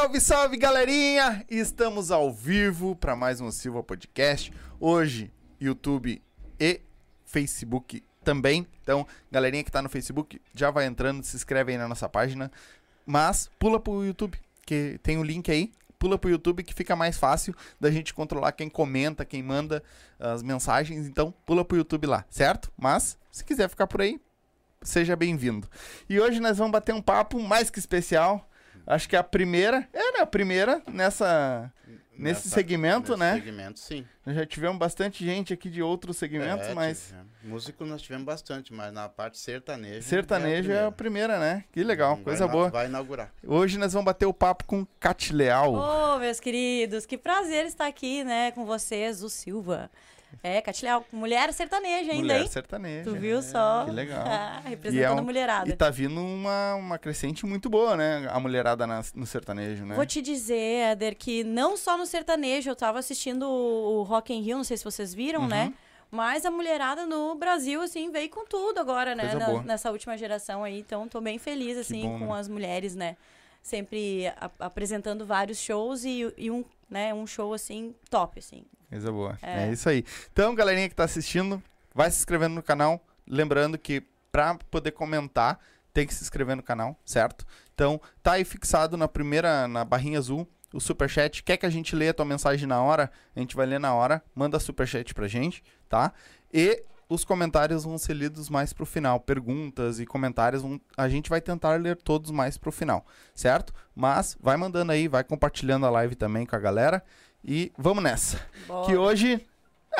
Salve, salve, galerinha! Estamos ao vivo para mais um Silva Podcast. Hoje, YouTube e Facebook também. Então, galerinha que tá no Facebook, já vai entrando, se inscreve aí na nossa página. Mas pula pro YouTube, que tem o link aí. Pula pro YouTube que fica mais fácil da gente controlar quem comenta, quem manda as mensagens. Então, pula pro YouTube lá, certo? Mas, se quiser ficar por aí, seja bem-vindo. E hoje nós vamos bater um papo mais que especial. Acho que é a primeira, é né, a primeira nessa nesse Nessa- segmento, nesse né? segmento, sim. Nós já tivemos bastante gente aqui de outros segmentos, É, mas tivemos. Músico nós tivemos bastante, mas na parte sertaneja. sertanejo é a primeira, né? Que legal, Vai coisa ina- boa. Vai inaugurar. Hoje nós vamos bater o papo com Cat Leal. Ô, meus queridos, que prazer estar aqui, né, com vocês, o Silva. É, Catileal, mulher sertaneja ainda, Mulher hein? sertaneja. Tu viu é, só? Que legal. Ah, E, é representando um- a mulherada. e tá vindo uma, uma crescente muito boa, né? A mulherada na- no sertanejo, né? Vou te dizer, Éder, que não só no sertanejo, eu tava assistindo o Rock in Rio, não sei se vocês viram, Uhum. né? Mas a mulherada no Brasil, assim, veio com tudo agora, né? Na- nessa última geração aí. Então, tô bem feliz, assim, bom, com né? as mulheres, né? Sempre a- apresentando vários shows e, e um, né, um show, assim, top, assim. Coisa boa. É. É. isso aí. Então, galerinha que tá assistindo, vai se inscrevendo no canal. Lembrando que pra poder comentar, tem que se inscrever no canal, certo? Então, tá aí fixado na primeira, na barrinha azul, o superchat. Quer que a gente leia a tua mensagem na hora? A gente vai ler na hora. Manda superchat pra gente, tá? E os comentários vão ser lidos mais pro final. Perguntas e comentários, vão- a gente vai tentar ler todos mais pro final, certo? Mas vai mandando aí, vai compartilhando a live também com a galera. E vamos nessa. Bora. Que hoje.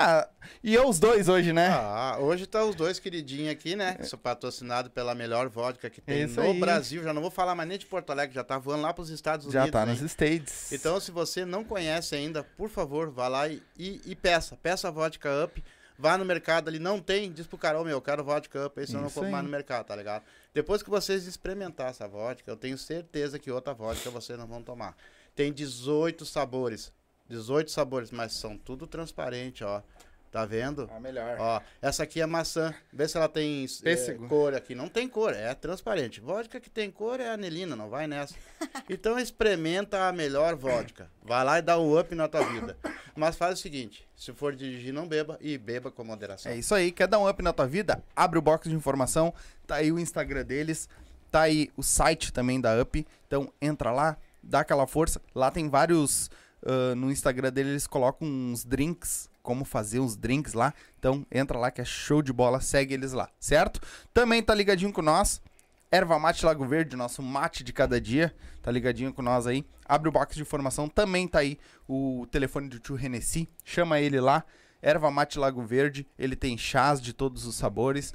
Ah, e eu os dois hoje, né? Ah, hoje tá os dois queridinhos aqui, né? Sou patrocinado pela melhor vodka que tem É. Isso no aí. Brasil. Já não vou falar mais nem de Porto Alegre, já tá voando lá pros Estados Já Unidos. tá hein? nos States. Então, se você não conhece ainda, por favor, vá lá e, e- e peça. Peça a vodka up. Vá no mercado ali, não tem, diz pro cara, ô meu, eu quero vodka up, aí senão eu não compro aí. mais no mercado, tá ligado? Depois que vocês experimentar essa vodka, eu tenho certeza que outra vodka vocês não vão tomar. Tem 18 sabores. 18 sabores, mas são tudo transparente, ó. Tá vendo? A melhor. Ó, essa aqui é maçã. Vê se ela tem Pêssego. cor aqui. Não tem cor, é transparente. Vodka que tem cor é anelina, não vai nessa. Então experimenta a melhor vodka. Vai lá e dá um up na tua vida. Mas faz o seguinte, se for dirigir, não beba e beba com moderação. É isso aí. Quer dar um up na tua vida? Abre o box de informação. Tá aí o Instagram deles. Tá aí o site também da Up. Então entra lá, dá aquela força. Lá tem vários. Ah, no Instagram deles eles colocam uns drinks. Como fazer uns drinks lá. Então entra lá que é show de bola. Segue eles lá, certo? Também tá ligadinho com nós. Erva Mate Lago Verde, nosso mate de cada dia. Tá ligadinho com nós aí. Abre o box de informação. Também tá aí o telefone do tio Renessi. Chama ele lá. Erva Mate Lago Verde. Ele tem chás de todos os sabores.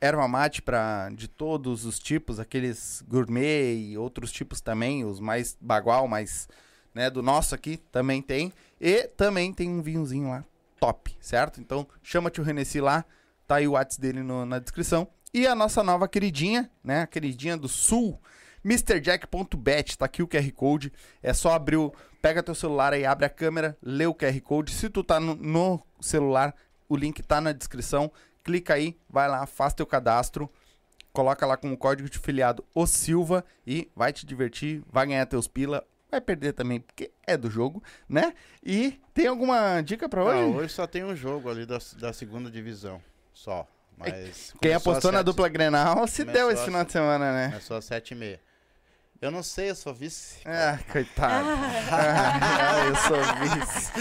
Erva mate pra, de todos os tipos, aqueles gourmet e outros tipos também, os mais bagual, mais né, do nosso aqui também tem. E também tem um vinhozinho lá top, certo? Então chama tio Renessi lá, tá aí o WhatsApp dele no- na descrição. E a nossa nova queridinha, né, a queridinha do Sul, MrJack.bet, tá aqui o QR Code. É só abrir o. Pega teu celular aí, abre a câmera, lê o QR Code. Se tu tá no, no celular, o link tá na descrição. Clica aí, vai lá, faz teu cadastro. Coloca lá como código de filiado o Silva e vai te divertir, vai ganhar teus pila, vai perder também, porque é do jogo, né? E tem alguma dica pra hoje? Não, hoje só tem um jogo ali da, da segunda divisão. Só. Mas Quem apostou na sete- dupla Grenal se deu esse final de semana, né? Começou às sete e meia. Eu não sei, eu sou vice. Ah, coitado. Ah, eu sou vice.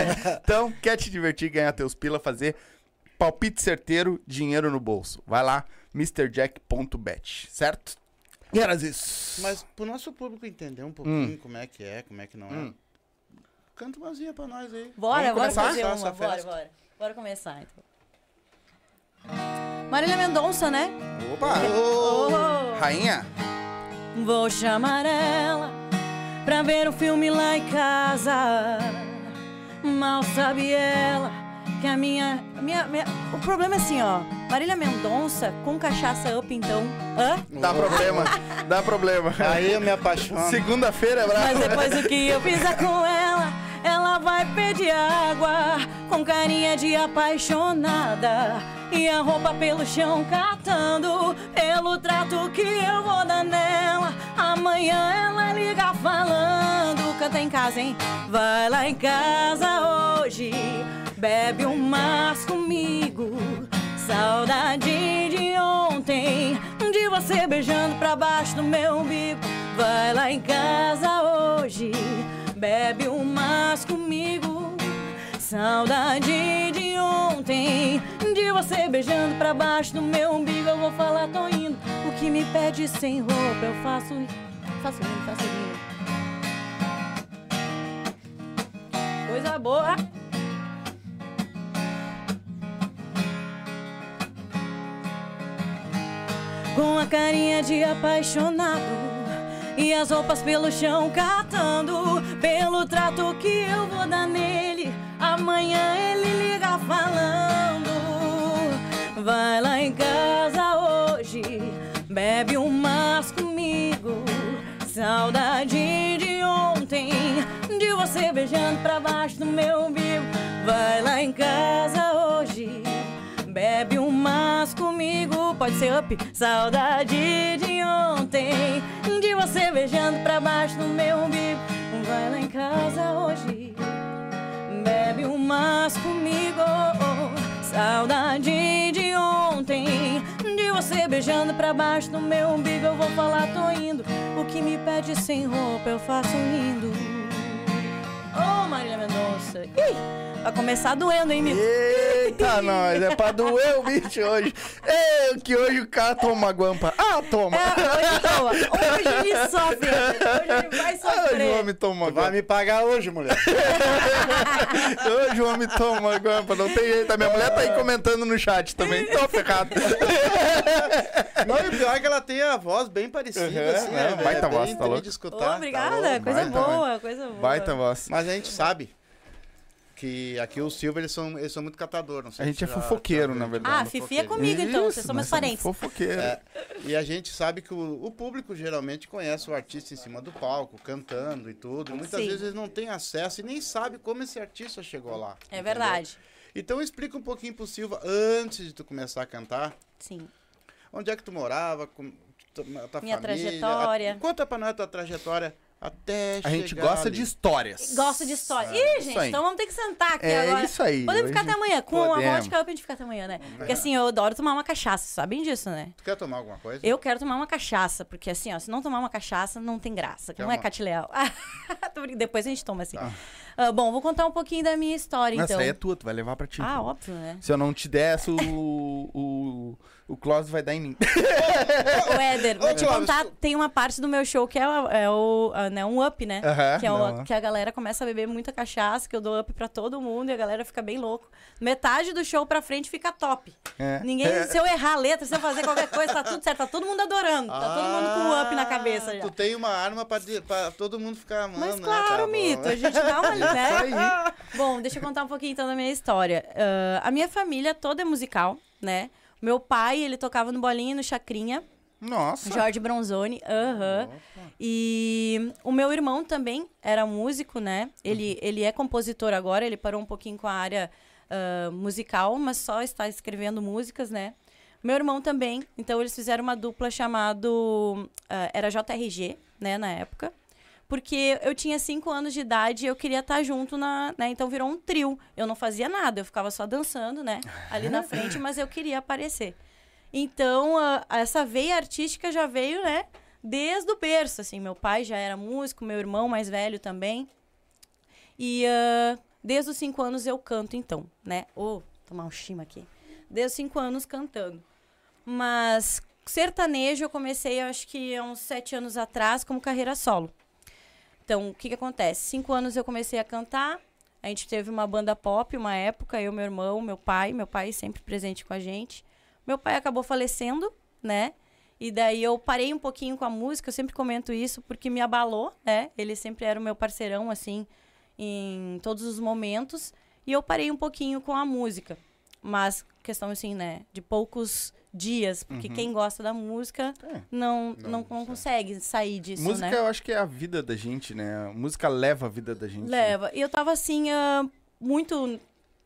então, quer te divertir, ganhar teus pila, fazer palpite certeiro, dinheiro no bolso. Vai lá, MrJack.bet, certo? E era isso. Mas pro nosso público entender um pouquinho como é que é, como é que não Hum. é. Canta umazinha pra nós aí. Bora, Vamos bora começar? fazer Essa uma, bora, festa. bora. Bora começar, então. Marília Mendonça, né? Opa! Oh, Rainha? Vou chamar ela pra ver o filme lá em casa. Mal sabe ela que a minha, a minha, minha- O problema é assim, ó. Marília Mendonça com cachaça up, então. Hã? Dá problema, dá problema. Aí eu me apaixono. Segunda-feira, bravo. Mas depois do que eu fizer com ela, ela vai pedir água com carinha de apaixonada. E a roupa pelo chão catando Pelo trato que eu vou dar nela Amanhã ela liga falando Canta em casa, hein? Vai lá em casa hoje Bebe um mas comigo. Saudade de ontem De você beijando pra baixo do meu umbigo. Vai lá em casa hoje Bebe um mas comigo. Saudade de ontem De você beijando pra baixo do meu umbigo. Eu vou falar, tô indo. O que me pede sem roupa Eu faço, faço lindo, faço lindo Coisa boa Com a carinha de apaixonado E as roupas pelo chão catando. Pelo trato que eu vou dar nele Amanhã ele liga falando. Vai lá em casa hoje Bebe um mas comigo. Saudade de ontem De você beijando pra baixo do meu umbigo. Vai lá em casa pode ser up. Saudade de ontem, de você beijando pra baixo do meu umbigo. Vai lá em casa hoje, bebe um mas comigo. Saudade de ontem, de você beijando pra baixo do meu umbigo. Eu vou falar, tô indo. O que me pede sem roupa, eu faço lindo. Oh, Marília Mendonça. Ih! Vai começar doendo, hein, Mito? Eita, nós, é pra doer o bicho hoje. É, que hoje o cara toma uma guampa. Ah, toma. É, hoje toma. Hoje ele sofre. Hoje ele vai sofrer. Hoje o homem toma uma Tu vai guampa. me pagar hoje, mulher. Hoje o homem toma uma guampa. Não tem jeito. A minha mulher tá aí comentando no chat também. Tô ferrado. Não, e o pior é que ela tem a voz bem parecida, Uhum, assim, não, né? baita é bem voz, tá louco? de escutar. tá obrigada. louco. coisa baita, boa, coisa boa. Baita voz. Mas a gente sabe que aqui o Silva, eles são, eles são muito catador, não sei A gente é fofoqueiro, na verdade. Ah, Fifi é comigo, então. Vocês são meus parentes. Fofoqueiro. É, e a gente sabe que o, o público geralmente conhece o artista em cima do palco, cantando e tudo. E muitas Sim. vezes eles não têm acesso e nem sabe como esse artista chegou lá. É entendeu? verdade. Então explica um pouquinho pro Silva, antes de tu começar a cantar, Sim. onde é que tu morava, com tu- tua Minha família, trajetória. a- conta pra nós a tua trajetória até A gente gosta ali. de histórias. Gosto de história. É, Ih, isso gente, aí. então vamos ter que sentar aqui É agora. isso aí. Podemos ficar até amanhã. Com a vodka up a gente fica até amanhã, né? Porque assim, eu adoro tomar uma cachaça, sabem disso, né? Tu quer tomar alguma coisa? Eu quero tomar uma cachaça, porque assim, ó, se não tomar uma cachaça, não tem graça. Quer não é uma? catileal. Tô brincando, Depois a gente toma assim. Tá. Ah, bom, vou contar um pouquinho da minha história, Essa então. aí é tua, tu vai levar pra ti. Ah, óbvio, né? Se eu não te der, essa, o, o, o Close vai dar em mim. O Éder, vou te contar, tem uma parte do meu show que é, é o ah, né, um up, né? Que, é o- que a galera começa a beber muita cachaça, que eu dou up pra todo mundo e a galera fica bem louco. Metade do show pra frente fica top. É. Ninguém, É. se eu errar a letra, se eu fazer qualquer coisa, tá tudo certo, tá todo mundo adorando. Tá todo mundo com o up na cabeça já. Ah, Tu tem uma arma pra, pra todo mundo ficar amando, Mas né? claro, Tá bom. Mito, a gente dá uma, né? Isso aí. Bom, deixa eu contar um pouquinho então da minha história. Ah, a minha família toda é musical, né? Meu pai, ele tocava no Bolinha e no Chacrinha, Nossa. Jorge Bronzoni, aham. E o meu irmão também era músico, né? Ele, ele é compositor agora, ele parou um pouquinho com a área ah, musical, mas só está escrevendo músicas, né? Meu irmão também, então eles fizeram uma dupla chamado. ah, era JRG, né, na época. Porque eu tinha cinco anos de idade e eu queria estar junto na. Né, então virou um trio. Eu não fazia nada, eu ficava só dançando, né? Ali na frente, mas eu queria aparecer. Então, a- essa veia artística já veio, né? Desde o berço, assim. Meu pai já era músico, meu irmão mais velho também. E ah, desde os cinco anos eu canto, então, né? Ô, tomar um chima aqui. Desde os cinco anos cantando. Mas sertanejo eu comecei, acho que há uns sete anos atrás, como carreira solo. Então, o que que acontece? Cinco anos eu comecei a cantar. A gente teve uma banda pop, uma época, eu, meu irmão, meu pai. Meu pai sempre presente com a gente. Meu pai acabou falecendo, né? E daí eu parei um pouquinho com a música, eu sempre comento isso porque me abalou, né? Ele sempre era o meu parceirão, assim, em todos os momentos. E eu parei um pouquinho com a música. Mas questão, assim, né? De poucos dias, porque quem gosta da música É. não, Não não, não, consegue sair disso, Música né? eu acho que é a vida da gente, né? A música leva a vida da gente. né? Leva. E eu tava assim, ah, muito,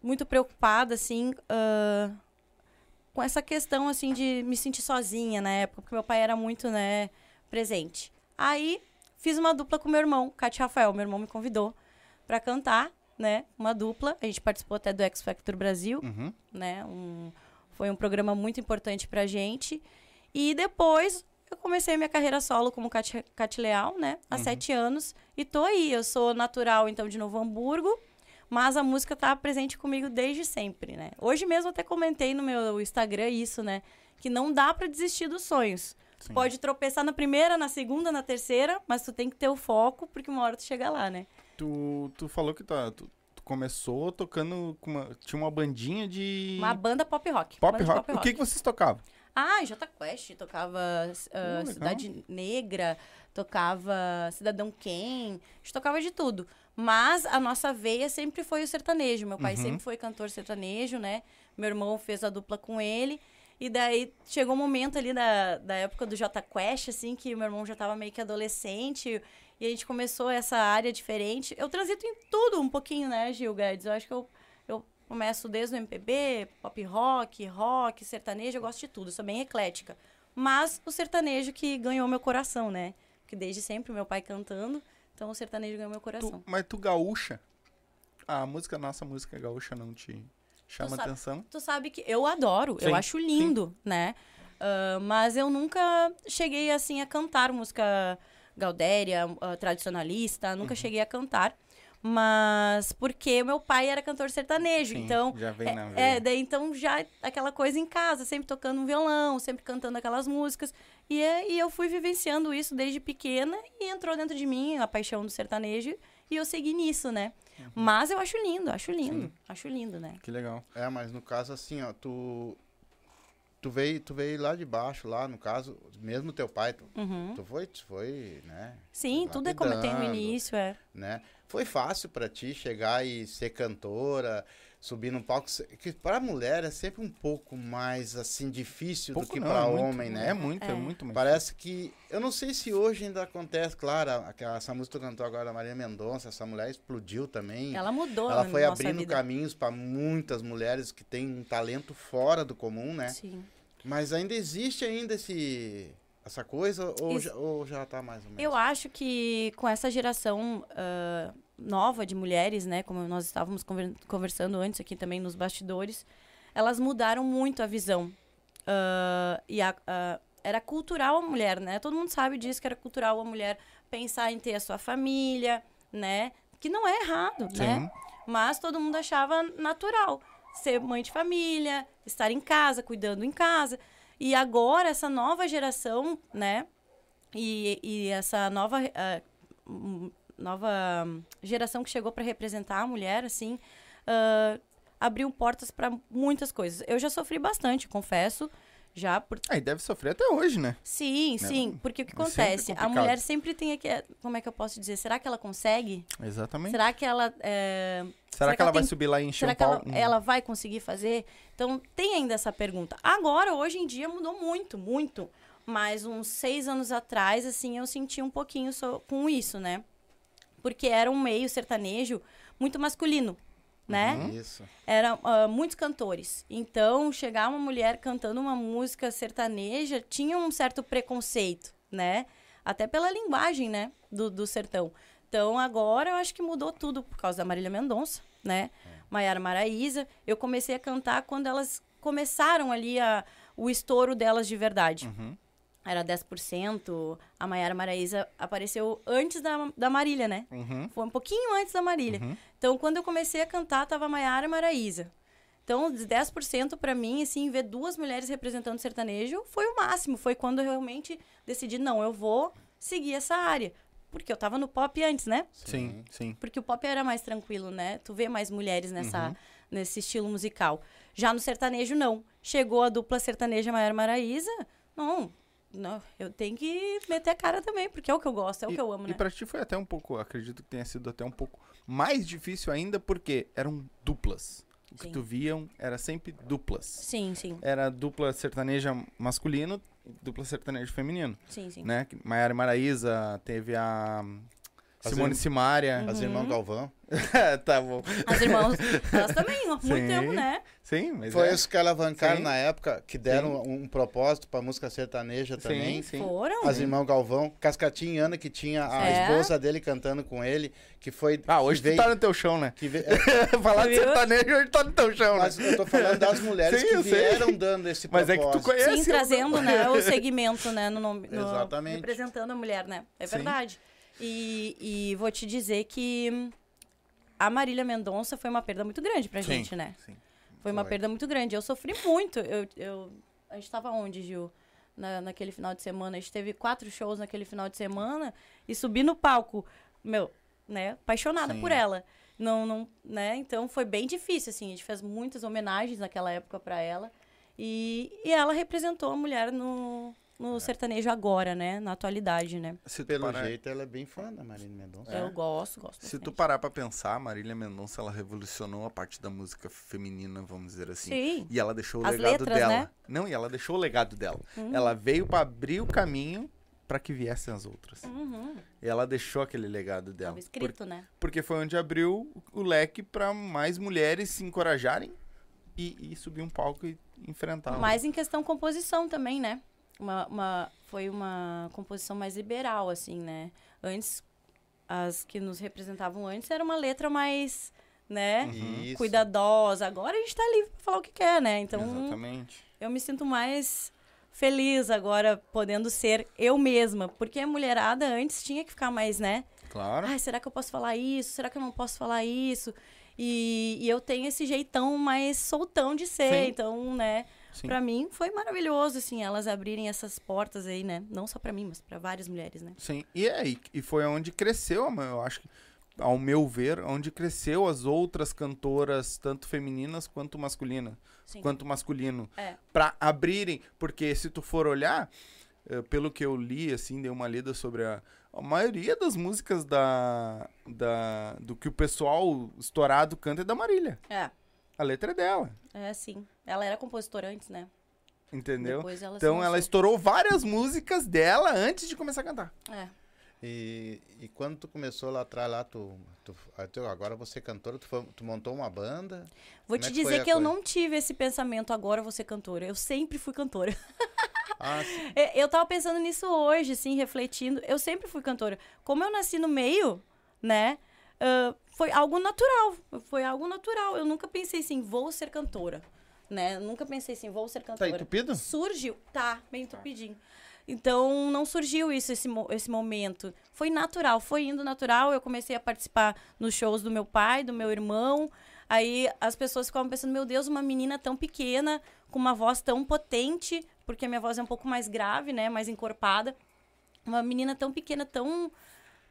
muito preocupada, assim, ah, com essa questão, assim, de me sentir sozinha na época, porque meu pai era muito, né, presente. Aí, fiz uma dupla com meu irmão, Cátia Rafael. Meu irmão me convidou pra cantar, né, uma dupla. A gente participou até do X Factor Brasil, Uhum. né, um, foi um programa muito importante pra gente. E depois, eu comecei minha carreira solo como Cati, Cati Leal, né, há sete anos. E tô aí, eu sou natural, então, de Novo Hamburgo. Mas a música tá presente comigo desde sempre, né? Hoje mesmo até comentei no meu Instagram isso, né? Que não dá pra desistir dos sonhos. Tu Sim. pode tropeçar na primeira, na segunda, na terceira, mas tu tem que ter o foco, porque uma hora tu chega lá, né? Tu, tu falou que tá, tu, tu começou tocando com uma. Tinha uma bandinha de. Uma banda pop rock. pop banda de rock. O que, que vocês tocavam? Ah, Jota Quest, tocava legal. Cidade Negra, tocava Cidadão Quem, a gente tocava de tudo. Mas a nossa veia sempre foi o sertanejo. Meu pai Uhum. sempre foi cantor sertanejo, né? Meu irmão fez a dupla com ele. E daí chegou um momento ali da, da época do Jota Quest, assim, que meu irmão já tava meio que adolescente. E a gente começou essa área diferente. Eu transito em tudo um pouquinho, né, Gil Guedes? Eu acho que eu, eu começo desde o MPB, pop rock, rock, sertanejo, eu gosto de tudo, sou bem eclética. Mas o sertanejo que ganhou meu coração, né? Porque desde sempre meu pai cantando, então o sertanejo ganhou meu coração. Tu- mas tu gaúcha. A música, nossa música gaúcha não te chama sabe- atenção? Tu sabe que eu adoro, Sim, eu acho lindo, né? Ah, mas eu nunca cheguei assim a cantar música gaudéria, ah, tradicionalista, nunca cheguei a cantar. Mas porque meu pai era cantor sertanejo, Sim, então já vem na é, veia. é, daí então já aquela coisa em casa, sempre tocando um violão, sempre cantando aquelas músicas. E, é- e eu fui vivenciando isso desde pequena e entrou dentro de mim a paixão do sertanejo e eu segui nisso, né? Uhum. Mas eu acho lindo, acho lindo, acho lindo, né? Que legal. É, mas no caso assim, ó, tu tu veio, tu veio lá de baixo, lá no caso, mesmo teu pai, tu, Uhum. tu foi, tu foi, né? Sim, tudo é como tem no início, é. né? Foi fácil pra ti chegar e ser cantora, subir num palco, que pra mulher é sempre um pouco mais assim difícil Pouco do que pra é muito- homem, né? É muito, é, É. muito mais. Parece que. Eu não sei se hoje ainda acontece, claro, aquela, essa música que tu cantou agora, Maria Mendonça, essa mulher explodiu também. Ela mudou Ela na foi nossa abrindo vida. caminhos para muitas mulheres que têm um talento fora do comum, né? Sim. Mas ainda existe ainda esse essa coisa ou, Isso. já, ou já tá mais ou menos? Eu acho que com essa geração ah, nova de mulheres, né, como nós estávamos conver- conversando antes aqui também nos bastidores, elas mudaram muito a visão. Ah, e a- ah, era cultural a mulher, né? Todo mundo sabe disso, que era cultural a mulher pensar em ter a sua família, né? Que não é errado, né? Sim. Mas todo mundo achava natural ser mãe de família, estar em casa, cuidando em casa. E agora, essa nova geração, né? E, e essa nova, hum, nova geração que chegou para representar a mulher, assim, ah, abriu portas para muitas coisas. Eu já sofri bastante, confesso, já por Aí deve sofrer até hoje, né? Sim, Né? sim, porque o que É acontece? A mulher sempre tem aqui, como é que eu posso dizer? Será que ela consegue? Exatamente. Será que ela é, Será, que ela vai tem- subir lá e encher Será um que ela, ela vai conseguir fazer? Então, tem ainda essa pergunta. Agora, hoje em dia, mudou muito, muito. Mas uns seis anos atrás, assim, eu senti um pouquinho so- com isso, né? Porque era um meio sertanejo muito masculino, né? Uhum. Isso. Eram ah, muitos cantores. Então, chegar uma mulher cantando uma música sertaneja tinha um certo preconceito, né? Até pela linguagem, né? Do, do sertão. Então, agora eu acho que mudou tudo por causa da Marília Mendonça, né? Maiara Maraíza. Eu comecei a cantar quando elas começaram ali a, o estouro delas de verdade. Uhum. Era 10%. A Maiara Maraíza apareceu antes da, da Marília, né? Uhum. Foi um pouquinho antes da Marília. Uhum. Então, quando eu comecei a cantar, tava Maiara Maraíza. Então, os 10% pra mim, assim, ver duas mulheres representando sertanejo foi o máximo. Foi quando eu realmente decidi, não, eu vou seguir essa área. Porque eu tava no pop antes, né? Sim, sim. Porque o pop era mais tranquilo, né? Tu vê mais mulheres nessa, Uhum. nesse estilo musical. Já no sertanejo, não. Chegou a dupla sertaneja Maiara Maraíza, não, não, eu tenho que meter a cara também, porque é o que eu gosto, é o e, que eu amo, E né? pra ti foi até um pouco, acredito que tenha sido até um pouco mais difícil ainda, porque eram duplas. O que Sim. tu viam era sempre duplas. Sim, sim, Era dupla sertaneja masculino, dupla sertaneja feminino, sim, sim. né? Que Maiara e Maraíza, teve a Simone irmã- Simaria. As irmãs Galvão. tá bom. As irmãs, elas também, há muito Sim. tempo, né? Sim, mas Foi é. isso que alavancaram Sim. na época, que deram um, um propósito pra música sertaneja também. Sim, sim. Foram. As irmãs Galvão, Cascatinha e Ana, que tinha a É. esposa dele cantando com ele, que foi. Ah, hoje veio, tu tá no teu chão, né? que veio- é, Falar de sertanejo, hoje tá no teu chão, mas né? eu tô falando das mulheres Sim, que eu sei. vieram dando esse Mas é propósito. que tu conhece. Sim, trazendo, né, o segmento, né, no nome. no- Exatamente. Representando a mulher, né? É Sim. E, e vou te dizer que a Marília Mendonça foi uma perda muito grande pra Sim, gente, né? sim. Foi uma Foi. perda muito grande. Eu sofri muito. Eu, eu, a gente tava onde, Gil? Na, naquele final de semana. A gente teve quatro shows naquele final de semana e subi no palco, meu, né? Apaixonada Sim. por ela. Não, não, né? Então foi bem difícil, assim. A gente fez muitas homenagens naquela época pra ela. E, e ela representou a mulher no, no sertanejo agora, né? Na atualidade, né? Se tu Pelo parar- jeito, ela é bem fã da Marina Mendonça. É. Eu gosto, gosto. Se tu bastante. parar pra pensar, a Marília Mendonça, ela revolucionou a parte da música feminina, vamos dizer assim. Sim. E ela deixou o As legado letras, dela. né? Não, e ela deixou o legado dela. Uhum. Ela veio pra abrir o caminho pra que viessem as outras. Uhum. E ela deixou aquele legado dela. Tava escrito, né? Por- porque foi onde abriu o leque pra mais mulheres se encorajarem e, e subir um palco e enfrentar. Mas em questão composição também, né? Uma, uma- foi uma composição mais liberal, assim, né? Antes, as que nos representavam antes era uma letra mais, né? Isso. Cuidadosa. Agora a gente tá livre pra falar o que quer, né? Então, Exatamente. eu me sinto mais feliz agora podendo ser eu mesma. Porque a mulherada antes tinha que ficar mais, né? Claro. Ai, será que eu posso falar isso? Será que eu não posso falar isso? E, e eu tenho esse jeitão mais soltão de ser. Sim. Então, né? Pra mim foi maravilhoso, assim, elas abrirem essas portas aí, né? Não só pra mim, mas pra várias mulheres, né? Sim, e aí, e foi onde cresceu, eu acho que, ao meu ver, onde cresceu as outras cantoras, tanto femininas quanto masculinas, Sim. quanto masculino, É. pra abrirem, porque se tu for olhar, eh, pelo que eu li, assim, dei uma lida sobre a, a maioria das músicas da, da, do que o pessoal estourado canta é da Marília. É, A letra é dela, é sim. Ela era compositora antes, né? entendeu? Depois ela Então ela estourou várias músicas dela antes de começar a cantar. É. E, e quando tu começou lá atrás, lá, tu, tu- agora você é cantora, tu, foi- tu montou uma banda. Vou Como te é que foi dizer que eu coisa? não tive esse pensamento agora eu vou ser cantora. Eu sempre fui cantora. Ah, sim. É, Eu tava pensando nisso hoje, assim, refletindo. Eu sempre fui cantora. Como eu nasci no meio, né? ah, foi algo natural. Foi algo natural. Eu nunca pensei assim, vou ser cantora. Né? Eu nunca pensei assim, vou ser Tá cantora. entupido? Surgiu. Tá, bem entupidinho. Então, não surgiu isso, esse, mo- esse momento. Foi natural, foi indo natural. Eu comecei a participar nos shows do meu pai, do meu irmão. Aí as pessoas ficavam pensando, meu Deus, uma menina tão pequena, com uma voz tão potente, porque a minha voz é um pouco mais grave, né? Mais encorpada. Uma menina tão pequena, tão,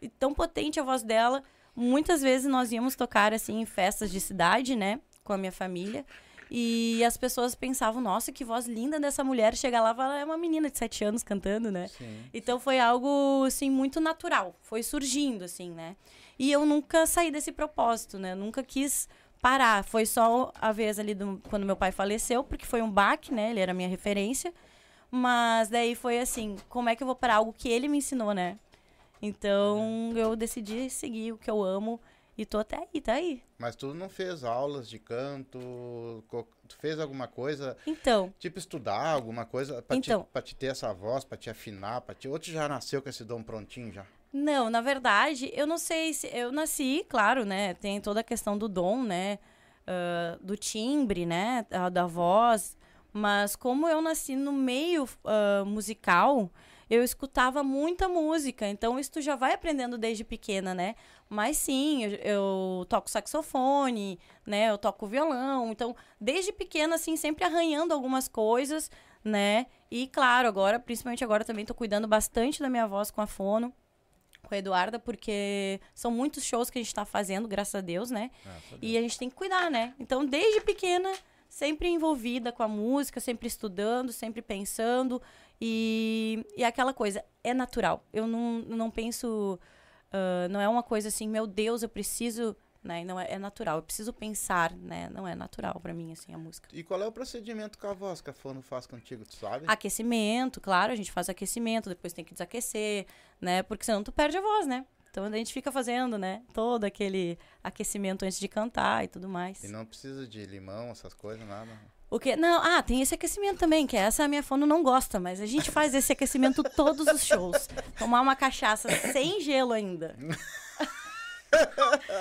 e tão potente a voz dela. Muitas vezes nós íamos tocar, assim, em festas de cidade, né? Com a minha família. E as pessoas pensavam, nossa, que voz linda dessa mulher. Chega lá, ela é uma menina de sete anos cantando, né? Sim. Então foi algo, assim, muito natural. Foi surgindo, assim, né? E eu nunca saí desse propósito, né? Nunca quis parar. Foi só a vez ali do, quando meu pai faleceu, porque foi um baque, né? Ele era a minha referência. Mas daí foi assim, como é que eu vou parar algo que ele me ensinou, né? Então eu decidi seguir o que eu amo e tô até aí, tá aí. Mas tu não fez aulas de canto? Tu fez alguma coisa, Então, tipo estudar alguma coisa pra, Então. te, pra te ter essa voz, pra te afinar, pra te... Ou tu já nasceu com esse dom prontinho já? Não, na verdade, eu não sei se. Eu nasci, claro, né? Tem toda a questão do dom, né? ah, do timbre, né? Da, da voz. Mas como eu nasci no meio ah, musical, eu escutava muita música. Então, isso tu já vai aprendendo desde pequena, né? Mas sim, eu, eu toco saxofone, né? Eu toco violão. Então, desde pequena, assim, sempre arranhando algumas coisas, né? E claro, agora, principalmente agora, também tô cuidando bastante da minha voz com a fono com a Eduarda, porque são muitos shows que a gente tá fazendo, graças a Deus, né? E a gente tem que cuidar, né? Então, desde pequena, sempre envolvida com a música, sempre estudando, sempre pensando. E, e aquela coisa, é natural. Eu não, não penso. ah, não é uma coisa assim, meu Deus, eu preciso. Né? Não é, é natural, eu preciso pensar, né? Não é natural pra mim, assim, a música. E qual é o procedimento com a voz que a Fono faz contigo, tu sabe? Aquecimento, claro, a gente faz aquecimento, depois tem que desaquecer, né? Porque senão tu perde a voz, né? Então a gente fica fazendo, né? Todo aquele aquecimento antes de cantar e tudo mais. E não precisa de limão, essas coisas, nada. O que? Não, ah, tem esse aquecimento também, que essa a minha fono não gosta, mas a gente faz esse aquecimento todos os shows. Tomar uma cachaça sem gelo ainda.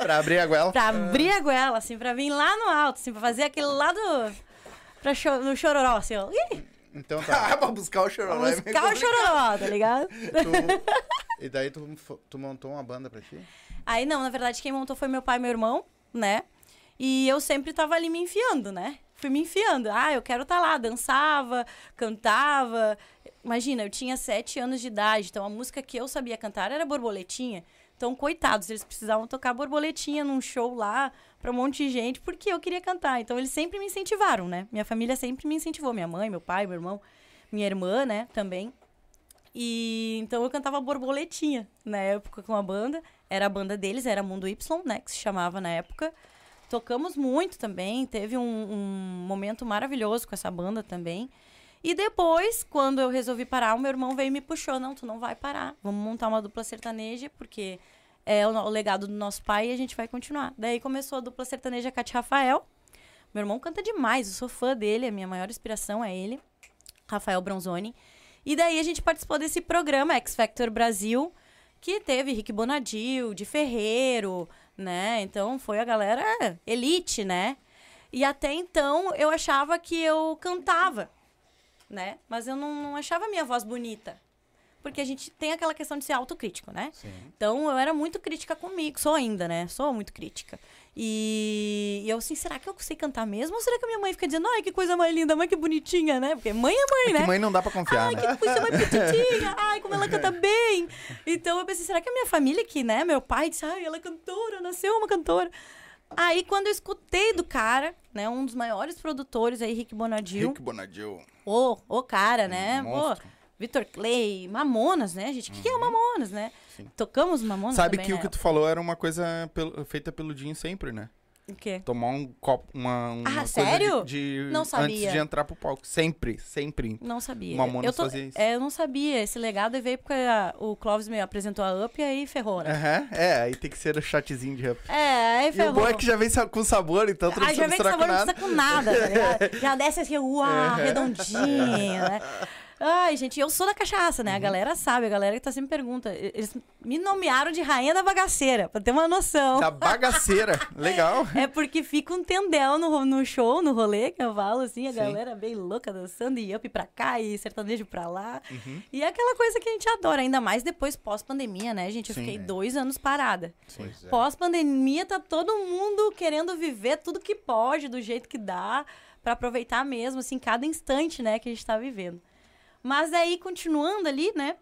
Pra abrir a goela. Pra abrir a goela, assim, pra vir lá no alto, assim, pra fazer aquele lá do. Pra cho no chororó, assim, ó. Ih, Então tá. Ah, pra buscar o chororó. é meio buscar o complicado. chororó, tá ligado? Tu- e daí tu, tu montou uma banda pra ti? Aí não, na verdade, quem montou foi meu pai e meu irmão, né? E eu sempre tava ali me enfiando, né? Fui me enfiando. Ah, eu quero estar lá. Dançava, cantava. Imagina, eu tinha sete anos de idade, então a música que eu sabia cantar era borboletinha. Então, coitados, eles precisavam tocar borboletinha num show lá pra um monte de gente, porque eu queria cantar. Então, eles sempre me incentivaram, né? Minha família sempre me incentivou. Minha mãe, meu pai, meu irmão, minha irmã, né, também. E então eu cantava borboletinha na época com a banda. Era a banda deles, era Mundo Y, né? Que se chamava na época. Tocamos muito também. Teve um, um momento maravilhoso com essa banda também. E depois, quando eu resolvi parar, o meu irmão veio e me puxou. Não, tu não vai parar. Vamos montar uma dupla sertaneja, porque é o, legado do nosso pai e a gente vai continuar. Daí começou a dupla sertaneja Cate Rafael. Meu irmão canta demais, eu sou fã dele, a minha maior inspiração é ele, Rafael Bronzoni. E daí a gente participou desse programa X Factor Brasil, que teve Rick Bonadil, de Ferreiro, né? Então foi a galera elite, né? E até então eu achava que eu cantava, né? Mas eu não, não achava a minha voz bonita. Porque a gente tem aquela questão de ser autocrítico, né? Sim. Então eu era muito crítica comigo, sou ainda, né? Sou muito crítica. E, eu assim, será que eu sei cantar mesmo? Ou será que a minha mãe fica dizendo, ai, que coisa mais linda, mãe, que bonitinha, né? Porque mãe é mãe, É né? que mãe não dá pra confiar, Ai, né? que coisa mais petitinha. Ai, como ela canta bem. Então eu pensei, será que a minha família aqui, né? Meu pai disse, ai, ela é cantora, nasceu uma cantora. Aí quando eu escutei do cara, né? Um dos maiores produtores aí, Rick Bonadil. Rick Bonadil. Ô, ô cara, né? Pô, monstro. Vitor Clay, Mamonas, né, gente? O que, que é o Mamonas, né? Sim. Tocamos Mamonas Sabe também, que o né? que tu falou era uma coisa feita pelo Dinho sempre, né? O quê? Tomar um copo, uma, uma Ah, coisa sério? De, de- Não Antes sabia. de entrar pro palco. Sempre, sempre. Não sabia. Mamonas eu tô- fazia isso. É, eu não sabia. Esse legado veio porque a- o Clóvis me apresentou a Up e aí ferrou, né? É, aí tem que ser o shotzinho de up. É, aí E ferrou. o bom é que já vem com sabor, então tu não Aí precisa já vem misturar sabor com não nada. precisa com nada, tá ligado? Já desce assim, uau, redondinho, né? Ai, gente, eu sou da cachaça, Uhum. né? A galera sabe, a galera que tá sempre pergunta. Eles me nomearam de rainha da bagaceira, pra ter uma noção. Da bagaceira. Legal. É porque fica um tendel no, no show, no rolê, que eu falo assim, a Sim. galera bem louca dançando e up pra cá e sertanejo pra lá. Uhum. E é aquela coisa que a gente adora, ainda mais depois pós-pandemia, né, gente? Eu Sim. fiquei dois anos parada. Pois é. Pós-pandemia, tá todo mundo querendo viver tudo que pode, do jeito que dá, pra aproveitar mesmo, assim, cada instante, né, que a gente tá vivendo. Mas aí, continuando ali, né,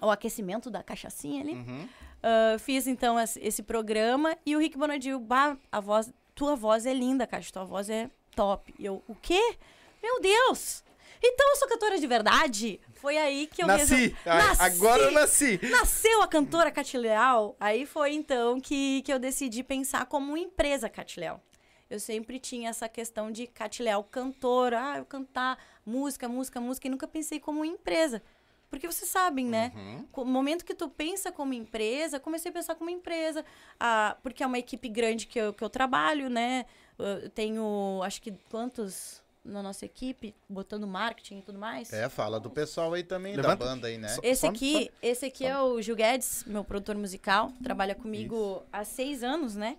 o aquecimento da cachaçinha ali, Uhum. ah, fiz, então, esse, programa e o Rick Bonadil, bah, a voz, tua voz é linda, Caixa, tua voz é top. E eu, o quê? Meu Deus! Então eu sou cantora de verdade? Foi aí que eu Nasci. resol- Ai, Nasci! Agora eu nasci. Nasceu a cantora Catileal. Aí foi então que, que eu decidi pensar como empresa Catileal. Eu sempre tinha essa questão de Catileal cantora, ah, eu cantar música, música, música, e nunca pensei como empresa. Porque vocês sabem, né? Uhum. No momento que tu pensa como empresa, comecei a pensar como empresa. Ah, porque é uma equipe grande que eu, que eu trabalho, né? Eu tenho, acho que quantos na nossa equipe, botando marketing e tudo mais. É, fala do pessoal aí também, Levanta. da banda aí, né? Esse aqui, esse aqui é o Gil Guedes, meu produtor musical. Trabalha comigo há seis anos, né?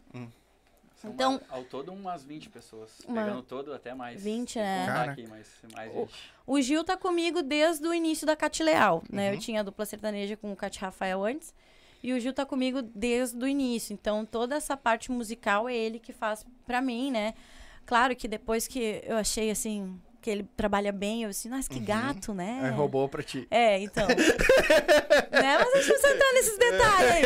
São Então- uma- ao todo umas 20 pessoas. Uma- Pegando todo, até mais. 20, Tem que né? aqui, mas mais O- 20. O Gil tá comigo desde o início da Cate Leal, né? Uhum. Eu tinha a dupla sertaneja com o Cate Rafael antes. E o Gil tá comigo desde o início. Então, toda essa parte musical é ele que faz pra mim, né? Claro que depois que eu achei, assim, que ele trabalha bem, eu assim, nossa, que gato, né? Aí roubou pra ti. É, então. né? Mas a gente precisa entrar nesses detalhes aí.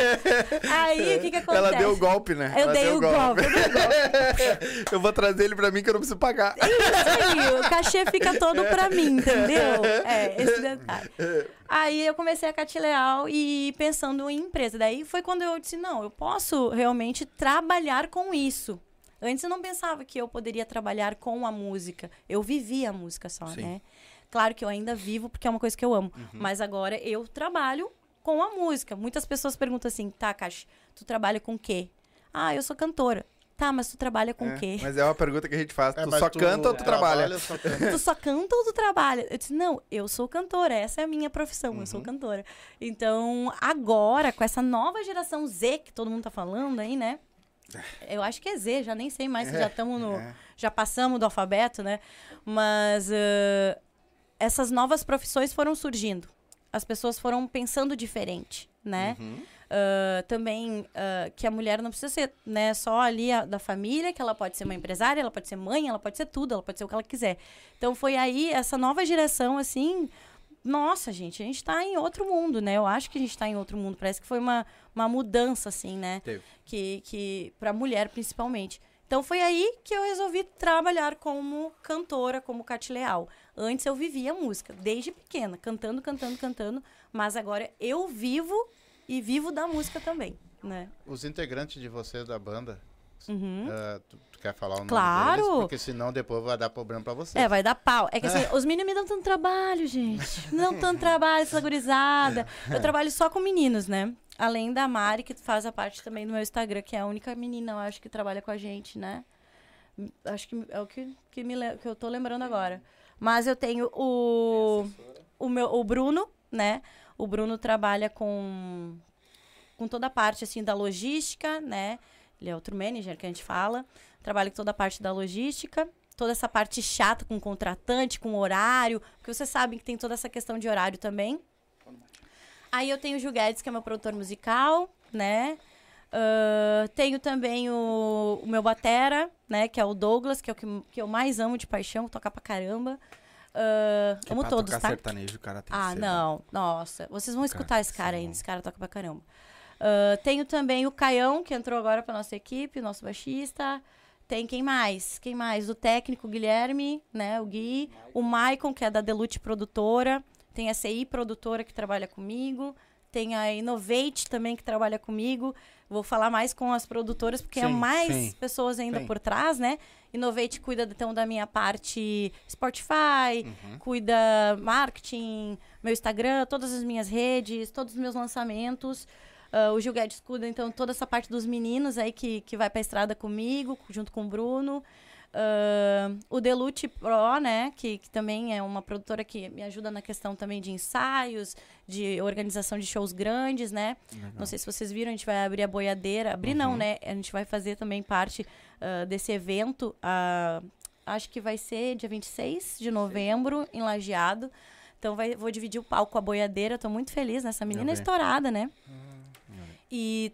Aí, o que que acontece? Ela deu o golpe, né? Eu Ela dei o golpe, eu dei o eu vou trazer ele pra mim que eu não preciso pagar. É isso aí, o cachê fica todo pra mim, entendeu? É, esse detalhe. Aí eu comecei a Cate Leal e pensando em empresa. Daí foi quando eu disse, não, eu posso realmente trabalhar com isso. Antes eu não pensava que eu poderia trabalhar com a música. Eu vivia a música só, Sim. né? Claro que eu ainda vivo porque é uma coisa que eu amo. Mas agora eu trabalho com a música. Muitas pessoas perguntam assim, tá, Caixa, tu trabalha com o quê? Ah, eu sou cantora. Tá, mas tu trabalha com o É, quê? Mas é uma pergunta que a gente faz. É, tu só canta ou tu trabalha? trabalha, só tu só canta ou tu trabalha? Eu disse, não, eu sou cantora, essa é a minha profissão, eu sou cantora. Então, agora, com essa nova geração Z que todo mundo tá falando aí, né? Eu acho que é Z, já nem sei mais se já estamos no. é. Já passamos do alfabeto, né? Mas eh, essas novas profissões foram surgindo. As pessoas foram pensando diferente, né? Ah, também ah, que a mulher não precisa ser né, só ali a- da família, que ela pode ser uma empresária, ela pode ser mãe, ela pode ser tudo, ela pode ser o que ela quiser. Então foi aí essa nova geração, assim. Nossa, gente, a gente tá em outro mundo, né? Eu acho que a gente tá em outro mundo. Parece que foi uma, uma mudança, assim, né? Teve. Que, que, pra mulher, principalmente. Então foi aí que eu resolvi trabalhar como cantora, como Cate Leal. Antes eu vivia música, desde pequena, cantando, cantando, cantando. Mas agora eu vivo e vivo da música também, né? Os integrantes de vocês da banda, Uhum. ah, tu, tu quer falar o nome Claro. deles? Porque senão depois vai dar problema pra você. É, vai dar pau. É que assim, os meninos me dão tanto trabalho, gente. Me dão tanto trabalho, essa gurizada. Eu trabalho só com meninos, né? Além da Mari, que faz a parte também do meu Instagram, que é a única menina, eu acho, que trabalha com a gente, né? Acho que é o que, que, me, que eu tô lembrando agora. Mas eu tenho o, o, meu, o Bruno, né? O Bruno trabalha com, com toda a parte, assim, da logística, né? Ele é outro manager que a gente fala. Trabalha com toda a parte da logística. Toda essa parte chata com contratante, com horário. Porque vocês sabem que tem toda essa questão de horário também. Aí eu tenho o Gil Guedes, que é meu produtor musical, né? Ah, tenho também o, o meu batera, né? Que é o Douglas, que é o que, que eu mais amo de paixão, tocar pra caramba. Que amo todos, tocar tá? sertanejo, o cara tem Ah, ser não. Nossa. Vocês vão escutar Cara, esse cara ainda. Esse cara toca pra caramba. Ah, tenho também o Caião, que entrou agora pra nossa equipe, nosso baixista. Tem quem mais? Quem mais? O técnico Guilherme, né? O Gui. O Maicon, que é da Delute Produtora. Tem a CI Produtora, que trabalha comigo. Tem a Innovate também, que trabalha comigo. Vou falar mais com as produtoras, porque é Sim, mais sim, pessoas ainda sim. por trás, né? Innovate cuida, então, da minha parte Spotify, Uhum. cuida marketing, meu Instagram, todas as minhas redes, todos os meus lançamentos. Ah, o Gil Guedes cuida, então, toda essa parte dos meninos aí que, que vai pra estrada comigo, junto com o Bruno. Ah, o Delute Pro, né, que, que também é uma produtora que me ajuda na questão também de ensaios, de organização de shows grandes, né? Não sei se vocês viram, a gente vai abrir a boiadeira. Abrir não, né? A gente vai fazer também parte ah, desse evento. ah, acho que vai ser dia 26 de novembro, em Lajeado. Então vai, vou dividir o palco com a boiadeira. Tô muito feliz nessa menina estourada, né? E.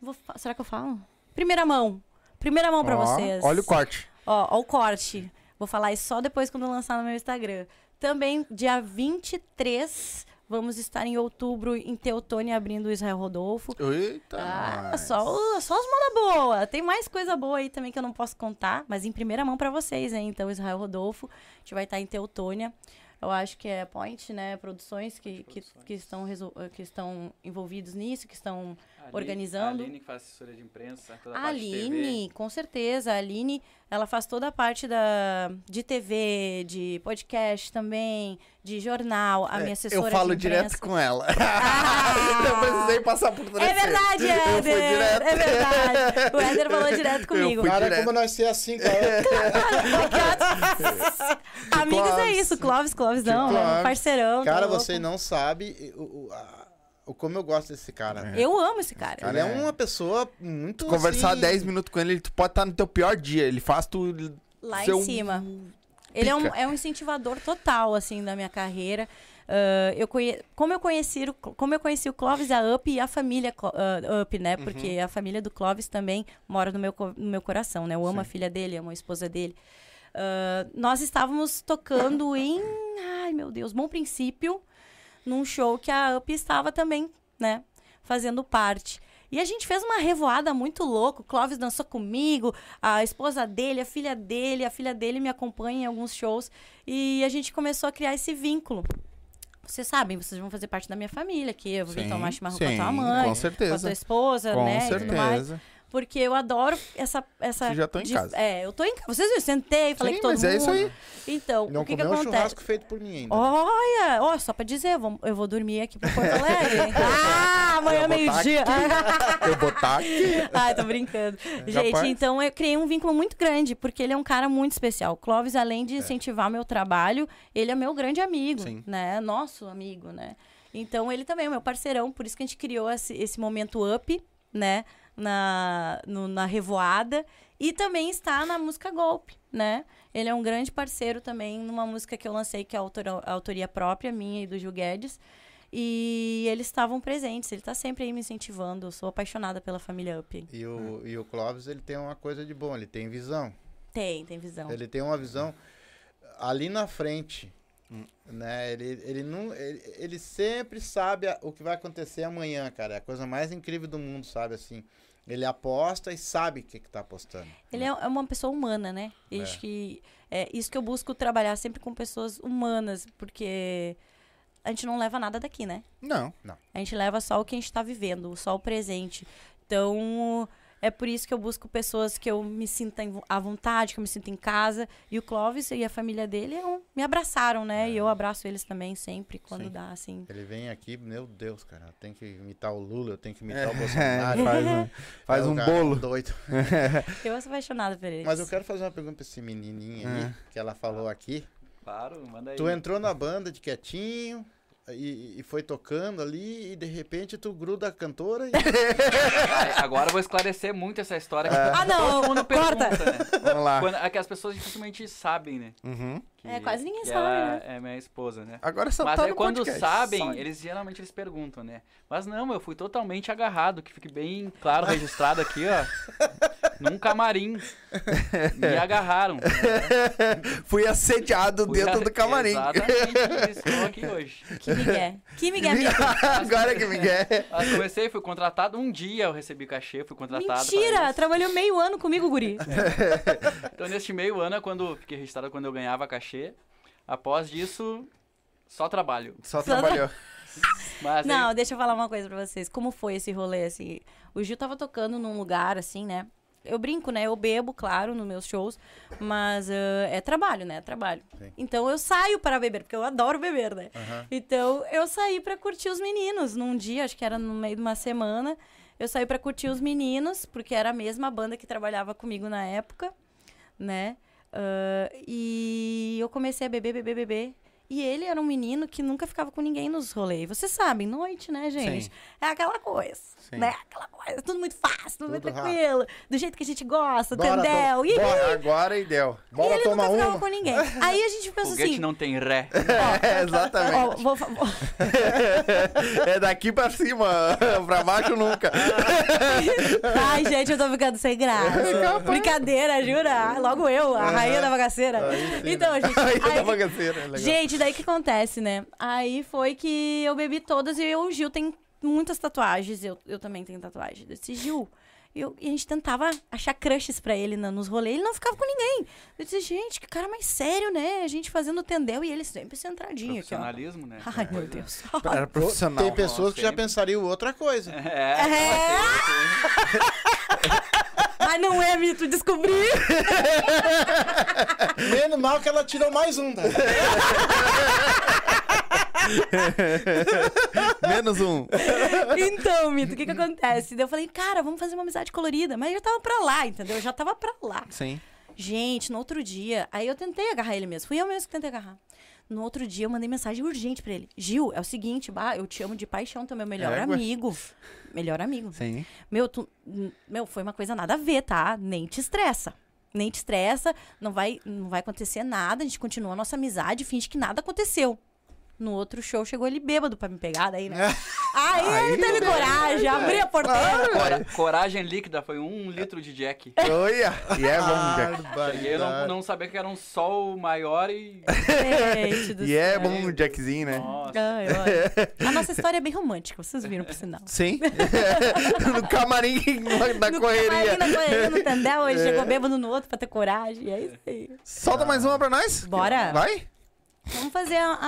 vou será que eu falo? Primeira mão. Primeira mão pra Ó, vocês. Olha o corte. Ó, ó o corte. Vou falar isso só depois quando eu lançar no meu Instagram. Também, dia 23, vamos estar em outubro em Teutônia abrindo o Israel Rodolfo. Eita, Ah, só, só as moda boa. Tem mais coisa boa aí também que eu não posso contar, mas em primeira mão pra vocês, hein? Então, Israel Rodolfo, a gente vai estar em Teutônia. Eu acho que é Point, né? Produções que, que, que, estão, que estão envolvidos nisso, que estão Aline- organizando. A Aline que faz assessoria de imprensa, toda a A parte de TV. Aline, com certeza. A Aline, ela faz toda a parte da, de TV, de podcast também, de jornal. A minha assessora É, Eu falo direto com ela. Ah! eu precisei passar por trás. É verdade, Eu fui Éder. direto. É verdade. O Éder falou direto comigo. Cara, direto. como nós ser assim, cara. Amigos é Clóvis. isso, Clóvis, Clóvis não, Clóvis. é um parceirão. Cara, tá você não sabe o, o, a- o como eu gosto desse cara. né? Eu amo esse cara. Ele é uma pessoa muito Conversar assim, 10 minutos com ele, tu pode estar no teu pior dia. Ele faz tu. Lá em um cima. Ele é um, é um incentivador total, assim, da minha carreira. Ah, eu conhe... como, eu conheci o... como eu conheci o Clóvis, a Up e a família ah, Up, né? Porque a família do Clóvis também mora no meu, co- no meu coração, né? Eu amo a filha dele, amo a esposa dele. Ah, nós estávamos tocando em... Ai, meu Deus, Bom Princípio, num show que a Up estava também, né? Fazendo parte. E a gente fez uma revoada muito louca. O Clóvis dançou comigo, a esposa dele, a filha dele, a filha dele me acompanha em alguns shows. E a gente começou a criar esse vínculo. Vocês sabem, vocês vão fazer parte da minha família, que eu vou vir tomar chimarrão com a tua mãe, com com a certeza. tua esposa, Com né? e mais. certeza. Porque eu adoro essa. essa Vocês já estão em de- casa. É, eu tô em casa. Vocês viram? Sentei, falei Sim, que todo mas mundo. é isso aí. Então, Não o que, que comeu um acontece? churrasco feito por mim ainda. Olha, ó, só pra dizer, eu vou, eu vou dormir aqui pro Porto Alegre. ah, amanhã meio-dia. Eu botar aqui. Ai, tô brincando. Gente, Capaz. então eu criei um vínculo muito grande, porque ele é um cara muito especial. O Clóvis, além É. de incentivar meu trabalho, ele é meu grande amigo, Sim. né? Nosso amigo, né? Então ele também é meu parceirão, por isso que a gente criou esse, esse momento up, né? Na, no- na revoada. E também está na música Golpe, né? Ele é um grande parceiro também numa música que eu lancei, que é a autora- a autoria própria, minha e do Gil Guedes. E eles estavam presentes, ele tá sempre aí me incentivando. Eu sou apaixonada pela família Up. E o, e o Clóvis, ele tem uma coisa de bom, ele tem visão. Tem, tem visão. Ele tem uma visão ali na frente. Né? Ele, ele, não, ele, ele sempre sabe a- o que vai acontecer amanhã, cara. É a coisa mais incrível do mundo, sabe? Assim, ele aposta e sabe o que, que tá apostando. Ele é é uma pessoa humana, né? É. Acho que é isso que eu busco trabalhar sempre com pessoas humanas, porque a gente não leva nada daqui, né? Não. A gente leva só o que a gente tá vivendo, só o presente. Então, é por isso que eu busco pessoas que eu me sinta à vontade, que eu me sinta em casa. E o Clóvis e a família dele é um- me abraçaram, né? E eu abraço eles também sempre, quando Sim. dá, assim. Ele vem aqui, meu Deus, cara, eu tenho que imitar o Lula, eu tenho que imitar o É, Bolsonaro. faz um, faz É, o um bolo. Doido. Eu sou apaixonada por eles. Mas eu quero fazer uma pergunta pra esse menininho aí, É. que ela falou aqui. Claro, manda aí. Tu entrou na banda de quietinho e, e foi tocando ali e de repente tu gruda a cantora e... Agora eu vou esclarecer muito essa história. que Ah, não, todo mundo corta! pergunta, né? Vamos lá. Quando, é que as pessoas dificilmente sabem, né? Uhum. que- É, quase ninguém sabe, ela né? É minha esposa, né? Agora só Mas tá aí no quando podcast. sabem, eles geralmente eles perguntam, né? Mas não, eu fui totalmente agarrado, que fique bem claro registrado aqui, ó. Num camarim. Me agarraram. Fui assediado Fui dentro a- do camarim. Exatamente, isso estou aqui hoje. Que Miguel. Que Miguel, amigo. Agora que me quer. Mas comecei, fui contratado um dia, eu recebi cachê, fui contratado. Mentira! isso. Trabalhou meio ano comigo, guri. Então, neste meio ano, é quando fiquei registrado quando eu ganhava cachê. Após disso, só trabalho. Só trabalhou. Mas Não, aí, deixa eu falar uma coisa pra vocês. Como foi esse rolê, assim? O Gil tava tocando num lugar, assim, né? Eu brinco, né? Eu bebo, claro, nos meus shows. Mas ah, é trabalho, né? É trabalho. Sim. Então eu saio para beber, porque eu adoro beber, né? Aham. Então eu saí pra curtir os meninos. Num dia, acho que era no meio de uma semana. Eu saí pra curtir os meninos, porque era a mesma banda que trabalhava comigo na época, né? Ah, e eu comecei a beber, beber, beber. E ele era um menino que nunca ficava com ninguém nos rolês. Vocês sabem, noite, né, gente? Sim. É aquela coisa, Sim. né? Aquela coisa, tudo muito fácil, tudo, muito tranquilo. Do jeito que a gente gosta, Bora, entendeu? E, Bora. Agora e deu. e Bora ele tomar nunca ficava uma. com ninguém. Aí a gente pensa foguete assim... não tem ré. É, exatamente. ó, vou, fa- é daqui pra cima, pra baixo nunca. Ai, gente, eu tô ficando sem graça. Brincadeira, jura? Logo eu, a rainha da bagaceira. Aí sim, então, gente. Aí eu aí- tava bagaceira, é legal. gente, daí o que acontece, né? Aí foi que eu bebi todas e eu, o Gil tem muitas tatuagens. Eu, eu também tenho tatuagem. Desse Gil. Eu, e a gente tentava achar crushes pra ele na- nos rolês. Ele não ficava com ninguém. Eu disse, gente, que cara mais sério, né? A gente fazendo tendel e ele sempre centradinho aqui, ó. Profissionalismo, né? Ai, meu Deus. Era profissional. Tem pessoas que já sempre. pensariam outra coisa. É, É. Mas não é, Mito, descobri. Menos mal que ela tirou mais um, tá? Menos um. Então, Mito, o que que acontece? Daí eu falei, cara, vamos fazer uma amizade colorida. Mas eu já tava pra lá, entendeu? Eu já tava pra lá. Sim. Gente, no outro dia, aí eu tentei agarrar ele mesmo. Fui eu mesmo que tentei agarrar. No outro dia, eu mandei mensagem urgente pra ele. Gil, é o seguinte, bah, eu te amo de paixão, tu é meu melhor Égua. amigo. Melhor amigo. Sim. Meu, tu, meu, foi uma coisa nada a ver, tá? Nem te estressa. Nem te estressa, não vai, não vai acontecer nada, a gente continua a nossa amizade, finge que nada aconteceu. No outro show chegou ele bêbado pra me pegar, daí, né? Aí, ele teve coragem, abri a porteira. Cora- coragem líquida foi um litro de Jack. Olha. E é bom, Jack. Cheguei, eu não, não sabia que era um sol maior e. Gente do E é bom o Jackzinho, né? Nossa. Ai, olha. A nossa história é bem romântica, vocês viram por sinal. Sim. no camarim, na No correria. camarim, na correria, no tendel, ele chegou bêbado no outro pra ter coragem, é isso aí. Solta mais uma pra nós. Bora. Vai? Vamos fazer a,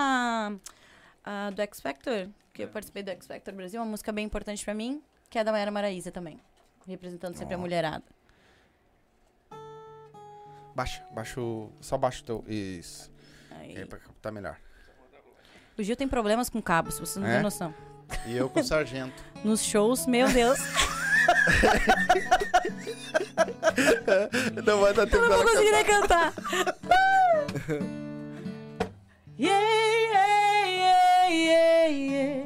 a- a do X Factor, que eu participei do X Factor Brasil, uma música bem importante pra mim, que é da Mayara Maraíza também. representando sempre a Ó. mulherada. Baixa, baixa o... Só baixa o teu... Isso. Aí. É pra captar melhor. O Gil tem problemas com cabos, vocês não É? têm noção. E eu com o sargento. Nos shows, meu Deus, Não vai dar tempo eu não vou conseguir nem cantar. yeah, yeah, yeah, yeah.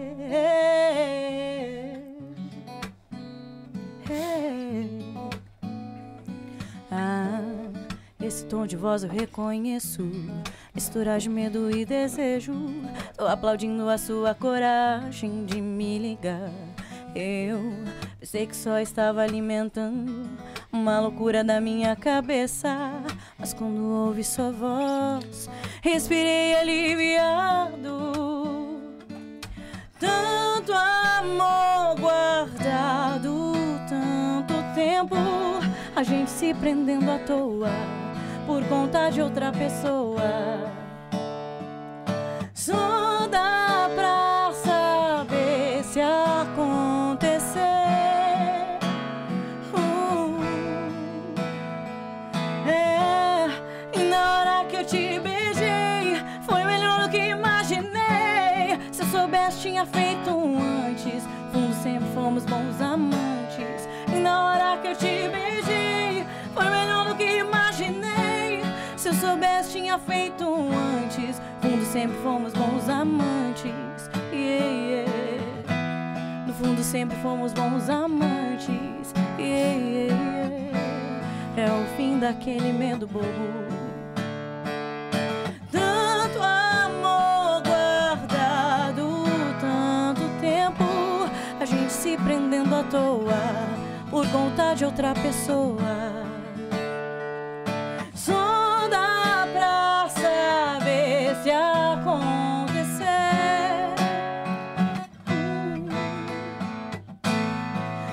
Hey. Ah, esse tom de voz eu reconheço. Misturar de medo e desejo. Tô aplaudindo a sua coragem de me ligar. Eu pensei que só estava alimentando uma loucura da minha cabeça. Mas quando ouvi sua voz, respirei aliviado. Tanto amor guardado, tanto tempo, a gente se prendendo à toa por conta de outra pessoa. Só tinha feito antes. Fundo sempre fomos bons amantes. E na hora que eu te beijei, foi melhor do que imaginei. Se eu soubesse, tinha feito antes. Fundo sempre fomos bons amantes. Yeah, yeah. No fundo sempre fomos bons amantes. Yeah. É o fim daquele medo bobo. Gente se prendendo à toa por conta de outra pessoa. Só dá pra saber se acontecer.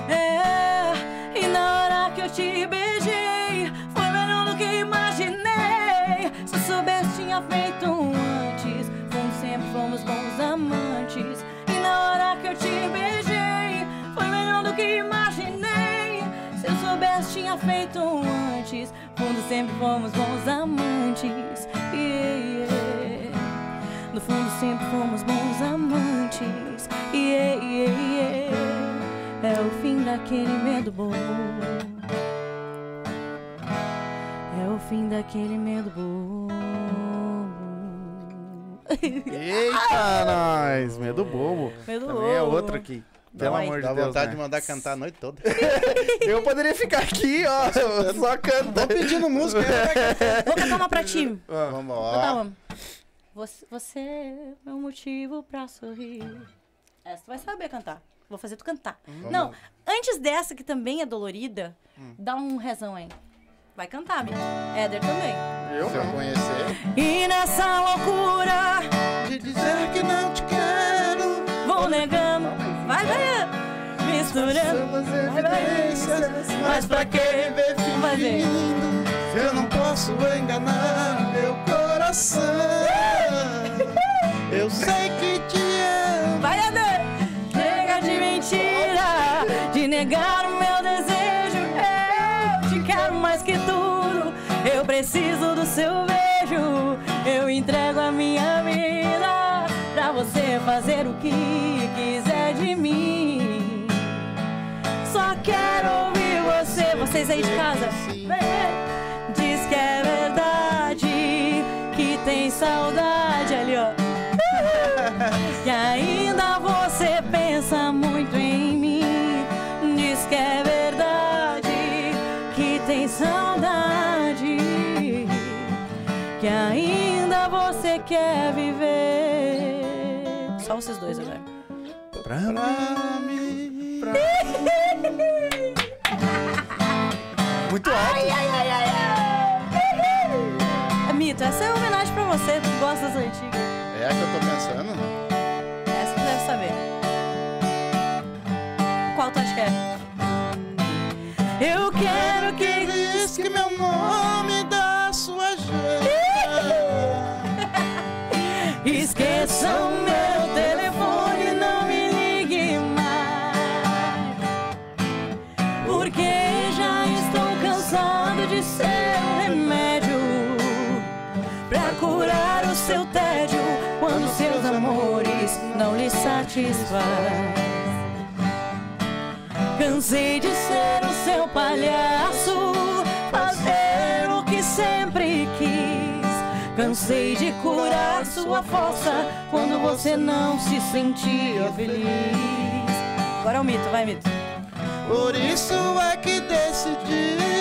É, e na hora que eu te beijei, foi melhor do que imaginei. Se soubesse, tinha feito antes. Fomos sempre fomos bons amantes. E na hora que eu te beijei, que imaginei. Se eu soubesse, tinha feito um antes. Fundo sempre fomos bons amantes. Yeah, yeah. No fundo sempre fomos bons amantes. Yeah, yeah, yeah. É o fim daquele medo bobo. É o fim daquele medo bobo. Eita, nós! Medo bobo. Medo Também é bobo. outro aqui. Pelo amor de Dá Deus, vontade né? de mandar cantar a noite toda. Eu poderia ficar aqui, ó, só canta. Pedindo música. Vou cantar uma pra ti. Vamos Vou cantar lá. uma. Você, você é meu motivo pra sorrir. Essa tu vai saber cantar. Vou fazer tu cantar. Não, antes dessa, que também é dolorida, dá um rezão aí. Vai cantar, amigo. Éder também. Eu Se eu conhecer. E nessa loucura, De dizer que não te quero. vou negando. Vai, vai. Misturando. Vai, vai. Mas pra quem vê fingindo, eu não posso enganar meu coração. Eu sei que te amo. Vai, Éder. Chega de mentira, de negar o meu desejo. Eu te quero mais que tudo. Eu preciso do seu Vocês aí de casa. Vem, vem. Diz que é verdade, que tem saudade ali, ó. Que ainda você pensa muito em mim. Diz que é verdade, que tem saudade. Que ainda você quer viver. Só vocês dois agora. Pra Pra mim. Muito alto. Ai, ai, ai, ai, ai. Mito, essa é homenagem pra você, que gosta das antigas. É a que eu tô pensando? Essa tu deve saber. Qual tu acha que é? Eu quero que. diz que meu nome da sua gente. Esqueça satisfaz. Cansei de ser o seu palhaço, fazer o que sempre quis. Cansei de curar sua força quando você não se sentia feliz. Agora é o mito, vai, mito. Por isso é que decidi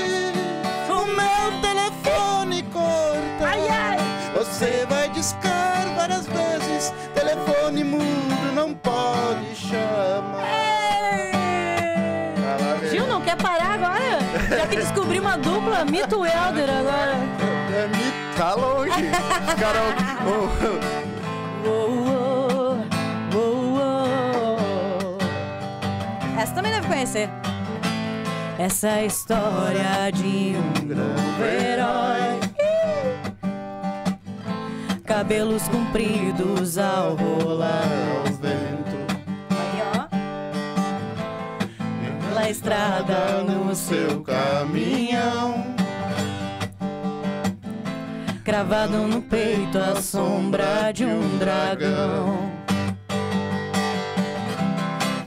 lá, Gil, não quer parar agora? Já que descobri uma dupla, mito Helder agora. É mito. Tá longe. Os caras. Uou, uou, uou, uou. Essa também deve conhecer. Essa é a história de um novo herói. Cabelos compridos ao rolar Pela estrada no seu caminhão. Cravado no peito a sombra de um dragão.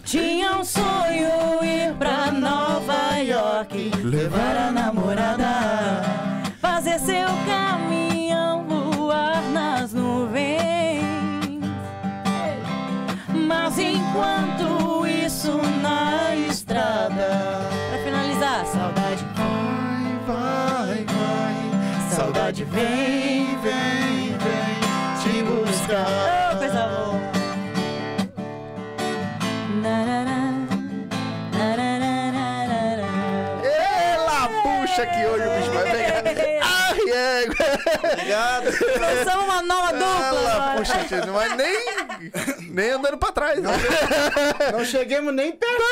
Tinha um sonho ir pra Nova York, levar a namorada, pra finalizar, saudade Vai, vai, vai. Saudade vem, vem, vem te buscar. Oh, coisa boa. Ela puxa que hoje o bicho é. Obrigado. Lançamos uma nova dupla puxa não vai nem. Nem andando pra trás. Não. Não chegamos nem perto.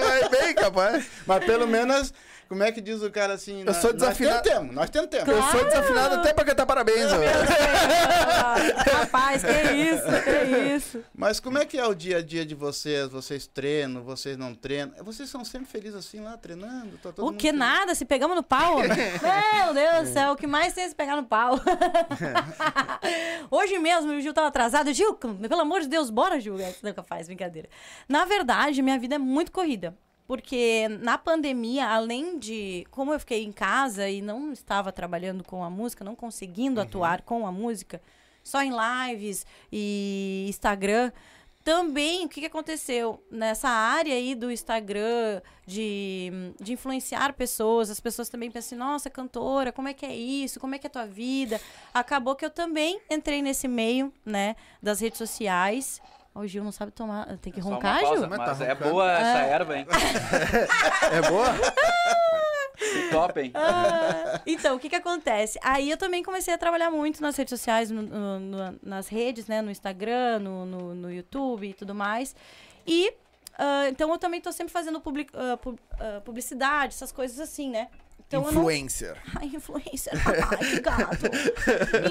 Vai bem, capaz. Mas pelo menos, como é que diz o cara assim? Eu sou desafinado. Nós tentamos, nós tentamos. Eu sou desafinado até pra cantar parabéns. Ah, Rapaz, que isso, que isso. Mas como é que é o dia a dia de vocês? Vocês treinam, vocês não treinam? Vocês são sempre felizes assim lá, treinando? Tá todo O mundo que feliz? nada? Se pegamos no pau? Meu Deus do céu, o que mais tem é se pegar no pau. Hoje mesmo o Gil tava atrasado. Gil, pelo amor de Deus, bora, Gil. Nunca faz, brincadeira. Na verdade, minha vida é muito corrida. Porque na pandemia, além de. Como eu fiquei em casa e não estava trabalhando com a música, não conseguindo atuar com a música, só em lives e Instagram. Também, o que, que aconteceu? Nessa área aí do Instagram, de, de influenciar pessoas, as pessoas também pensam assim, nossa, cantora, como é que é isso? Como é que é a tua vida? Acabou que eu também entrei nesse meio, né, das redes sociais. O Gil não sabe tomar, tem que uma roncar, pausa, Gil? Mas Mas tá é roncando. boa essa erva, hein? É boa? Top, hein? Ah, então, o que que acontece? Aí eu também comecei a trabalhar muito nas redes sociais, no- no- no- nas redes, né? No Instagram, no, no, no YouTube e tudo mais. E, ah, então, eu também tô sempre fazendo public- pu- ah, publicidade, essas coisas assim, né? Então, eu não Influencer. Ai, influencer. Ai, que gato.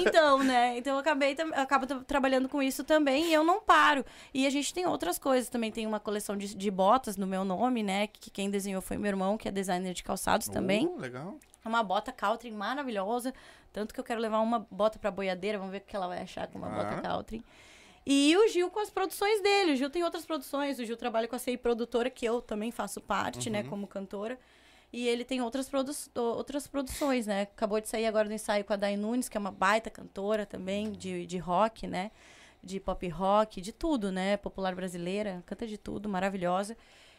Então, né? Então eu acabei eu acabo tra- trabalhando com isso também e eu não paro. E a gente tem outras coisas também. Tem uma coleção de, de botas no meu nome, né? Que quem desenhou foi meu irmão, que é designer de calçados também. Uh, legal. É Uma bota Caltrin maravilhosa. Tanto que eu quero levar uma bota pra boiadeira. Vamos ver o que ela vai achar com uma Ah. bota Caltrin. E o Gil com as produções dele. O Gil tem outras produções. O Gil trabalha com a CI Produtora, que eu também faço parte, né? Como cantora. E ele tem outras, produ outras produções, né? Acabou de sair agora do ensaio com a Dai Nunes, que é uma baita cantora também, de, de rock, né? De pop rock, de tudo, né? Popular brasileira, canta de tudo, maravilhosa.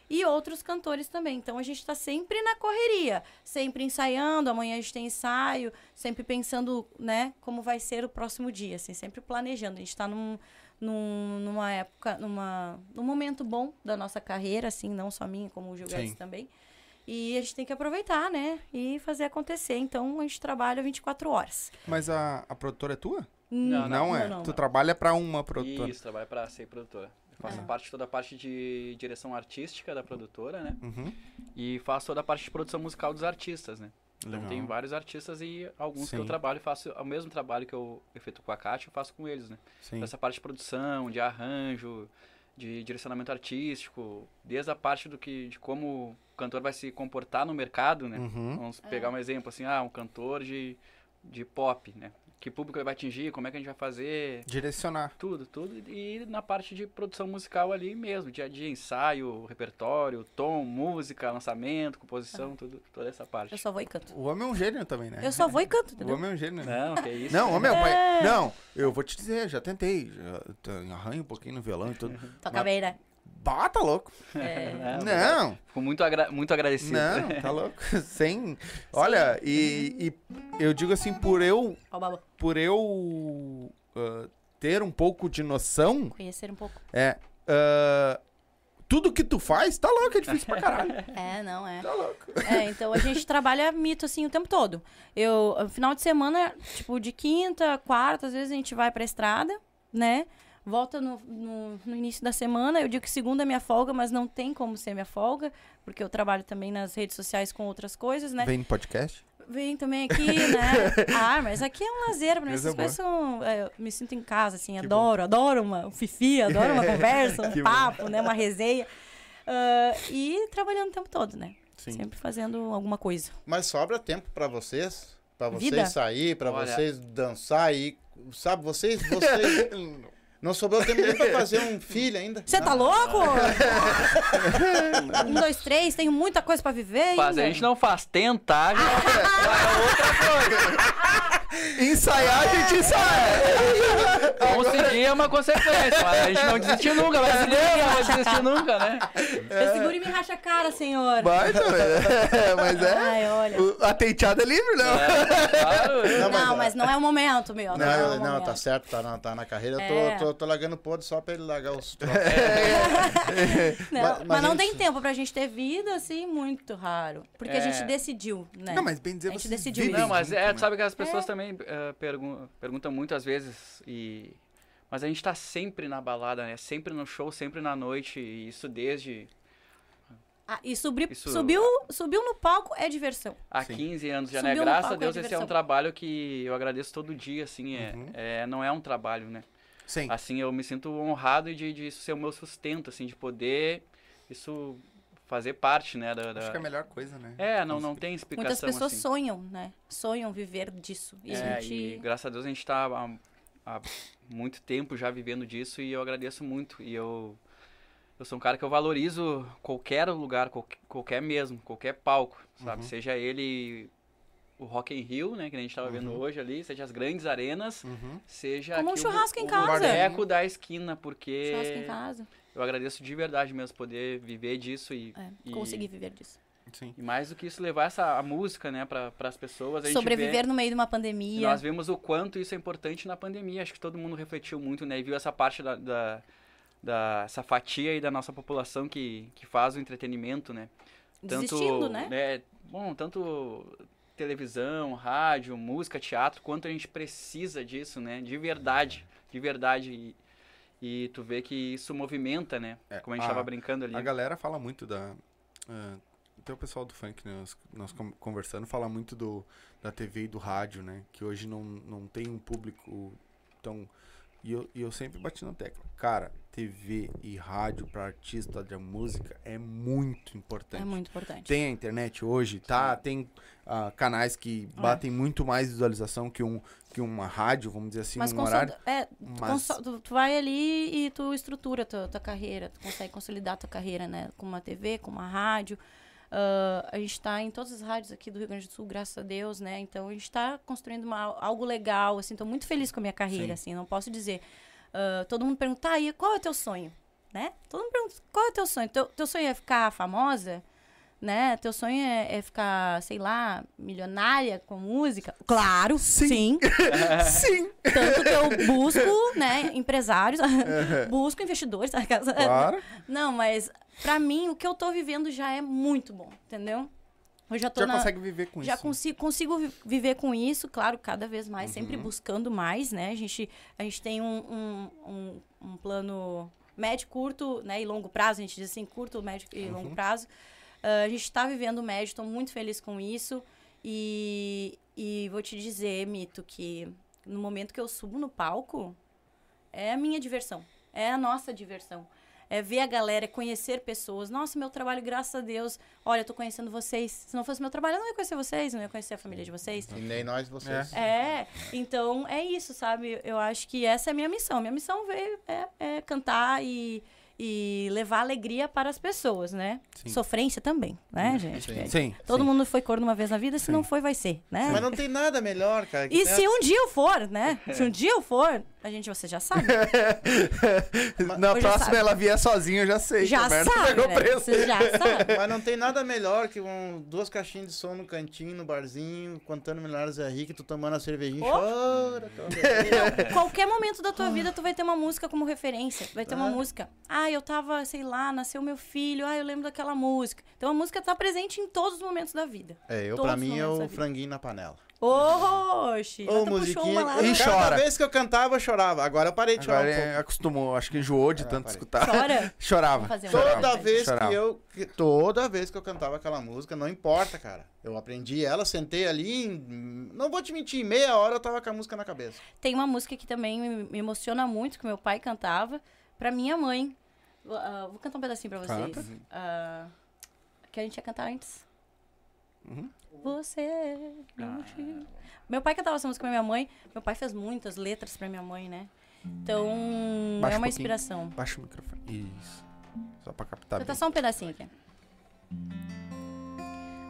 E outros cantores também. Então a gente tá sempre na correria, sempre ensaiando. Amanhã a gente tem ensaio, sempre pensando, né, como vai ser o próximo dia, assim, sempre planejando. A gente tá num, num- numa época, numa, num momento bom da nossa carreira, assim, não só minha, como o Gil Sim. Guedes também. E a gente tem que aproveitar, né? E fazer acontecer. Então a gente trabalha 24 horas. Mas a, a produtora é tua? Não, Não, é. não, tu não. trabalha pra uma produtora. Isso, trabalho pra ser produtora. Eu faço Ah. parte, toda a parte de direção artística da produtora, né? Uhum. E faço toda a parte de produção musical dos artistas, né? Legal. Então tem vários artistas e alguns que eu Sim. trabalho e faço o mesmo trabalho que eu efetuo com a Kátia, eu faço com eles, né? Sim. Essa parte de produção, de arranjo, de direcionamento artístico, desde a parte do que de como o cantor vai se comportar no mercado, né? Uhum. Vamos pegar um exemplo assim, ah, um cantor de, de pop, né? Que público ele vai atingir, como é que a gente vai fazer. Direcionar. Tudo, tudo. E na parte de produção musical ali mesmo, dia a dia, ensaio, repertório, tom, música, lançamento, composição, tudo, toda essa parte. Eu só vou e canto. O homem é um gênio também, né? Eu só vou e canto, O entendeu? homem é um gênio. Não, que isso. Não, homem é o pai. É. Não, eu vou te dizer, já tentei. Já t- arranho um pouquinho no violão e tudo. Toca bem, né? Bata louco. É. Não, Não, Fico muito, agra muito agradecido. não, tá louco. Sem. Olha, e, e eu digo assim, por eu, por eu ah, ter um pouco de noção, Conhecer um pouco. é. ah, tudo que tu faz, tá louco, é difícil pra caralho. É, não, é. Tá louco. É, então a gente trabalha mito assim o tempo todo. Eu, no final de semana, tipo, de quinta, quarta, às vezes a gente vai pra estrada, né? Volta no, no, no início da semana. Eu digo que segunda é minha folga, mas não tem como ser minha folga, porque eu trabalho também nas redes sociais com outras coisas, né? Vem no podcast? Vem também aqui, né? Ah, mas aqui é um lazer pra mim. Essas coisas são. é, eu me sinto em casa, assim, Que adoro, adoro uma um fifi, adoro uma conversa, Que um bom. papo, né? Uma resenha. Ah, e trabalhando o tempo todo, né? Sim. Sempre fazendo alguma coisa. Mas sobra tempo pra vocês, pra vocês Vida. sair, pra Olha. vocês dançar e sabe, vocês, vocês não sobrou tempo nem pra fazer um filho ainda. Você tá louco? um, dois, três, tenho muita coisa pra viver. Faz, a gente não faz, tentar, já Ensaiar, a gente ensaia. conseguir é uma consequência, mas a gente não desistiu nunca, mas se não vai desistir nunca, né? Eu seguro e me racha a cara, senhor. Baita, velho. Mas é. Ai, olha. O- A tenteada é livre, não? É, claro. Não, mas- Não, mas não é o momento, meu. Não, Não, é o não, momento. tá certo, tá na, tá na carreira. Eu É. tô, tô, tô largando podre só pra ele largar os trocos. Não, Mas- mas, mas não gente- tem tempo pra gente ter vida, assim, muito raro. Porque a É. gente decidiu, né? Não, mas bem dizer, A gente decidiu Não, mas é, né? sabe que as pessoas também eh, pergun- perguntam muitas vezes e... Mas a gente tá sempre na balada, né? Sempre no show, sempre na noite, e isso desde Ah, e subir, Isso- subiu, subiu no palco é diversão. há Sim. 15 anos já, Subiu né? Graças a é Deus esse é um trabalho que eu agradeço todo dia, assim, é, Uhum. é- não é um trabalho, né? Sim. Assim, eu me sinto honrado de, de isso ser o meu sustento, assim, de poder isso fazer parte, né, da... da- Acho que é a melhor coisa, né? É, não, não tem explicação, Muitas pessoas assim. sonham, né? Sonham viver disso. E É, a gente. e graças a Deus a gente tá há, há muito tempo já vivendo disso e eu agradeço muito. E eu, eu sou um cara que eu valorizo qualquer lugar, qualquer, qualquer mesmo, qualquer palco, sabe? Uhum. Seja ele o Rock in Rio, né, que a gente tava vendo Uhum. hoje ali, seja as grandes arenas, Uhum. seja Como um aqui o- churrasco em o, casa. boteco da esquina, porque Churrasco em casa. Eu agradeço de verdade mesmo poder viver disso e, É, e- conseguir viver disso. Sim. e mais do que isso levar essa a música, né, para as pessoas. A gente vê- Sobreviver no meio de uma pandemia. nós vimos o quanto isso é importante na pandemia. Acho que todo mundo refletiu muito, né? E viu essa parte da, da, da- essa fatia aí da nossa população que, que faz o entretenimento, né? Desistindo, né? Bom, tanto televisão, rádio, música, teatro, quanto a gente precisa disso, né? De verdade, de verdade. E, e tu vê que isso movimenta, né? É, Como a gente a- tava brincando ali. A galera fala muito da. ah, até o pessoal do funk, né, nós, nós conversando, fala muito do, da TV e do rádio, né? Que hoje não, não tem um público tão. E eu, eu sempre bati na tecla. Cara, TV e rádio para artista de música é muito importante. É muito importante. Tem a internet hoje, tá? Tem ah, canais que batem muito mais visualização que, um, que uma rádio, vamos dizer assim, Mas um horário. é, Mas tu, tu vai ali e tu estrutura tua, tua carreira, tu consegue consolidar tua carreira, né? Com uma TV, com uma rádio. Ah, a gente está em todas as rádios aqui do Rio Grande do Sul, graças a Deus, né? Então a gente está construindo uma- algo legal, assim, tô muito feliz com a minha carreira, Sim. assim, não posso dizer. Ah, todo mundo pergunta, ah, e qual é o teu sonho? Né? Todo mundo pergunta, qual é o teu sonho? Teu, teu sonho é ficar famosa? Né? Teu sonho é, é ficar, sei lá, milionária com música? Claro, Sim. sim. Sim! Tanto que eu busco, né, empresários, busco investidores. Claro. Não, mas pra mim, o que eu tô vivendo já é muito bom, entendeu? Eu já tô Já na... consegue viver com já isso. consigo, consigo vi- viver com isso, claro, cada vez mais, sempre Uhum. buscando mais, né? A gente, a gente tem um, um, um, um plano médio, curto né, e longo prazo, a gente diz assim, curto, médio e longo Uhum. prazo. Ah, a gente está vivendo o médio, estou muito feliz com isso. E, e vou te dizer, Mito, que no momento que eu subo no palco, é a minha diversão. É a nossa diversão. é ver a galera, é conhecer pessoas. Nossa, meu trabalho, graças a Deus, olha, eu tô conhecendo vocês. Se não fosse meu trabalho, eu não ia conhecer vocês, não ia conhecer a família de vocês. E nem nós vocês. É, então é isso, sabe? Eu acho que essa é a minha missão. Minha missão veio é, é cantar e, e levar alegria para as pessoas, né? Sim. Sofrência também, né, gente? Sim. Sim. Todo sim. mundo foi corno uma vez na vida, se Sim. não foi, vai ser, né? Mas não tem nada melhor, cara. que E se um dia eu for, né? Se um dia eu for, a gente, você já sabe. Na Eu já próxima sabe. ela vier sozinha, eu já sei. Já sabe, né? Você já sabe. Mas não tem nada melhor que um, duas caixinhas de som no cantinho, no barzinho, contando milhares é rico, tu tomando a cervejinha, Oh. chora. chora. Qualquer momento da tua vida, tu vai ter uma música como referência. Vai ter uma Ah. música. Ah, eu tava, sei lá, nasceu meu filho. Ah, eu lembro daquela música. Então a música tá presente em todos os momentos da vida. É, eu Todos pra mim é o franguinho na panela. Ô, tu puxou musiquinha. uma lá. E Cada chora. vez que eu cantava, eu chorava. Agora eu parei de chorar Agora um pouco. é, acostumou, acho que enjoou de Ah, tanto parei. escutar. Chora? Chorava. Toda vez Chorava. que eu. que- Toda vez que eu cantava aquela música, não importa, cara. Eu aprendi ela, sentei ali. em- não vou te mentir, em meia hora eu tava com a música na cabeça. Tem uma música que também me, emociona muito, que meu pai cantava, pra minha mãe. Vou, ah, vou cantar um pedacinho pra vocês. Canta. Ah, que a gente ia cantar antes. Uhum. Você. é meu motivo. Meu pai cantava essa música pra minha mãe. Meu pai fez muitas letras pra minha mãe, né? Então, Baixa é um uma pouquinho. inspiração. Baixa o microfone. Isso. Só pra captar bem. só um pedacinho aqui.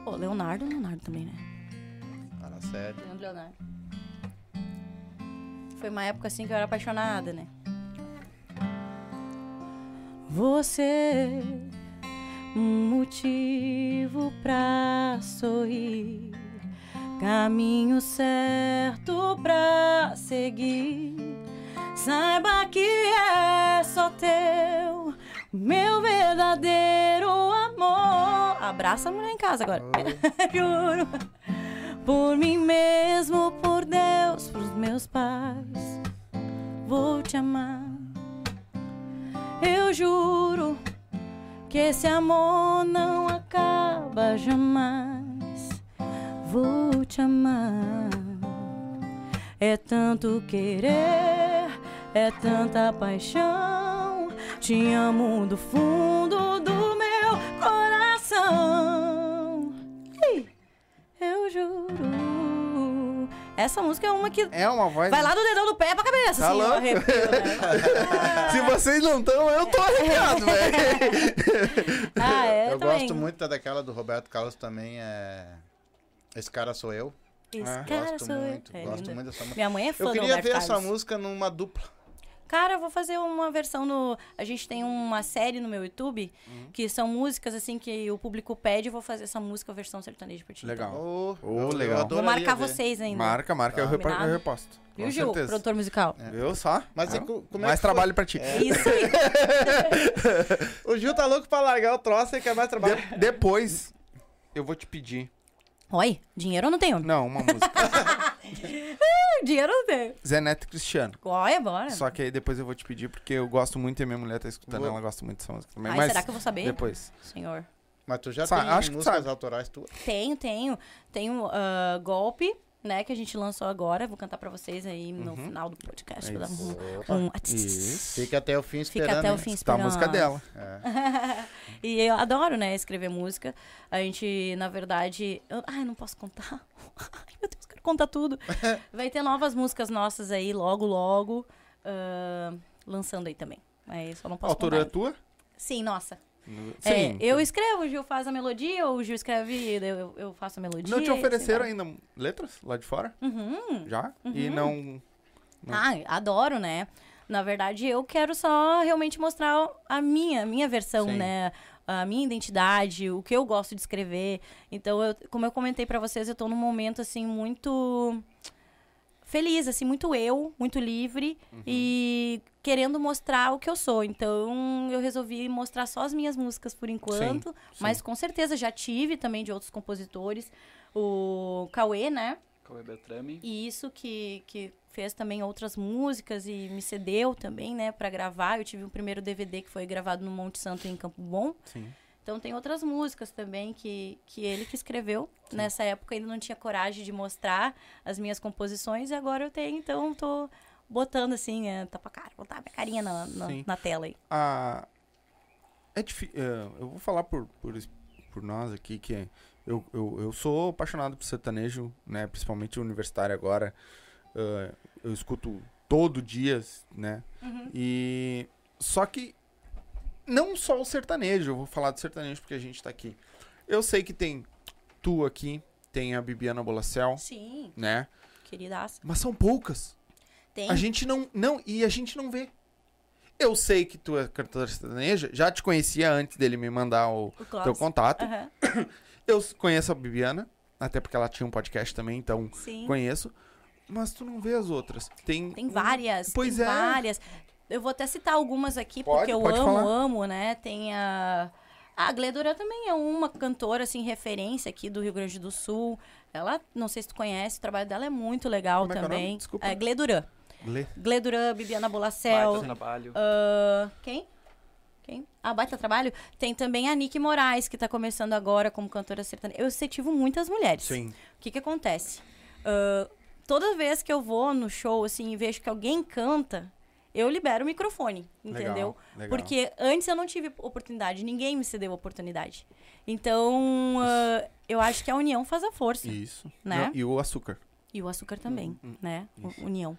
Ô, Leonardo, Leonardo também, né? Fala sério. Leandro Leonardo. Foi uma época assim que eu era apaixonada, né? Você, um motivo pra sorrir, caminho certo pra seguir. Saiba que é só teu, meu verdadeiro amor. Abraça a mulher em casa agora. Juro. Por mim mesmo, por Deus, pros meus pais, vou te amar. Eu juro que esse amor não acaba jamais. Vou te amar. É tanto querer, é tanta paixão. Te amo do fundo do meu coração. Essa música é uma que É uma voz. vai lá do dedão do pé pra cabeça, Tá assim, louco? arrepio, né? Se vocês não estão, eu tô arrepiado, velho. Ah, é, eu também. gosto muito daquela do Roberto Carlos também, é. Esse cara sou eu. Esse Ah. cara gosto sou eu. muito, É gosto linda. muito dessa música. Minha mãe é fã Eu queria ver essa Carlos. música numa dupla. Cara, eu vou fazer uma versão no. A gente tem uma série no meu YouTube Uhum. que são músicas assim que o público pede. Eu vou fazer essa música versão sertaneja pra ti. Legal. Oh, Oh, eu- eu legal. Vou marcar ver. vocês ainda. Marca, marca, eu, repo- eu reposto. Viu, Gil? Produtor musical. Viu só? Mas co- como é mais trabalho pra ti. É isso aí. O Gil tá louco pra largar o troço e quer mais trabalho. De- depois, eu vou te pedir. Oi, dinheiro eu não tenho. Não, uma música. Dinheiro não tenho. Zé Neto e Cristiano. Olha, bora. Só que aí depois eu vou te pedir, porque eu gosto muito e a minha mulher tá escutando, Vou- ela gosta muito dessa música também. Ai, Mas será que eu vou saber? depois. Senhor. Mas tu já Sa- tem acho músicas autorais tuas? Tenho, tenho. Tenho ah, Golpe, né, que a gente lançou agora. Vou cantar pra vocês aí no Uhum. final do podcast. Vou dar um, um-. Fica até o fim Fica esperando. até o fim Tá a esperando. música dela. É. E eu adoro, né, escrever música. A gente, na verdade. Eu, ai, não posso contar. Ai, meu Deus, quero contar tudo. Vai ter novas músicas nossas aí, logo, logo. ah, lançando aí também. Aí só não A posso autora é tua? Sim, nossa. Sim. É, eu escrevo, o Gil faz a melodia, ou o Gil escreve, eu, eu faço a melodia. Não te ofereceram ainda letras lá de fora? Uhum. Já? E não. Não. Ah, adoro, né? Na verdade, eu quero só realmente mostrar a minha, a minha versão, Sim. né? A minha identidade, o que eu gosto de escrever. Então, eu- como eu comentei pra vocês, eu tô num momento, assim, muito feliz, assim, muito eu, muito livre Uhum. e querendo mostrar o que eu sou. Então, eu resolvi mostrar só as minhas músicas por enquanto, mas com certeza já tive também de outros compositores. O Cauê, né? Cauê Beltrame. E isso que, que fez também outras músicas e me cedeu também, né, pra gravar. Eu tive o primeiro DVD que foi gravado no Monte Santo em Campo Bom. Sim. Então tem outras músicas também que, que ele que escreveu. Nessa época ele não tinha coragem de mostrar as minhas composições e agora eu tenho, então tô botando assim, é, tapa cara, botar minha carinha na, na, Sim. na tela aí. A, é difícil. eu vou falar por, por, por nós aqui que eu, eu, eu sou apaixonado por sertanejo, né? Principalmente universitário agora. Uh, eu escuto todo dia, né? Uhum. E. Só que. Não só o sertanejo, eu vou falar do sertanejo porque a gente tá aqui. Eu sei que tem tu aqui, tem a Bibiana Bolacel, Sim, né? queridaça. Mas são poucas. Tem. A gente não, não. E a gente não vê. Eu sei que tu é cantora sertaneja, já te conhecia antes dele me mandar o o teu contato. Aham, Eu conheço a Bibiana, até porque ela tinha um podcast também, então Sim. conheço. Mas tu não vê as outras. Tem, Tem várias. Pois tem é. várias. Eu vou até citar algumas aqui, Pode, porque eu amo, falar. amo, né? Tem a. A Gledora também é uma cantora, assim, referência aqui do Rio Grande do Sul. Ela, não sei se tu conhece, o trabalho dela é muito legal Como é é também. Desculpa. É Gleduran. Lê. Gleduran, Bibiana Bolacel. Baita trabalho. Ah, quem? Quem? Ah, baita trabalho. Tem também a Nick Moraes, que tá começando agora como cantora sertaneja. Eu incentivo muitas mulheres. Sim. O que que acontece? Ah, toda vez que eu vou no show, assim, e vejo que alguém canta, eu libero o microfone, entendeu? Legal, legal. Porque antes eu não tive oportunidade, ninguém me cedeu oportunidade. Então, ah, eu acho que a união faz a força. Isso. Né? E o açúcar. E o açúcar também, Hum, hum, né? Isso. União.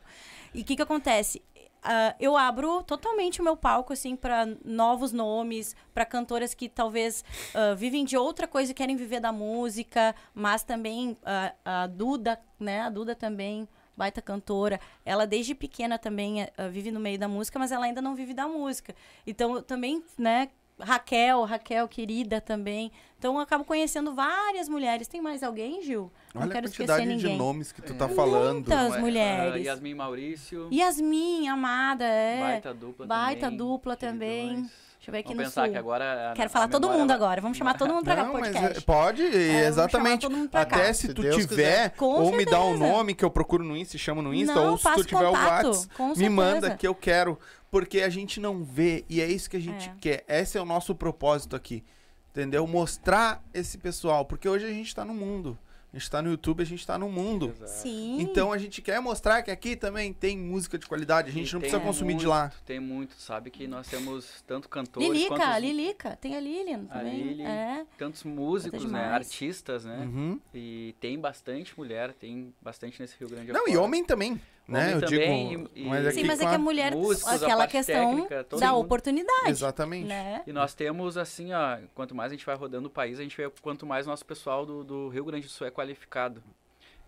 E o que que acontece? Ah, eu abro totalmente o meu palco, assim, para novos nomes, para cantoras que talvez ah, vivem de outra coisa e querem viver da música, mas também ah, a Duda, né? A Duda também, baita cantora. Ela, desde pequena, também ah, vive no meio da música, mas ela ainda não vive da música. Então, eu também, né? Raquel, Raquel, querida também. Então, eu acabo conhecendo várias mulheres. Tem mais alguém, Gil? não Olha a quero esquecer quantidade ninguém. de nomes que tu tá falando. Muitas Ué, mulheres. ah, Yasmin Maurício. Yasmin, amada, é. Baita dupla Baita também. dupla também. Deixa eu ver aqui Vamos no pensar sul. que agora... a- Quero a falar todo memória mundo vai- agora. Vamos chamar todo mundo pra cá Não, pro mas podcast. é- pode, exatamente. chamar todo mundo pra cá. Até se, Se tu Deus tiver, Com ou me dá um certeza. nome que eu procuro no Insta, chamo no Insta, Não, ou se tu passa tiver o contato, WhatsApp, com me certeza. manda que eu quero. Porque a gente não vê, e é isso que a gente É. quer. Esse é o nosso propósito aqui. Entendeu? Mostrar esse pessoal. Porque hoje a gente tá no mundo. A gente tá no YouTube, a gente tá no mundo. Exato. Sim. Então a gente quer mostrar que aqui também tem música de qualidade. A gente E não precisa consumir de muito, lá. Tem muito, sabe que nós temos tanto cantores Lilica, quanto os- Lilica. Tem a Lilian A também. Lili. É. tantos músicos, né? Artistas, né? Uhum. E tem bastante mulher, tem bastante nesse Rio Grande do Não, e homem também. Né? Eu também digo. e- mas e- Sim, mas é que a a- mulher, músicos, a aquela parte questão técnica, da mundo. oportunidade, Exatamente. né? E nós temos, assim, ó, quanto mais a gente vai rodando o país, a gente vê quanto mais nosso pessoal do, do Rio Grande do Sul é qualificado.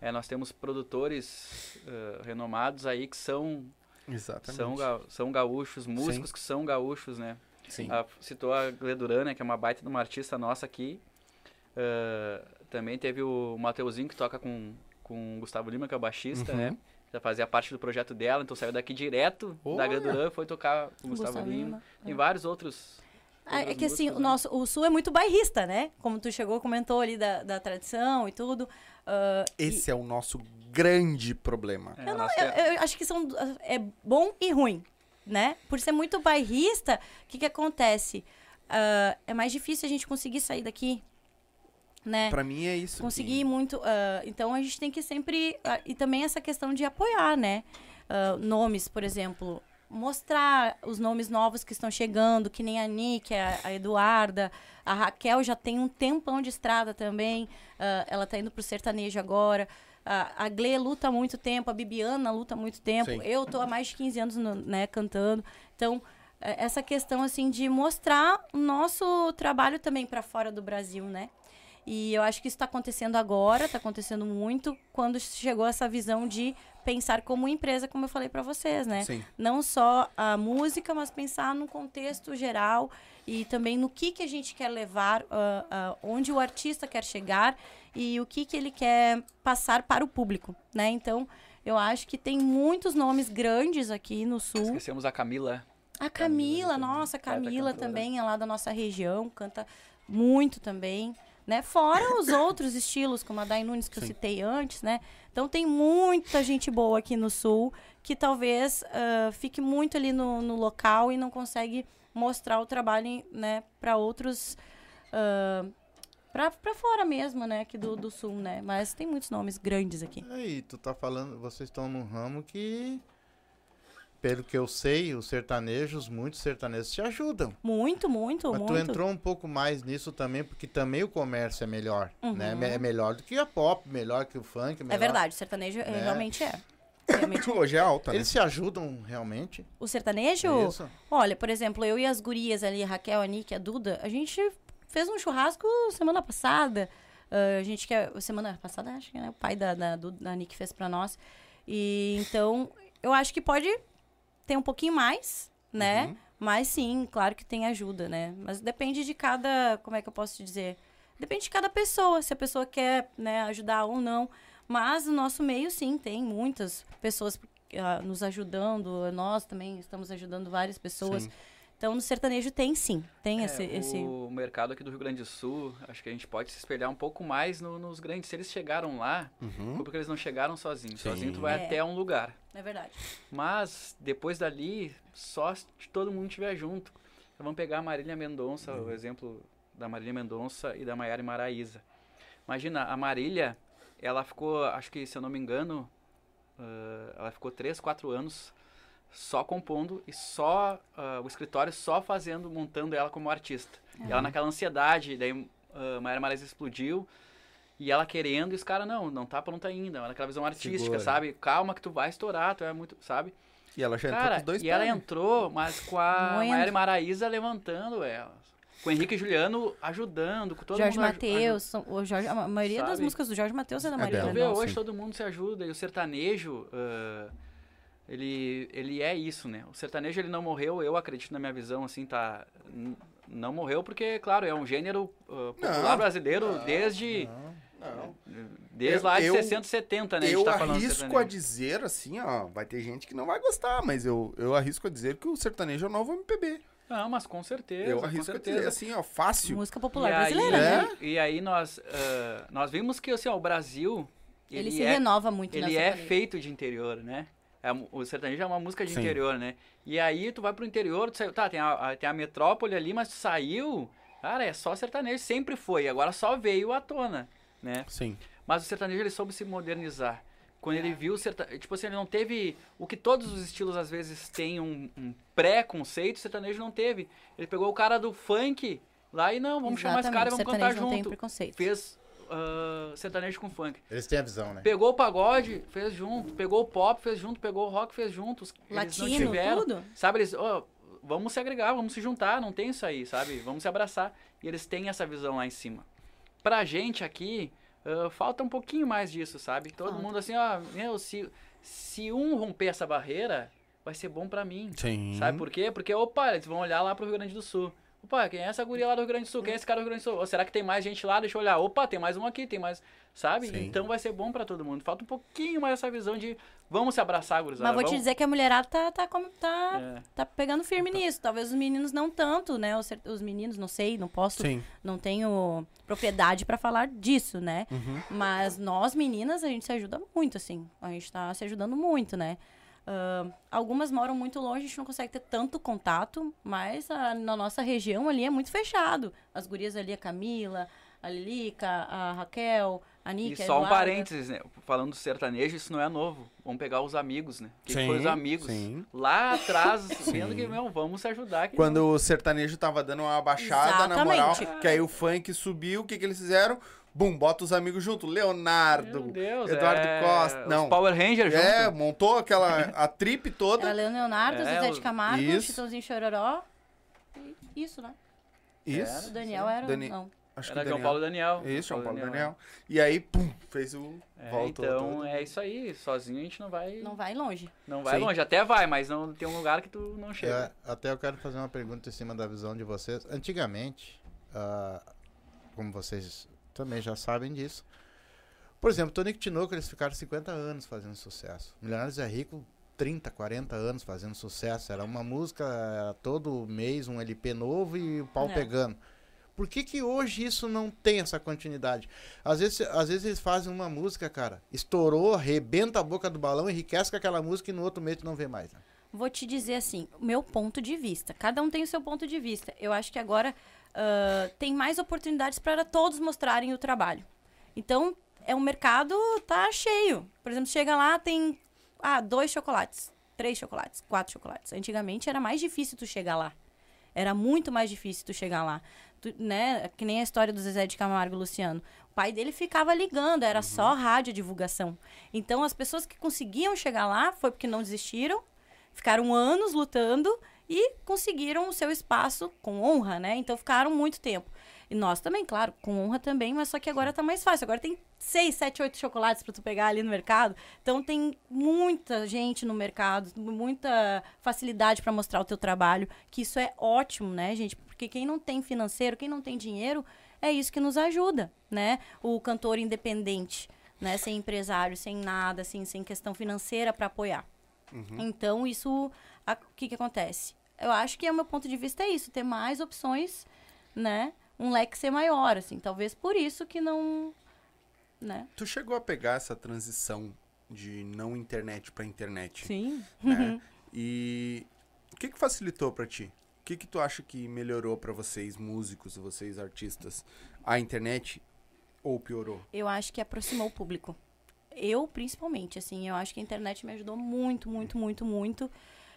É, nós temos produtores eh, renomados aí que são, Exatamente. são, ga- são gaúchos, músicos que são gaúchos, né? Sim. A- citou a Gledurana, né, que é uma baita de uma artista nossa aqui. Ah, também teve o Mateuzinho, que toca com, com o Gustavo Lima, que é o baixista, Uhum. né? Já fazia parte do projeto dela, então saiu daqui direto da Olha! Gledurana, foi tocar com o Gustavo, Gustavo Lima. Lima, Tem é. vários outros. Ah, É que assim, músicas, o né? nosso o sul é muito bairrista, né? Como tu chegou, comentou ali da, da tradição e tudo. E- Esse é o nosso grande problema. É, Eu, nós eu- tem- eu acho que são é bom e ruim, né? Por ser muito bairrista, o que que acontece? Ah, é mais difícil a gente conseguir sair daqui, né? Pra mim é isso. Conseguir muito. ah, então a gente tem que sempre. ah, e também essa questão de apoiar, né? Ah, nomes, por exemplo. Mostrar os nomes novos que estão chegando, que nem a Nick, a, a Eduarda, a Raquel já tem um tempão de estrada também. ela tá indo pro sertanejo agora. A, a Gle luta há muito tempo, a Bibiana luta há muito tempo. Sim. Eu tô há mais de 15 anos no- né, cantando. Então, é, essa questão assim de mostrar o nosso trabalho também para fora do Brasil, né? E eu acho que isso está acontecendo agora, está acontecendo muito quando chegou essa visão de pensar como empresa, como eu falei para vocês, né? Sim. Não só a música, mas pensar no contexto geral e também no que, que a gente quer levar, ah, ah, onde o artista quer chegar e o que, que ele quer passar para o público, né? Então, eu acho que tem muitos nomes grandes aqui no Sul. Esquecemos a Camila. A Camila Camila, nossa, baita Camila também é lá da nossa região, canta muito também, né? Fora os outros estilos, como a Dai Nunes que eu Sim. citei antes, né? Então tem muita gente boa aqui no Sul que talvez ah, fique muito ali no, no local e não consegue mostrar o trabalho, né, para outros. ah, pra para fora mesmo, né, aqui do, do Sul, né? Mas tem muitos nomes grandes aqui. Aí, tu tá falando, vocês estão num ramo que pelo que eu sei, os sertanejos, muitos sertanejos se ajudam. Muito, muito, Mas muito. tu entrou um pouco mais nisso também, porque também o comércio é melhor, né? Uhum. É melhor do que a pop, melhor que o funk, melhor... É verdade, o sertanejo é, né? realmente é. Realmente. Hoje é alta, né? Eles se ajudam realmente? O sertanejo, Isso? olha, por exemplo, eu e as gurias ali, a Raquel, a Nick, a Duda, a gente fez um churrasco semana passada. Ah, a gente quer. Semana passada, acho que né, o pai da, da, da Nick fez pra nós. E então, eu acho que pode ter um pouquinho mais, né? Uhum. Mas sim, claro que tem ajuda, né? Mas depende de cada. Como é que eu posso te dizer? Depende de cada pessoa, se a pessoa quer né, ajudar ou não. Mas no nosso meio, sim, tem muitas pessoas ah, nos ajudando. Nós também estamos ajudando várias pessoas. Sim. Então, no sertanejo tem sim. Tem É, esse, esse. O mercado aqui do Rio Grande do Sul, acho que a gente pode se espelhar um pouco mais no- nos grandes. Se eles chegaram lá, Uhum. foi porque eles não chegaram sozinhos. Sim. Sozinho tu vai É. até um lugar. É verdade. Mas, depois dali, só se todo mundo estiver junto. Então, vamos pegar a Marília Mendonça, Uhum. o exemplo da Marília Mendonça e da Maiara Maraíza. Imagina, a Marília, ela ficou, acho que, se eu não me engano, ah, ela ficou 3, 4 anos só compondo e só ah, o escritório só fazendo, montando ela como artista. E ela naquela ansiedade, daí uh, Maíra Maraíza explodiu e ela querendo, e os caras, não, não tá pronta ainda, ela naquela visão artística, Segura. sabe? Calma que tu vai estourar, tu é muito, sabe? E ela já entrou com Cara, os dois e ela pés. entrou, mas com a. Maíra Maraíza levantando ela. Com o Henrique e Juliano ajudando, com todo Jorge mundo Matheus, são- o Jorge, a maioria das Sabe? músicas do Jorge Matheus é da É dela. Vê, Mendonça. hoje todo mundo se ajuda e o sertanejo, ah, ele, ele é isso, né? O sertanejo ele não morreu, eu acredito na minha visão, assim, tá... Não morreu porque, claro, é um gênero ah, popular Não, brasileiro desde, Não. desde Eu- lá de eu- 60, 70, né? a gente Eu tá falando arrisco a dizer assim, ó, vai ter gente que não vai gostar, mas eu, eu arrisco a dizer que o sertanejo é o novo MPB. Não, mas com certeza, eu com arrisco a certeza. dizer assim, ó, fácil. Música popular e aí, brasileira, É? né? E aí nós, ah, nós vimos que assim, ó, o Brasil, Ele, ele, se é, renova muito ele é feito de interior, né? É, o sertanejo é uma música de Sim. interior, né? E aí tu vai pro interior, tu saiu, tá, tem a, a- tem a metrópole ali, mas tu saiu, cara, é só sertanejo, sempre foi, agora só veio à tona, né? Sim. Mas o sertanejo ele soube se modernizar. Quando ele viu o sertanejo, tipo assim, ele não teve o que todos os estilos às vezes têm um, um pré-conceito, o sertanejo não teve. Ele pegou o cara do funk lá e não, vamos chamar esse cara e vamos Exatamente, cantar sertanejo não tem junto. preconceito. Fez ah, sertanejo com funk. Eles têm a visão, né? Pegou o pagode, fez junto. Pegou o pop, fez junto. Pegou o rock, fez junto. Os- Eles não Latino, tiveram. tudo. Sabe, eles, ó, vamos se agregar, vamos se juntar, não tem isso aí, sabe? Vamos se abraçar. E eles têm essa visão lá em cima. Pra gente aqui, ah, falta um pouquinho mais disso, sabe? Todo Falta. mundo assim, ó, meu, se, se um romper essa barreira, vai ser bom pra mim. Sim. Sabe por quê? Porque, opa, eles vão olhar lá pro Rio Grande do Sul. Opa, quem é essa guria lá do Rio Grande do Sul? Quem é esse cara do Rio Grande do Sul? Ou será que tem mais gente lá? Deixa eu olhar. Opa, tem mais um aqui, tem mais. Sabe? Sim. Então vai ser bom pra todo mundo. Falta um pouquinho mais essa visão de vamos se abraçar, gurizada. Mas vou te vamos- dizer que a mulherada tá, tá, como- tá, É. tá pegando firme nisso. Talvez os meninos não tanto, né? Os, os meninos, não sei, não posso, Sim. não tenho propriedade pra falar disso, né? Uhum. Mas nós, meninas, a gente se ajuda muito, assim. A gente tá se ajudando muito, né? Ah, algumas moram muito longe, a gente não consegue ter tanto contato, mas ah, na nossa região ali é muito fechado. As gurias ali, a Camila, a Lilica, a Raquel, a E Nica, a só um parênteses, né? Falando do sertanejo, isso não é novo. Vamos pegar os amigos, né? Que, Sim, foi os amigos? sim. Lá atrás, vendo que, meu, vamos se ajudar. Que Quando o sertanejo tava dando uma baixada na moral, Exatamente. que aí o funk subiu, o que que eles fizeram? Bum, bota os amigos junto. Leonardo, Meu Deus, Eduardo é... Costa. os Não. Power Rangers É, junto. montou aquela a trip toda. Era Leonardo, É, o- de Camargo, Isso. Chitãozinho Chororó. E isso, né? Isso. O Daniel era. Dani- Não. Acho Era que João. Paulo Daniel. Isso, João Paulo Daniel, Daniel. E aí, pum, fez o. É, voltou. então todo. é isso aí. Sozinho a gente não vai. Não vai longe. Não vai Sim. longe. Até vai, mas não tem um lugar que tu não chega. É, até eu quero fazer uma pergunta em cima da visão de vocês. Antigamente, ah, como vocês também já sabem disso, por exemplo, Tonico e Tinoco, eles ficaram 50 anos fazendo sucesso. Milionários é Rico, 30, 40 anos fazendo sucesso. Era uma música era todo mês, um LP novo e o pau É. pegando. Por que que hoje isso não tem essa continuidade? Às vezes, às vezes eles fazem uma música, cara, estourou, arrebenta a boca do balão, enriquece com aquela música e no outro mês tu não vê mais. né? Vou te dizer assim, o meu ponto de vista. Cada um tem o seu ponto de vista. Eu acho que agora ah, tem mais oportunidades para todos mostrarem o trabalho. Então, é um mercado tá cheio. Por exemplo, chega lá, tem ah, dois chocolates. três chocolates, quatro chocolates. Antigamente era mais difícil tu chegar lá. Era muito mais difícil tu chegar lá. Tu, né? Que nem a história do Zezé de Camargo e Luciano. O pai dele ficava ligando, era só rádio divulgação. Então as pessoas que conseguiam chegar lá foi porque não desistiram, ficaram anos lutando e conseguiram o seu espaço com honra, né? Então ficaram muito tempo. E nós também, claro, com honra também, mas só que agora tá mais fácil. Agora tem seis, sete, oito chocolates para tu pegar ali no mercado. Então tem muita gente no mercado, muita facilidade para mostrar o teu trabalho, que isso é ótimo, né, gente? Porque quem não tem financeiro, quem não tem dinheiro, é isso que nos ajuda, né? O cantor independente, né, sem empresário, sem nada, assim, sem questão financeira para apoiar. Então isso, o que que acontece? Eu acho que o meu ponto de vista é isso, ter mais opções, né? Um leque ser maior, assim. Talvez por isso que não, né? Tu chegou a pegar essa transição de não internet pra internet, Sim. né? E o que que facilitou pra ti? O que que tu acha que melhorou pra vocês, músicos, vocês artistas, a internet ou piorou? Eu acho que aproximou o público. Eu, principalmente, assim, eu acho que a internet me ajudou muito, muito, muito, muito.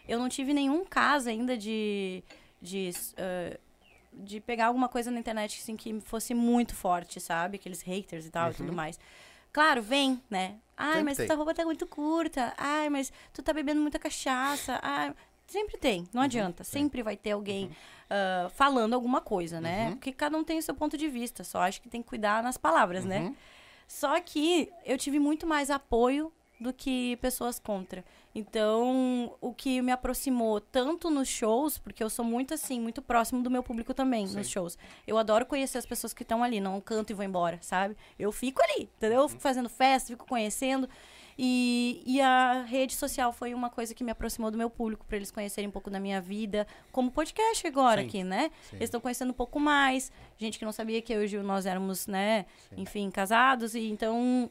Eu não tive nenhum caso ainda de, de, eh, de pegar alguma coisa na internet assim, que fosse muito forte, sabe? Aqueles haters e tal e tudo mais. Claro, vem, né? Ai, Sempre mas tem. tua roupa tá muito curta. Ai, mas tu tá bebendo muita cachaça. Ai, sempre tem, não adianta. Sempre vai ter alguém ah, falando alguma coisa, né? Porque cada um tem o seu ponto de vista. Só acho que tem que cuidar nas palavras, né? Só que eu tive muito mais apoio do que pessoas contra. Então, o que me aproximou tanto nos shows, porque eu sou muito assim, muito próximo do meu público também nos shows. Eu adoro conhecer as pessoas que estão ali, não canto e vou embora, sabe? Eu fico ali, entendeu? Eu fico fazendo festa, fico conhecendo. E, e a rede social foi uma coisa que me aproximou do meu público, para eles conhecerem um pouco da minha vida, como podcast agora Sim. aqui, né? Eles estão conhecendo um pouco mais. Gente que não sabia que eu e o Gil nós éramos, né, enfim, casados. E então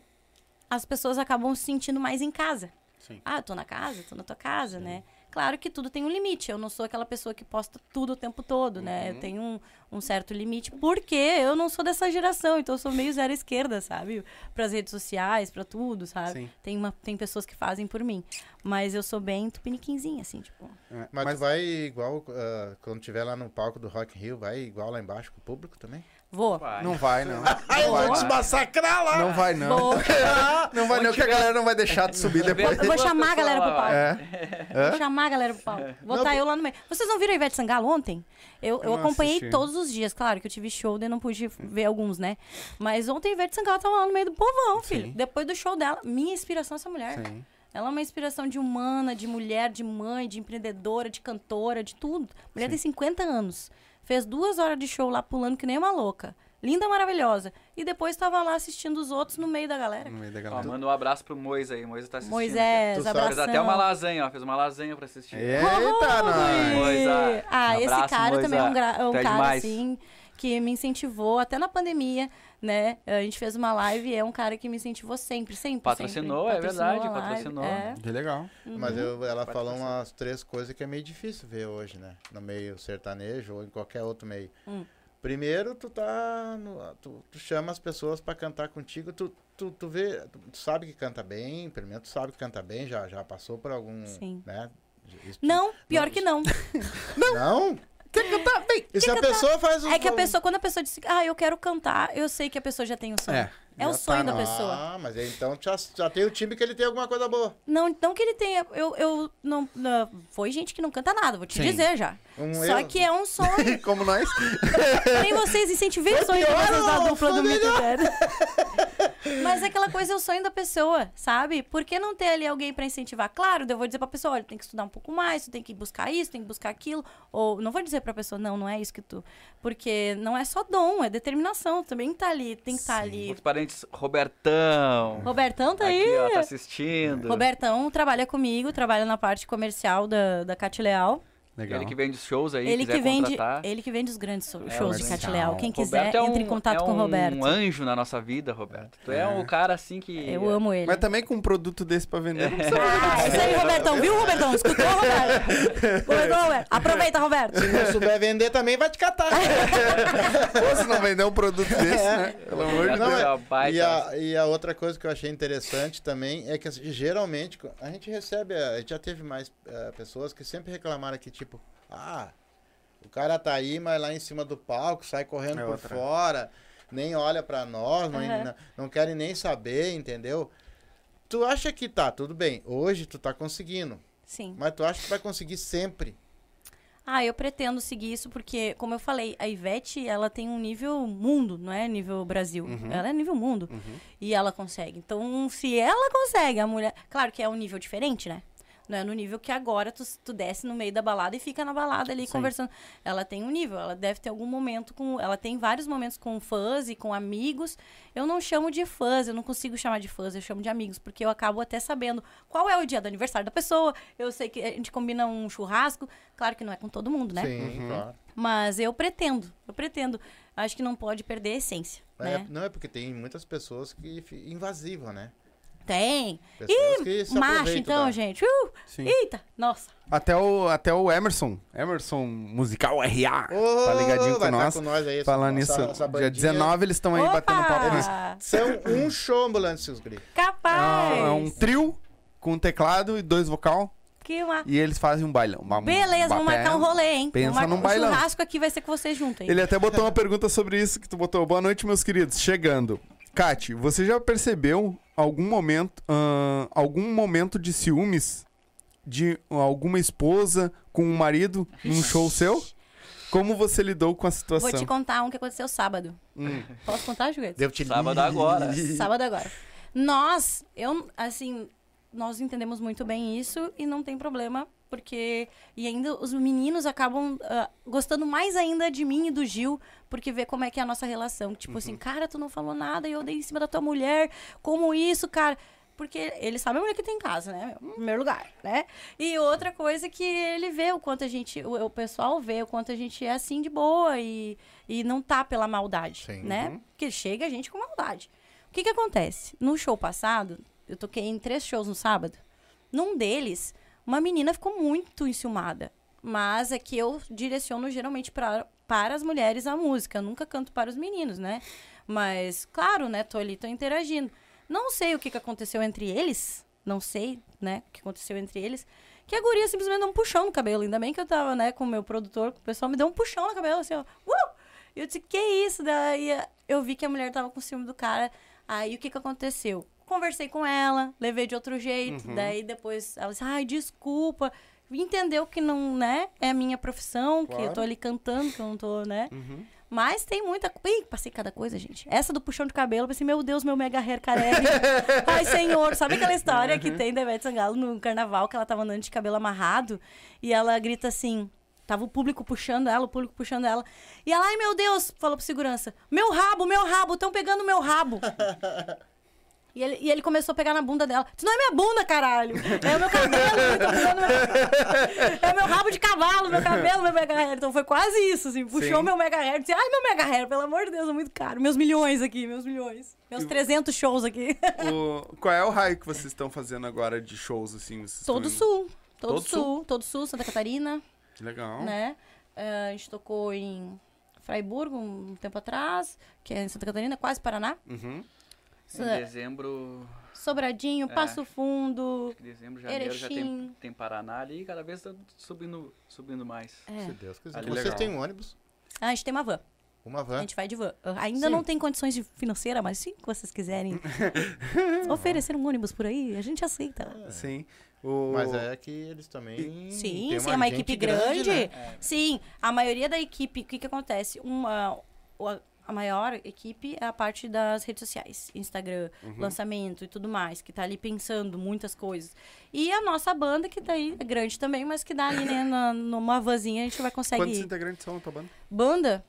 as pessoas acabam se sentindo mais em casa. Sim. Ah, eu tô na casa, tô na tua casa, né? Claro que tudo tem um limite. Eu não sou aquela pessoa que posta tudo o tempo todo, né? Uhum. Eu tenho um, um certo limite, porque eu não sou dessa geração, então eu sou meio zero esquerda, sabe? Para as redes sociais, para tudo, sabe? Sim. Tem, uma, tem pessoas que fazem por mim. Mas eu sou bem tupiniquinzinha, assim, tipo. É, Mas, tu vai igual, ah, quando tiver lá no palco do Rock in Rio, vai igual lá embaixo com o público também? Vou. Vai. não vai, não. Não vai, vou te massacrar lá! Não vai, não. Vou, Não vai, não, que a galera não vai deixar de subir depois. eu vou chamar a galera pro palco. É. Vou chamar a galera pro palco. Vou estar eu lá no meio. Vocês não viram a Ivete Sangalo ontem? Eu, eu acompanhei assisti. todos os dias. Claro que eu tive show, daí não pude ver alguns, né? Mas ontem a Ivete Sangalo tava lá no meio do povão, filho. Sim. Depois do show dela, minha inspiração é essa mulher. Sim. Ela é uma inspiração de humana, de mulher, de mãe, de empreendedora, de cantora, de tudo. Mulher tem 50 anos. Fez duas horas de show lá pulando que nem uma louca. Linda, maravilhosa. E depois tava lá assistindo os outros no meio da galera. No meio da Ó, galera. manda um abraço pro Mois aí. Mois tá assistindo. Moisés, abração. Fez até uma lasanha, ó. Fez uma lasanha pra assistir. Eita, nós. Moisa. Ah, Um esse abraço, cara também é um, Moisa. gra- é um cara, demais. assim, que me incentivou, até na pandemia, né? A gente fez uma live e é um cara que me incentivou sempre, sempre. Patrocinou, sempre. é verdade, live, patrocinou. é. Que legal. Mas eu- ela falou umas três coisas que é meio difícil ver hoje, né? No meio sertanejo ou em qualquer outro meio. Hum. Primeiro, tu tá. no- tu, tu chama as pessoas pra cantar contigo, tu, tu, tu vê, tu, sabe que canta bem, pelo menos tu sabe que canta bem, já, já passou por algum. Sim. Né? Isso- Não, pior Não, que não. Não? Quer cantar? Vem. E se a pessoa faz um. É que a pessoa, quando a pessoa diz, ah, eu quero cantar, eu sei que a pessoa já tem o sonho. É, É o já sonho tá da pessoa. Ah, mas então já, já tem o time que ele tem alguma coisa boa. Não, não que ele tenha. Eu, eu não, não- Foi gente que não canta nada, vou te Sim. dizer já. Um Só eu- que é um sonho. Como nós. Nem vocês incentivem o sonho de pior, da dupla do. Velho. Mas aquela coisa é o sonho da pessoa, sabe? Por que não ter ali alguém pra incentivar? Claro, eu vou dizer pra pessoa, olha, tem que estudar um pouco mais, tu tem que buscar isso, tem que buscar aquilo. Ou não vou dizer pra pessoa, não, não é isso que tu. Porque não é só dom, é determinação. Também tá ali, tem que estar ali. Outros parentes, Robertão. Robertão tá Aqui, aí. ó, tá assistindo. Robertão trabalha comigo, trabalha na parte comercial da, da Cate Leal. Legal. Ele que vende os shows aí, Ele que, vende, contratar. ele que vende os grandes É, shows de comercial. Cat Leal. Quem quiser, é um- entre em contato é com o Roberto. um anjo na nossa vida, Roberto. Tu é, É. um cara assim que... Eu amo ele. Mas também com um produto desse pra vender. precisa- Ah, isso aí, Robertão. Viu, Robertão? Escutou, Roberto? Escutou, Roberto? Aproveita, Roberto. Se não souber vender também vai te catar. Pô, se não vender um produto desse, né? Pelo amor de Não, Deus. é E a, e a outra coisa que eu achei interessante também é que assim, geralmente a gente recebe, a gente já teve mais eh, pessoas que sempre reclamaram que tipo, ah, o cara tá aí, mas lá em cima do palco sai correndo É por outra. fora, nem olha pra nós, não, Aham. não, não querem nem saber, entendeu? Tu acha que tá, tudo bem, hoje tu tá conseguindo, Sim. mas tu acha que vai conseguir sempre. Ah, eu pretendo seguir isso porque, como eu falei, a Ivete, ela tem um nível mundo, não é nível Brasil. Ela é nível mundo. E ela consegue. Então, se ela consegue, a mulher... Claro que é um nível diferente, né? Não é no nível que agora tu, tu desce no meio da balada e fica na balada ali Sim. conversando. Ela tem um nível, ela deve ter algum momento com... Ela tem vários momentos com fãs e com amigos. Eu não chamo de fãs, eu não consigo chamar de fãs, eu chamo de amigos, porque eu acabo até sabendo qual é o dia do aniversário da pessoa. Eu sei que a gente combina um churrasco. Claro que não é com todo mundo, né? Sim, claro. Mas eu pretendo, eu pretendo. Acho que não pode perder a essência, É, né? não é porque tem muitas pessoas que invasiva, né? Tem. Se Macho, então, da- gente. Uh, Sim. eita, nossa. Até o, até o Emerson, Emerson Musical RA, Ô, tá ligadinho com tá nós. com nós aí, Falando essa dia bandinha. 19 eles estão aí batendo papo. Opa! São um show ambulante, seus gringos. Capaz! É um trio com teclado e dois vocal Que uma... e eles fazem um bailão. Uma- Beleza, vamos marcar um rolê, hein? Pensa Vamos marcar- num bailão. O churrasco aqui vai ser com vocês juntos, hein? Ele até botou uma pergunta sobre isso que tu botou. Boa noite, meus queridos. Chegando. Kati, você já percebeu algum momento, ahn, algum momento de ciúmes de alguma esposa com um marido num show seu? Como você lidou com a situação? Vou te contar um que aconteceu sábado. Hum. Posso contar, Julieta? Devo te Sábado agora. Sábado agora. Nós, eu, assim, nós entendemos muito bem isso e não tem problema, porque. E ainda os meninos acabam ah, gostando mais ainda de mim e do Gil, porque vê como é que é a nossa relação. Tipo assim, cara, tu não falou nada e eu dei em cima da tua mulher. Como isso, cara? Porque ele sabe a mulher que tem em casa, né? Em primeiro lugar, né? E outra coisa que ele vê o quanto a gente, o, o pessoal vê o quanto a gente é assim de boa e, e não tá pela maldade, Sim. né? Porque chega a gente com maldade. O que que acontece? No show passado, eu toquei em três shows no sábado. Num deles, uma menina ficou muito enciumada. Mas é que eu direciono geralmente pra, para as mulheres a música. Eu nunca canto para os meninos, né? Mas, claro, né? Tô ali, tô interagindo. Não sei o que, que aconteceu entre eles. Não sei, né? O que aconteceu entre eles. Que a guria simplesmente deu um puxão no cabelo. Ainda bem que eu tava, né, com o meu produtor. O pessoal me deu um puxão no cabelo, assim, ó. Uh! Eu disse, que isso? Daí eu vi que a mulher tava com ciúme do cara. Aí o que que aconteceu? Conversei com ela, levei de outro jeito. Daí depois ela disse, ai, desculpa. Entendeu que não, né? É a minha profissão, que eu tô Claro. ali cantando, que eu não tô, né? Mas tem muita. Ih, passei cada coisa, gente. Essa do puxão de cabelo, eu pensei, meu Deus, meu mega hair careca. Ai, senhor. Sabe aquela história que tem da Ivete Sangalo no carnaval, que ela tava andando de cabelo amarrado e ela grita assim. Tava o público puxando ela, o público puxando ela. E ela, ai meu Deus, falou pro segurança: Meu rabo, meu rabo, estão pegando meu rabo. E ele, e ele começou a pegar na bunda dela. Isso não é minha bunda, caralho. É o meu cabelo. tão pegando meu- É meu rabo de cavalo, meu cabelo, meu mega hair. Então foi quase isso, assim. Puxou Sim. meu mega hair. Disse, ai, meu mega hair, pelo amor de Deus, é muito caro. Meus milhões aqui, meus milhões. Meus 300 shows aqui. O- qual é o raio que vocês estão fazendo agora de shows, assim? Todo sul. Todo, Todo sul. Todo sul, Santa Catarina, Legal. né? Eh, a gente tocou em Fraiburgo um tempo atrás, que é em Santa Catarina, quase Paraná. Uhum. Em dezembro, Sobradinho, É. Passo Fundo. dezembro, janeiro já tem, Erechim. tem Paraná ali e cada vez tá subindo, subindo mais. É. Se Deus quiser. Ali Vocês legal. têm um ônibus? Ah, a gente tem uma van. Uma A van? gente vai de van. Ainda Sim. não tem condições de financeira, mas sim que vocês quiserem oferecer um ônibus por aí, a gente aceita. Sim. O... Mas é que eles também. Sim, sim, é uma equipe grande. né? Sim, a maioria da equipe, o que, que acontece? Uma, a- a maior equipe é a parte das redes sociais, Instagram, lançamento e tudo mais, que tá ali pensando muitas coisas. E a nossa banda, que tá aí, é grande também, mas que dá ali, né, na- numa vanzinha, a gente vai conseguir. Quantos integrantes são na tua banda? Banda?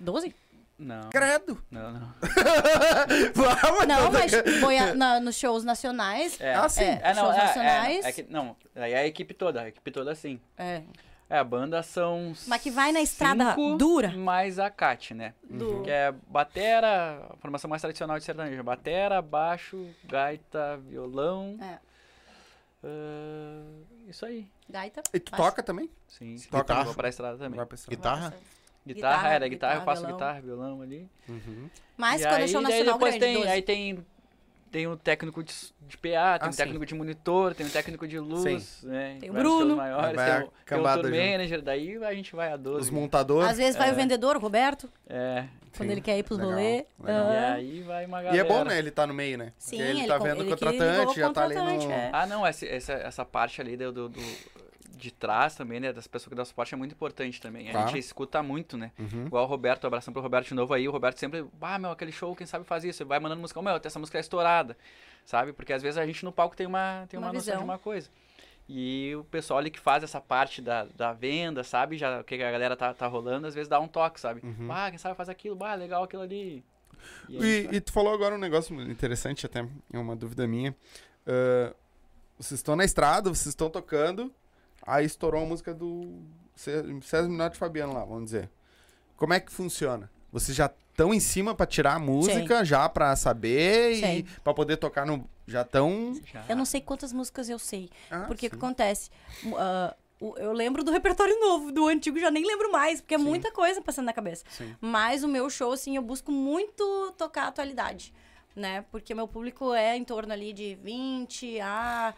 12? Não, Credo! não, não. Vamos, Não, mas boia- na- nos shows nacionais. É, Ah, sim. É, É, não, shows é, é, nacionais. é que, não, aí é a equipe toda, a equipe toda sim. É. É, a banda são. Mas que vai na estrada cinco dura. Mais a Cat, né? Do... Que é batera, a formação mais tradicional de sertanejo. Batera, baixo, gaita, violão. É. ah, isso aí. Gaita. E tu baixo. toca também? Sim. Toca? Vou pra estrada também. Vai pra essa- Guitarra? Guitarra, Guitarra, era guitarra, eu guitarra, faço violão. guitarra, violão ali. Uhum. Mas e quando é aí, show daí nacional depois grande, tem, 12. aí tem tem o técnico de, de PA, tem Ah, o técnico de monitor, tem o técnico de luz, né? Tem o Bruno. Maiores, Vai tem, o, tem o tour manager, daí a gente vai a 12. Os montadores. Às vezes vai o vendedor, o Roberto, É. quando Sim. ele quer ir pros rolê. legal. E aí vai uma E galera. é bom, né? Ele tá no meio, né? Sim, Porque ele, ele tá vendo o ele que contratante, o já tá ali no... é. Ah, não, essa, essa, essa parte ali do, do, do- de trás também, né? Das pessoas que dão suporte é muito importante também. A Claro. gente escuta muito, né? Uhum. Igual o Roberto, abração pro Roberto de novo aí. O Roberto sempre, ah, meu, aquele show, quem sabe faz isso. Vai mandando música, meu, essa música é estourada, sabe? Porque às vezes a gente no palco tem uma, tem uma, Uma noção visão. de uma coisa. E o pessoal ali que faz essa parte da, da venda, sabe? Já o que a galera tá, tá rolando, às vezes dá um toque, sabe? Uhum. Ah, quem sabe faz aquilo, bah, legal aquilo ali. E, aí, E, e tu falou agora um negócio interessante até, é uma dúvida minha. Ah, vocês estão na estrada, vocês estão tocando, aí estourou a música do Cé- César Minotti e Fabiano lá, vamos dizer. Como é que funciona? Vocês já estão em cima pra tirar a música, já pra saber Sim. e pra poder tocar no... Já estão... Eu não sei quantas músicas eu sei. Ah, Porque o que acontece? O- eu lembro do repertório novo, do antigo já nem lembro mais, porque é Sim. muita coisa passando na cabeça. Sim. Mas o meu show, assim, eu busco muito tocar a atualidade, né? Porque meu público é em torno ali de 20 a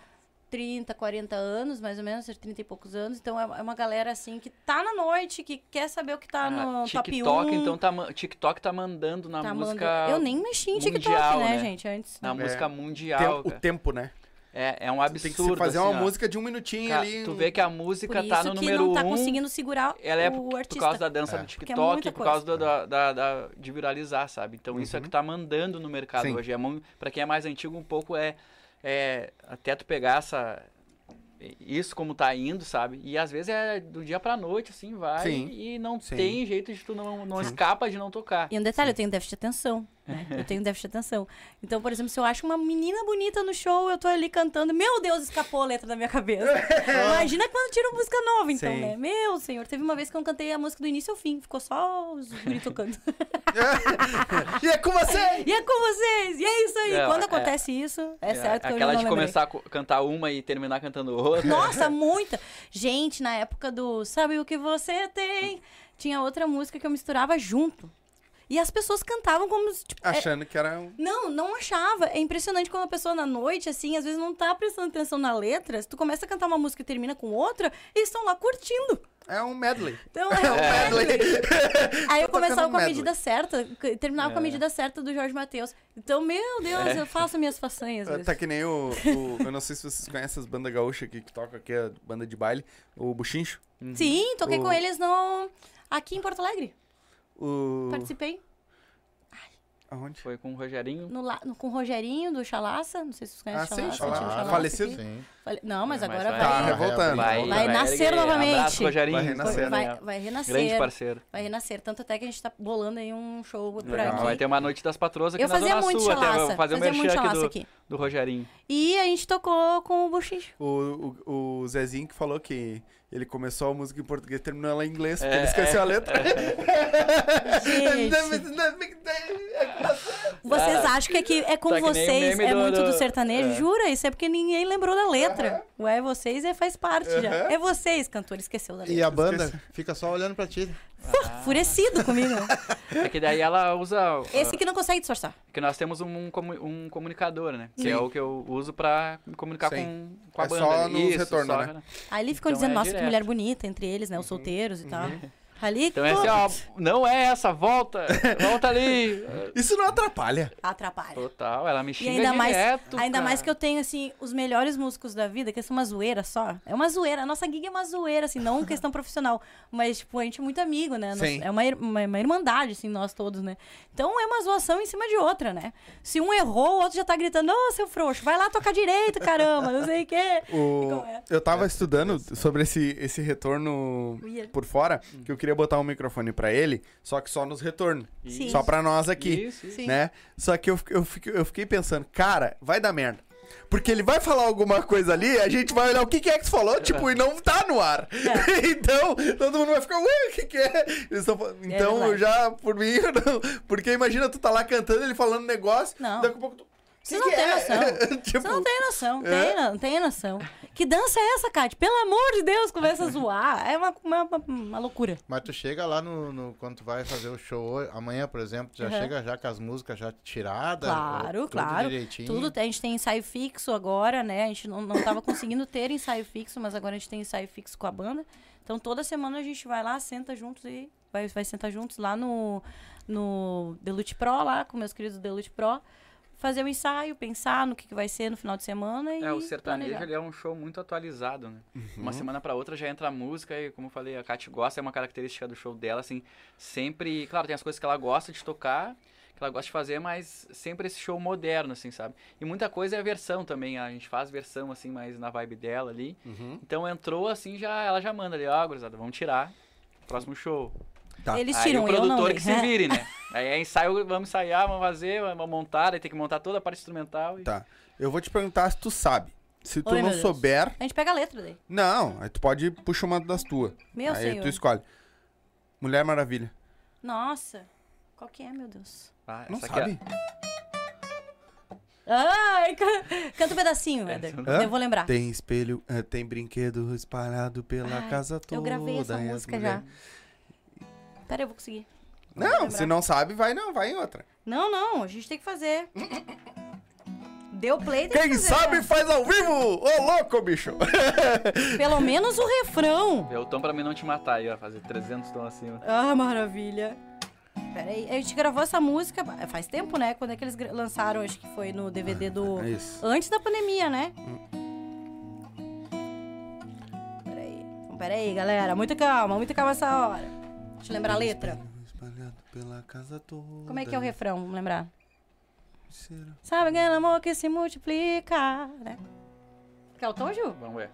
30, 40 anos, mais ou menos, 30 e poucos anos. Então é é uma galera, assim, que tá na noite, que quer saber o que tá Ah, no top 1. TikTok, então tá, TikTok tá mandando na tá música. mandando- Eu nem mexi em TikTok, mundial, né, né? gente, antes. Na É. música Tem- mundial. o cara. tempo, né? É, é um absurdo. Tem que se fazer assim, uma ó. música de um minutinho Cara, ali. Tu um- vê que a Por música tá no que número não tá um. conseguindo segurar Ela é o por, por artista. causa da dança É. do é TikTok, muita por causa do- da, da- da- de viralizar, sabe? Então isso é que tá mandando no mercado Sim. hoje. É, pra quem é mais antigo, um pouco é, é até tu pegar essa isso como tá indo, sabe? E às vezes é do dia pra noite, assim, vai Sim. e não Sim. tem jeito de tu não, não Sim. escapa de não tocar. E um detalhe, eu tenho déficit de atenção, né? Eu tenho déficit de atenção. Então, por exemplo, se eu acho uma menina bonita no show, eu tô ali cantando, meu Deus, escapou a letra da minha cabeça. Imagina quando tira uma música nova, então, Sim. né? Meu senhor, teve uma vez que eu cantei a música do início ao fim, ficou só os guri tocando. e é com você! e é com vocês! E é isso aí! É, quando é- acontece isso, é, certo que eu Aquela não de lembrei. começar a cantar uma e terminar cantando outra. Nossa, muita! Gente, na época do Sabe o que você tem? Tinha outra música que eu misturava junto. E as pessoas cantavam como. se, Tipo, é- Achando que era um... Não, não achava. É impressionante como a pessoa na noite, assim, às vezes não tá prestando atenção na letra. Se tu começa a cantar uma música e termina com outra, eles estão lá curtindo. É um medley. Então é um medley. Aí eu começava com a medley. medida certa, terminava com a É. medida certa do Jorge Matheus. Então, meu Deus, eu faço minhas façanhas. vezes. Tá que nem o, o- Eu não sei se vocês conhecem as bandas gaúchas aqui que tocam aqui, a banda de baile. O Buchincho. Sim, toquei O- com eles no... aqui em Porto Alegre. O. Participei Aonde? Foi com o Rogerinho. no, la- no- com o Rogerinho do Chalaça. Não sei se vocês Ah, conhecem sim, Chalaça. Chalaça. tinha o Falecido? aqui. Sim. Fale- Não, mas Mas agora vai- vai... Tá revoltando. Vai, Vai nascer erguer. novamente. Abraço, Rogerinho. Vai renascer. Vai, Né? vai renascer. Grande parceiro. Vai renascer. Tanto até que a gente tá bolando aí um show por Legal. aqui. Vai ter uma noite das patroas aqui Eu na fazia Zona muito Sul. Chalaça. vou fazer o fazia muito merchan aqui chalaça do, aqui. do Rogerinho. E a gente tocou com o Buchicho. O, o, o Zezinho que falou que ele começou a música em português e terminou ela em inglês, porque É, ele esqueceu a letra. Gente, vocês Ah, acham que aqui é com tá vocês, é do- muito do do- sertanejo? é. Jura? Isso é porque ninguém lembrou da letra. Ué, vocês é, faz parte já. Aham. É vocês, cantor, esqueceu da letra. E a banda fica só olhando pra ti. Furecido comigo. É que daí ela usa. Esse que não consegue disfarçar. Que nós temos um, um comunicador, né? Que Sim. é o que eu uso pra me comunicar Sim. com, com a É banda. só nos Isso, retornos, só- né? Aí ele ficou Então dizendo, é nossa, que direto. mulher bonita entre eles, né? Os solteiros e tal. Ali, Então é assim, ó, não é essa, volta, volta ali. Isso não atrapalha. atrapalha. Total, ela me E xinga ainda mais, direto, ainda mais que eu tenho, assim, os melhores músicos da vida, que são uma zoeira só. É uma zoeira. A nossa gig é uma zoeira, assim, não questão profissional. Mas, tipo, a gente é muito amigo, né? Sim. É uma, uma, uma irmandade, assim, nós todos, né? Então é uma zoação em cima de outra, né? Se um errou, o outro já tá gritando, ô, seu frouxo, vai lá tocar direito, caramba, não sei o quê. O... É? Eu tava estudando sobre esse, esse retorno Weird. por fora, que eu queria botar um microfone pra ele, só que só nos retornos. Sim. Só pra nós aqui. Isso, isso. Sim. Né? Só que eu, eu, fiquei, eu fiquei pensando, cara, vai dar merda. Porque ele vai falar alguma coisa ali, a gente vai olhar o que, que é que tu falou, tipo, e não tá no ar. então, todo mundo vai ficar, ué, o que, que é? Falando- Então, verdade. já, por mim, eu não. Porque imagina, tu tá lá cantando, ele falando um negócio, Não. daqui a pouco tu. Vocês "Que não é?" noção. tipo, Você não tem noção, É? tem, não tem noção. Que dança é essa, Kate? Pelo amor de Deus, começa a zoar. É uma, uma, uma- loucura. Mas tu chega lá no, no- quando tu vai fazer o show amanhã, por exemplo, tu já Uhum. chega já com as músicas já tiradas? Claro, tudo claro. direitinho. Tudo, tem- a gente tem ensaio fixo agora, né? A gente não, não tava conseguindo ter ensaio fixo, mas agora a gente tem ensaio fixo com a banda. Então toda semana a gente vai lá, senta juntos e vai, vai sentar juntos lá no, no Delute Pro, lá com meus queridos Delute Pro, fazer o ensaio, pensar no que, que vai ser no final de semana e É, o sertanejo é um show muito atualizado, né? Uma semana pra outra já entra a música e, como eu falei, a Kate gosta, é uma característica do show dela, assim, sempre... Claro, tem as coisas que ela gosta de tocar, que ela gosta de fazer, mas sempre esse show moderno, assim, sabe? E muita coisa é a versão também, a gente faz versão, assim, mais na vibe dela ali. Uhum. Então entrou, assim, já ela já manda ali, ó, gurizada, vamos tirar. Próximo show. Tá. Eles Aí tiram, o eu não. produtor né? que se vire, né? Aí é ensaio, vamos ensaiar, vamos fazer, vamos montar, aí tem que montar toda a parte instrumental. E... Tá. Eu vou te perguntar se tu sabe. Se tu Oi, não souber. A gente pega a letra daí. Não, aí tu pode puxar uma das tuas. Meu aí senhor. tu escolhe. Mulher Maravilha. Nossa. Qual que é, meu Deus? Ah, Não essa aqui, ó. sabe? Ai, ca- canta um pedacinho, É, Éder. Eu vou lembrar. Tem espelho, eh, tem brinquedo espalhado pela Ai, casa toda. eu gravei essa música já. Pera, eu vou conseguir. Não, se não sabe, vai não, vai em outra. Não, não, a gente tem que fazer. Deu play, tem Quem que fazer. sabe faz ao vivo! Ô, louco, bicho! Pelo menos o refrão. Vê o tom pra mim não te matar aí, ó. Fazer 300 tons acima. Ah, maravilha. Pera aí, a gente gravou essa música faz tempo, né? Quando é que eles lançaram, acho que foi no DVD do... É isso. Antes da pandemia, né? Peraí. Então, peraí, galera. Muita calma, muita calma essa hora. Deixa eu lembrar a letra. Espalhado pela casa toda. Como é que é o refrão? Vamos lembrar. Será? Sabe aquele amor que se multiplica, né? Quer o tom, Ju? Vamos ver.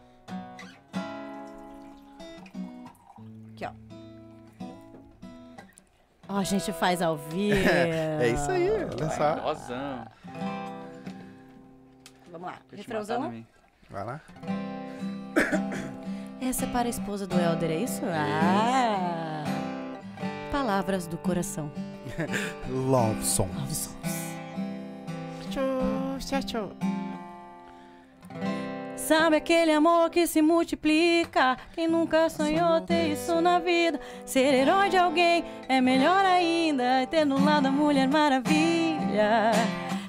Aqui, ó. Ó, a gente faz ao vivo. É isso aí, olha só. Vamos lá. Refrãozão. Vai lá. Essa é para a esposa do Helder, é isso? Ah! Palavras do coração. Love song. Love songs. Sabe aquele amor que se multiplica? Quem nunca sonhou ter isso na vida? Ser herói de alguém é melhor ainda. Ter no lado a Mulher Maravilha.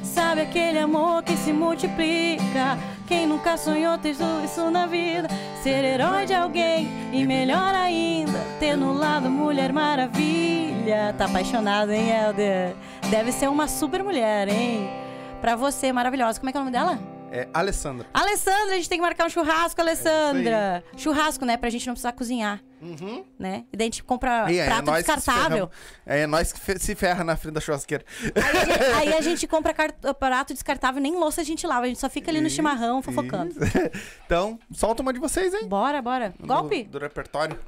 Sabe aquele amor que se multiplica? Quem nunca sonhou ter isso, isso na vida? Ser herói de alguém e melhor ainda. Ter no lado Mulher Maravilha. Tá apaixonado, hein, Helder? Deve ser uma super mulher, hein? Pra você, maravilhosa. Como é que é o nome dela? É Alessandra. Alessandra, a gente tem que marcar um churrasco, Alessandra. churrasco, né? Pra gente não precisar cozinhar, Uhum. né? E daí a gente compra E aí, prato nós que se descartável. É nós que se ferra na frente da churrasqueira. Aí a, gente, aí a gente compra prato descartável, nem louça a gente lava, a gente só fica ali no chimarrão fofocando. Então, solta uma de vocês, hein? Bora, bora. Golpe? Do, do repertório.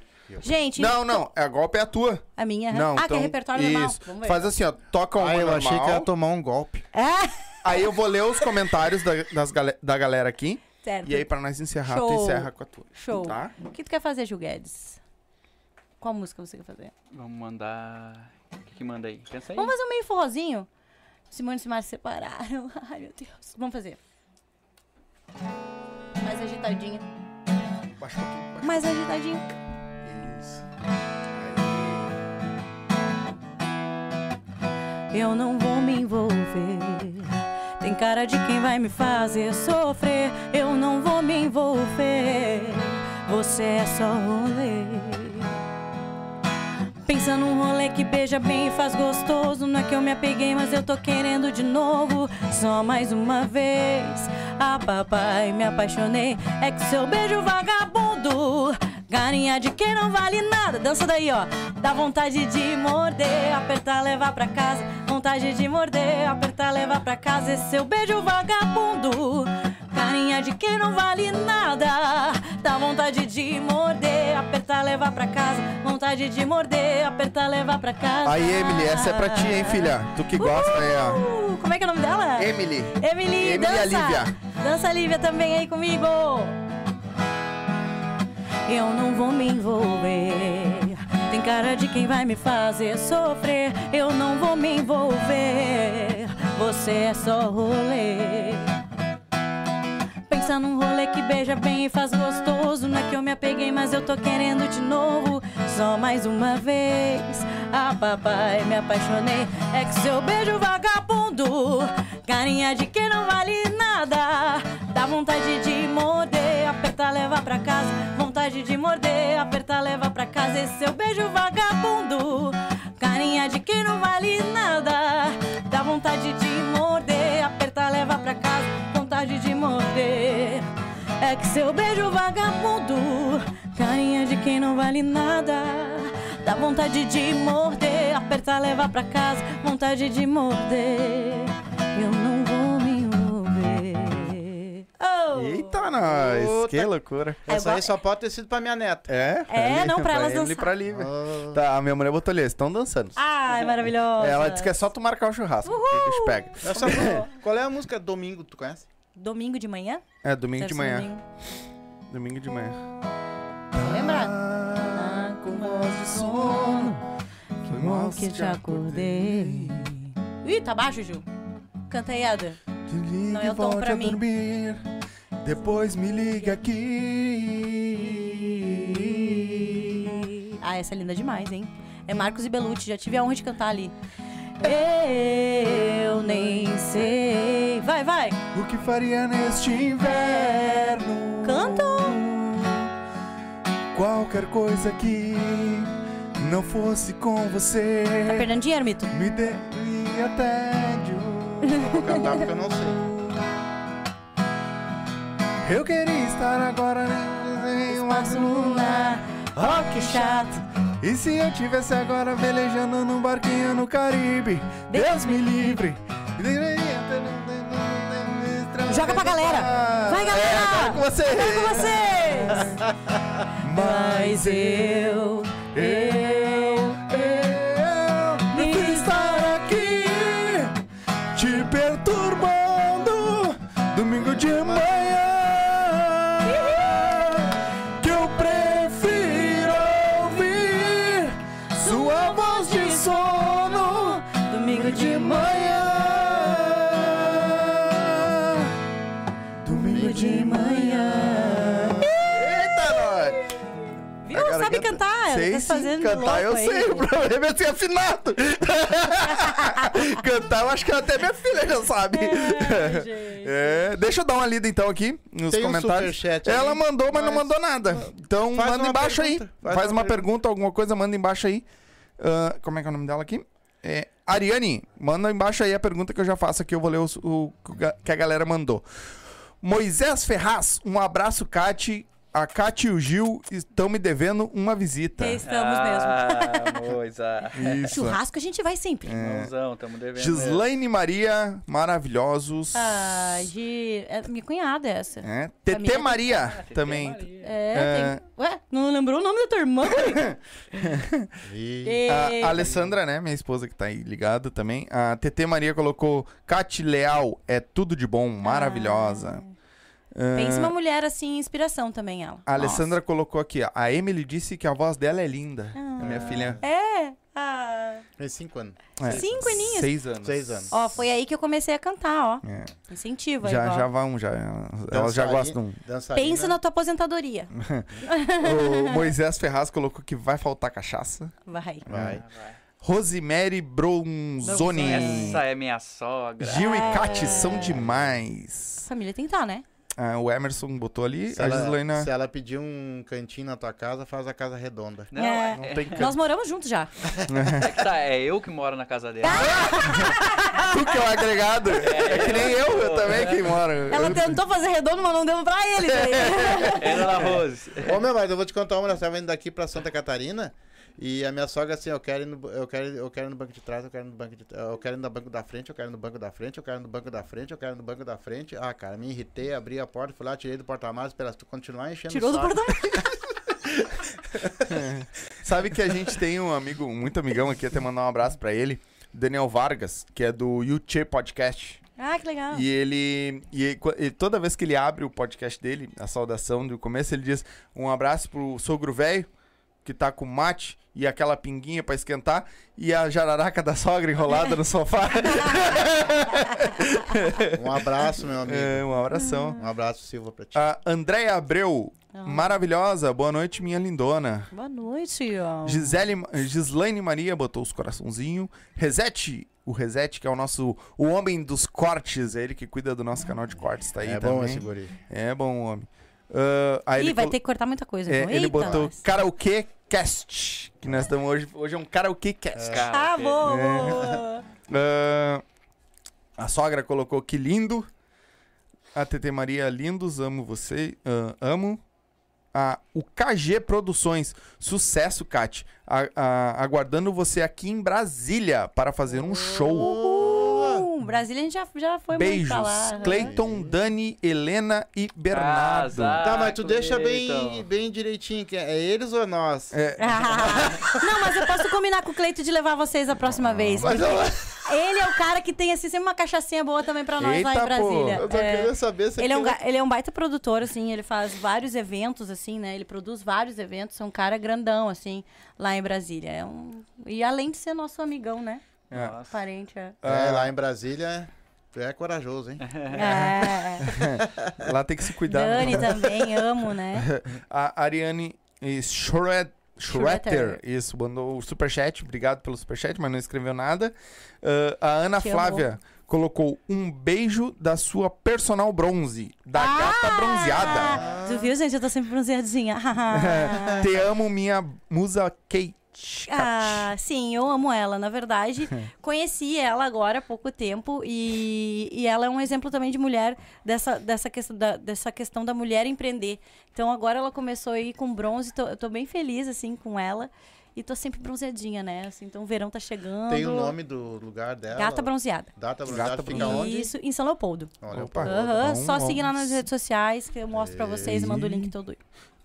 Gente, Não, não, a golpe é a tua. a minha. Não, ah, que então, é repertório normal. Isso. Vamos ver. Faz assim, ó, toca uma Ah, eu normal. achei que ia tomar um golpe. É, Aí eu vou ler os comentários da, das da galera aqui. certo. E aí, pra nós encerrar, Show. tu encerra com a tua. Show. Tá? O que tu quer fazer, Gil Guedes? Qual música você quer fazer? Vamos mandar. O que, que manda aí? Pensa aí. Vamos fazer um meio forrozinho? Simone e Simar se separaram. Ai, meu Deus. Vamos fazer. Mais agitadinha. Baixa um pouquinho. baixa. Mais agitadinho. Isso. Eu não vou me envolver. Tem cara de quem vai me fazer sofrer. Eu não vou me envolver. Você é só rolê. Pensa num rolê que beija bem e faz gostoso. Não é que eu me apeguei, mas eu tô querendo de novo. Só mais uma vez. Ah, papai, me apaixonei. É que seu beijo vagabundo. Carinha de quem não vale nada. Dança daí, ó. Dá vontade de morder, apertar, levar pra casa. Vontade de morder, apertar, levar pra casa. Esse seu beijo vagabundo. Carinha de quem não vale nada. Dá vontade de morder, apertar, levar pra casa. Vontade de morder, apertar, levar pra casa. Aí, Emily, essa é pra ti, hein, filha? Tu que gosta, é a como é que é o nome dela? Emily. Emily, Emily dança. Alívia. Dança Lívia também aí comigo. Eu não vou me envolver. Tem cara de quem vai me fazer sofrer. Eu não vou me envolver. Você é só rolê. Pensa num rolê que beija bem e faz gostoso. Não é que eu me apeguei, mas eu tô querendo de novo. Só mais uma vez. Ah, papai, me apaixonei. É que seu beijo vagabundo. Carinha de que não vale nada. Dá vontade de morder, apertar, levar pra casa. Vontade de morder, apertar, levar pra casa. Esse seu beijo vagabundo. Carinha de que não vale nada. Dá vontade de morder, apertar, levar pra casa. Morder. É que seu beijo vagabundo. Carinha de quem não vale nada. Dá vontade de morder, apertar, levar pra casa. Vontade de morder. Eu não vou me envolver. Oh! Eita, nós! Puta. Que loucura. É Essa aí igual- só pode ter sido pra minha neta. É? É, não, pra elas Emily e dançar. pra Lívia. Ah. Tá, a minha mulher botou ali, eles estão dançando. Ai, maravilhosa. Ela disse que é só tu marcar o churrasco. que gente pega. Essa- qual é a música Domingo, tu conhece? Domingo de manhã? É, domingo Deve de manhã. domingo. Domingo de manhã. Lembra? Ah, com voz de sono. Que bom que te acordei. Ih, tá baixo, Ju. Canta aí, Ada. Não é o tom pra mim. dormir. Depois me liga aqui. Ah, essa é linda demais, hein? É Marcos e Belucci, já tive a honra de cantar ali. Eu nem sei. Vai, vai. O que faria neste inverno? Canta. Qualquer coisa que não fosse com você. Tá perdendo dinheiro, Mito. Me daria tédio. Eu vou cantar porque eu não sei. Eu queria estar agora em uma Espaço lunar. Oh, que chato. E se eu tivesse agora velejando num barquinho no Caribe? Deus me livre. Joga pra galera. Vai, galera. É, com você. Agora com vocês. Mas eu, eu, eu Sabe canta- cantar. Sei tá sim, cantar eu aí. sei, o problema é ser afinado. cantar eu acho que até minha filha já sabe. Gente. É, deixa eu dar uma lida então aqui nos Tem um comentários. superchat Ela ali, mandou, mas, não mas- mandou nada. Então manda embaixo aí. pergunta, Faz, faz uma uma pergunta, alguma coisa, manda embaixo aí. Ah, como é que é o nome dela aqui? É, Ariane, manda embaixo aí a pergunta que eu já faço aqui, eu vou ler os- o, que a galera mandou. Moisés Ferraz, um abraço, Cati. A Cati e o Gil estão me devendo uma visita. Estamos mesmo. Ah, moisa. Isso. Churrasco a gente vai sempre. Mãozão, tamo devendo. mesmo. Gislaine Maria, maravilhosos. Ah, Gi... É minha cunhada essa. É. TT Família- Maria, Ah, também. Maria. É, É. tem... Ué, não lembrou o nome da tua irmã? Eita. A Alessandra, né, minha esposa que tá aí ligada também. A TT Maria colocou Cati Leal, é tudo de bom, maravilhosa. Ah, Pensa uma mulher assim, inspiração também, ela. a Alessandra colocou aqui, ó, a Emily disse que a voz dela é linda. A minha filha. É. Ah. Tem cinco anos. é, Cinco aninhos. Seis anos. Seis anos. Ó, foi aí que eu comecei a cantar, ó. É. Incentivo aí, Já, ó. já vão, já. Elas já gostam. dançarina. Pensa na tua aposentadoria. o Moisés Ferraz colocou que vai faltar cachaça. Vai. Vai. Rosemary Bronzoni. Essa é minha sogra. Gil e É. Cati são demais. Família tem que estar, né? Ah, o Emerson botou ali, Se a ela, Gislaina... se ela pedir um cantinho na tua casa, faz a casa redonda. Não, É. é, Não tem canto. Nós moramos juntos já. é que tá, é eu que moro na casa dela. Tu que é o agregado. É que nem eu, eu também que moro. Ela Eu- tentou fazer redondo, mas não deu pra ele. daí. É Dona Rose. Ô, meu, mas eu vou te contar uma. Nós estávamos indo daqui pra Santa Catarina. E a minha sogra assim, eu quero ir no, eu quero, eu quero ir no banco de trás, eu quero ir no banco de, eu quero ir no banco da frente, eu quero ir no banco da frente, eu quero ir no banco da frente, eu quero ir no banco da frente. Ah, cara, me irritei, abri a porta, fui lá, tirei do porta-malas para tu continuar enchendo Tirou o do saco. porta Sabe que a gente tem um amigo, muito amigão aqui, até mandar um abraço pra ele, Daniel Vargas, que é do Yuchê Podcast. Ah, que legal. E ele, e ele- e toda vez que ele abre o podcast dele, a saudação do começo, ele diz um abraço pro sogro velho, que tá com mate e aquela pinguinha pra esquentar, e a jararaca da sogra enrolada no sofá. Um abraço, meu amigo. é, um abração. Um abraço, Silva, pra ti. A Andréia Abreu, maravilhosa, boa noite, minha lindona. Boa noite. ó. Gisele, Gislaine Maria botou os coraçãozinho. Reset, o Reset, que é o nosso o homem dos cortes, é ele que cuida do nosso canal de cortes, tá aí é também. bom esse guri. É bom, homem. Ah, aí Ih, ele, vai colo- ter que cortar muita coisa. é, então. ele Eita, botou nós. karaokê cast, que nós estamos hoje, hoje é um karaokê cast. Cara, Ah, que- boa, É. boa. Ah, a sogra colocou que lindo. A TT Maria, lindos, amo você, ah, amo. A, o KG Produções, sucesso, Kat. A- a- aguardando você aqui em Brasília para fazer um show. Uhul. Brasília a gente já, já foi muito Beijos. pra lá. aham. Cleiton, Dani, Helena e Bernardo. Azar. Tá, mas tu Ah, deixa bem, Cleiton. bem direitinho. que É é eles ou nós? É, Não, mas eu posso combinar com o Cleito de levar vocês a próxima vez. Mas porque eu, Ele é o cara que tem assim, sempre uma cachaçinha boa também pra nós lá Eita, em Brasília. eu só É. queria saber se Ele é, um, ga- ele é um baita produtor, assim, ele faz vários eventos, assim, né? Ele produz vários eventos, é um cara grandão, assim, lá em Brasília. É um... E além de ser nosso amigão, né? É. Nossa. Parente, é. É, lá em Brasília, tu é corajoso, hein? É. Lá tem que se cuidar. Dani também, amo, né? A Ariane Schroeder, Schroeter, Schroeter. isso, mandou o superchat. Obrigado pelo superchat, mas não escreveu nada. Ah, a Ana Te Flávia colocou um beijo da sua personal bronze, da Ah! gata bronzeada. Tu viu, gente? Eu tô sempre bronzeadinha. Te amo, minha musa Kate. Ah, sim, eu amo ela. Na verdade, conheci ela agora há pouco tempo e, e ela é um exemplo também de mulher dessa, dessa, questão da, dessa questão da mulher empreender. Então agora ela começou a ir com bronze, tô, eu tô bem feliz assim com ela e tô sempre bronzeadinha, né? Assim, então o verão tá chegando. Tem o nome do lugar dela? Gata bronzeada. Data bronzeada Gata fica onde? Isso, em São Leopoldo. Olha, Opa. Aham, bom, só bom. seguir lá nas redes sociais que eu mostro pra vocês e mando o link todo.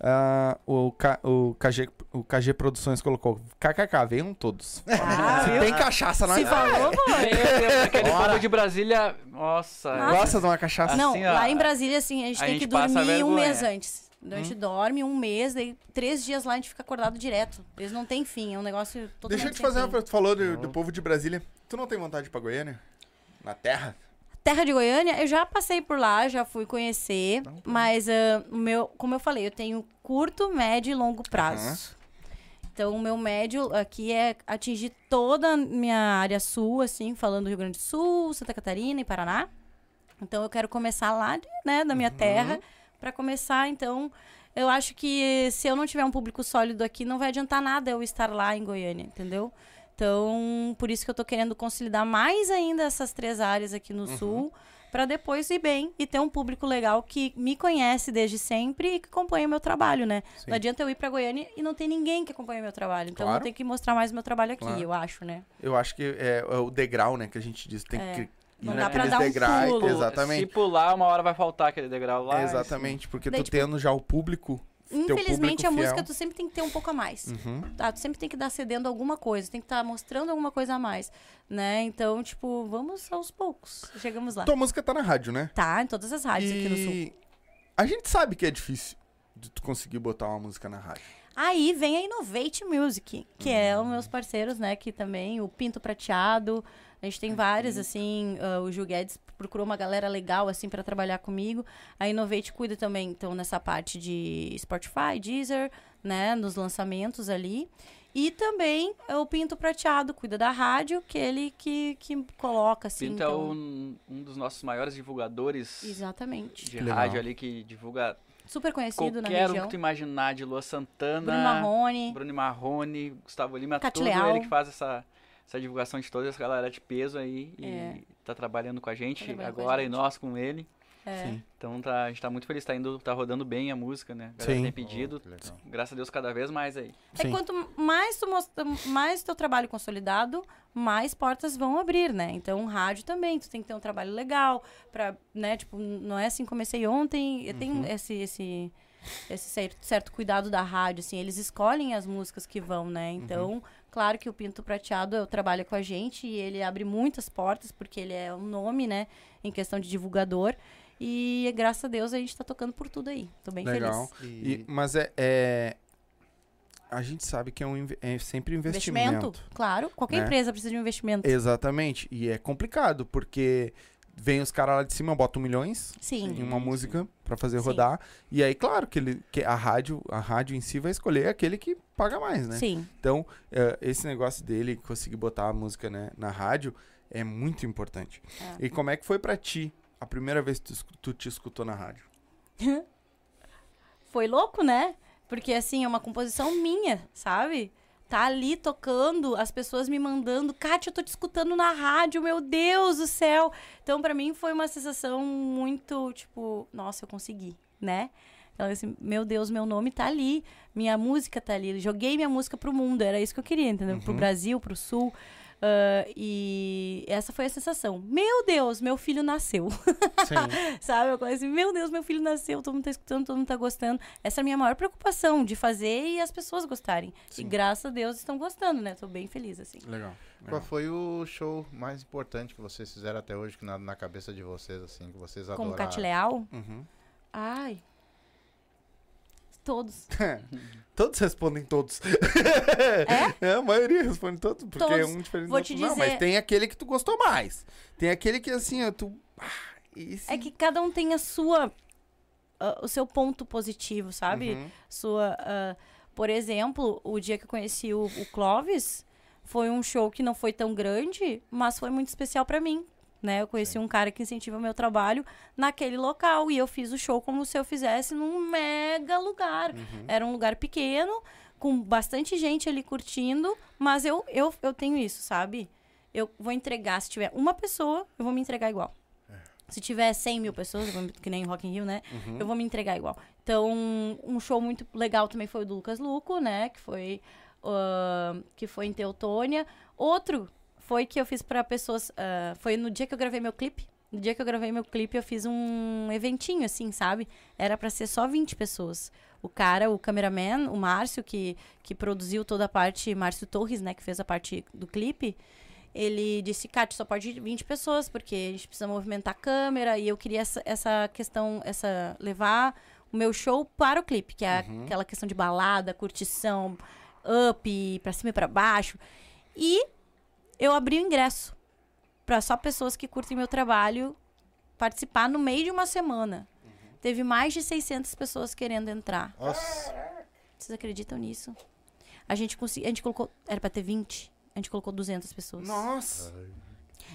Ah, o, K, o, KG, o KG Produções colocou KKK, venham todos. Ah, Se tem cachaça na Se falou, foi. Meu Deus, aquele povo de Brasília. Nossa. Nossa. Gosta de uma cachaça? Não, Assim, ó, lá em Brasília, assim, a gente a tem gente que dormir um mês antes. A gente dorme um mês, daí três dias lá a gente fica acordado direto. Eles não têm fim, é um negócio totalmente Deixa eu te fazer uma pergunta. Tu falou do, do povo de Brasília. Tu não tem vontade de ir pra Goiânia? Na terra? Terra de Goiânia, eu já passei por lá, já fui conhecer, mas ah, o meu, como eu falei, eu tenho curto, médio e longo prazo. Então, o meu médio aqui é atingir toda a minha área sul, assim, falando Rio Grande do Sul, Santa Catarina e Paraná. Então, eu quero começar lá, de- né, da minha terra, para começar, então, eu acho que se eu não tiver um público sólido aqui, não vai adiantar nada eu estar lá em Goiânia, entendeu? Então, por isso que eu tô querendo consolidar mais ainda essas três áreas aqui no sul, para depois ir bem e ter um público legal que me conhece desde sempre e que acompanha o meu trabalho, né? Sim. Não adianta eu ir para Goiânia e não ter ninguém que acompanha o meu trabalho. Então, eu Claro. vou ter que mostrar mais o meu trabalho aqui, Claro. eu acho, né? Eu acho que é, é o degrau, né, que a gente diz. Tem É. que Não dá pra dar um pulo. Exatamente. Se pular, uma hora vai faltar aquele degrau lá. Exatamente, porque Daí, tu tipo, tendo já o público. teu Infelizmente, público a música fiel. tu sempre tem que ter um pouco a mais. Uhum. Tá? Tu sempre tem que dar cedendo alguma coisa, tem que estar mostrando alguma coisa a mais, né? Então, tipo, vamos aos poucos. Chegamos lá. Tua música tá na rádio, né? Tá, em todas as rádios aqui no sul. E a gente sabe que é difícil de tu conseguir botar uma música na rádio. Aí vem a Innovate Music, que é os meus parceiros, né? Que também, o Pinto Prateado. A gente tem vários, assim. ah, o Gil Guedes procurou uma galera legal, assim, para trabalhar comigo. A Innovate cuida também, então, nessa parte de Spotify, Deezer, né? Nos lançamentos ali. E também é o Pinto Prateado, cuida da rádio, que ele que, que coloca, assim. Pinto é então- um, um dos nossos maiores divulgadores Exatamente. de Que legal. rádio ali que divulga Super conhecido na qualquer um região. que tu imaginar, de Lua Santana, Bruno Marrone. Bruno Marrone, Gustavo Lima, Cate tudo Leal. ele que faz essa, essa divulgação de toda essa galera de peso aí e É. tá trabalhando com a gente trabalhando com a agora e gente. nós com ele. É. Sim. Então tá, a gente tá muito feliz, tá indo, tá rodando bem a música, né? A galera Sim. tem pedido, Oh, graças a Deus cada vez mais aí. É Sim. quanto mais tu mostra, mais teu trabalho consolidado, mais portas vão abrir, né? Então, rádio também, tu tem que ter um trabalho legal para, né, tipo, não é assim comecei ontem, eu Uhum. tenho esse esse esse certo, certo cuidado da rádio, assim, eles escolhem as músicas que vão, né? Uhum. Claro que o Pinto Prateado eu trabalho com a gente e ele abre muitas portas, porque ele é um nome, né, em questão de divulgador. E graças a Deus a gente tá tocando por tudo aí. Tô bem Legal. feliz. E- mas é, é- A gente sabe que é, um, é sempre investimento. Claro. Qualquer né? empresa precisa de um investimento. Exatamente. E é complicado, porque vem os caras lá de cima, botam milhões Sim. em uma música pra fazer Sim. rodar. E aí, claro, que, ele, que a, rádio, a rádio em si vai escolher aquele que paga mais, né? Sim. Então, é, esse negócio dele conseguir botar a música né, na rádio é muito importante. É. E como é que foi pra ti a primeira vez que tu, tu te escutou na rádio? Foi louco, né? Porque, assim, é uma composição minha, sabe? Tá ali tocando, as pessoas me mandando, Kátia, eu tô te escutando na rádio, meu Deus do céu. Então, pra mim, foi uma sensação muito, tipo, nossa, eu consegui, né? Então, assim, meu Deus, meu nome tá ali, minha música tá ali. Joguei minha música pro mundo, era isso que eu queria, entendeu? Pro Brasil, pro Sul. Ah, e essa foi a sensação. Meu Deus, meu filho nasceu. Sim. Sabe? Eu falei assim, meu Deus, meu filho nasceu, todo mundo tá escutando, todo mundo tá gostando. Essa é a minha maior preocupação, de fazer e as pessoas gostarem. Sim. E graças a Deus estão gostando, né? Tô bem feliz, assim. Legal. Qual legal. foi o show mais importante que vocês fizeram até hoje, que na, na cabeça de vocês, assim, que vocês Como adoraram? Cat Leal, Uhum. ai. Todos. Todos respondem todos. É? a maioria responde todos, porque é Todos. um diferente Vou do outro. Não, mas dizer- tem aquele que tu gostou mais. Tem aquele que assim, ó, tu... Ah, esse... É que cada um tem a sua. ah, o seu ponto positivo, sabe? Uhum. Sua. ah, por exemplo, o dia que eu conheci o, o Clóvis foi um show que não foi tão grande, mas foi muito especial pra mim. Né? Eu conheci um cara que incentiva o meu trabalho naquele local e eu fiz o show como se eu fizesse num mega lugar. Uhum. Era um lugar pequeno, com bastante gente ali curtindo, mas eu, eu, eu tenho isso, sabe? Eu vou entregar, se tiver uma pessoa, eu vou me entregar igual. Se tiver 100 mil pessoas, que nem Rock in Rio, né? Uhum. Eu vou me entregar igual. Então, um show muito legal também foi o do Lucas Luco, né? Que foi, ah, que foi em Teutônia. Outro foi que eu fiz pra pessoas... ah, foi no dia que eu gravei meu clipe. No dia que eu gravei meu clipe, eu fiz um eventinho, assim, sabe? Era pra ser só 20 pessoas. O cara, o cameraman, o Márcio, que, que produziu toda a parte... Márcio Torres, né? Que fez a parte do clipe. Ele disse, Kátia, só pode ir 20 pessoas, porque a gente precisa movimentar a câmera. E eu queria essa, essa questão, essa levar o meu show para o clipe, que é aquela questão de balada, curtição, up, pra cima e pra baixo. E eu abri o ingresso para só pessoas que curtem meu trabalho participar no meio de uma semana. Teve mais de 600 pessoas querendo entrar. Nossa, Vocês acreditam nisso? A gente consegui, a gente colocou, era para ter 20, a gente colocou 200 pessoas. Nossa!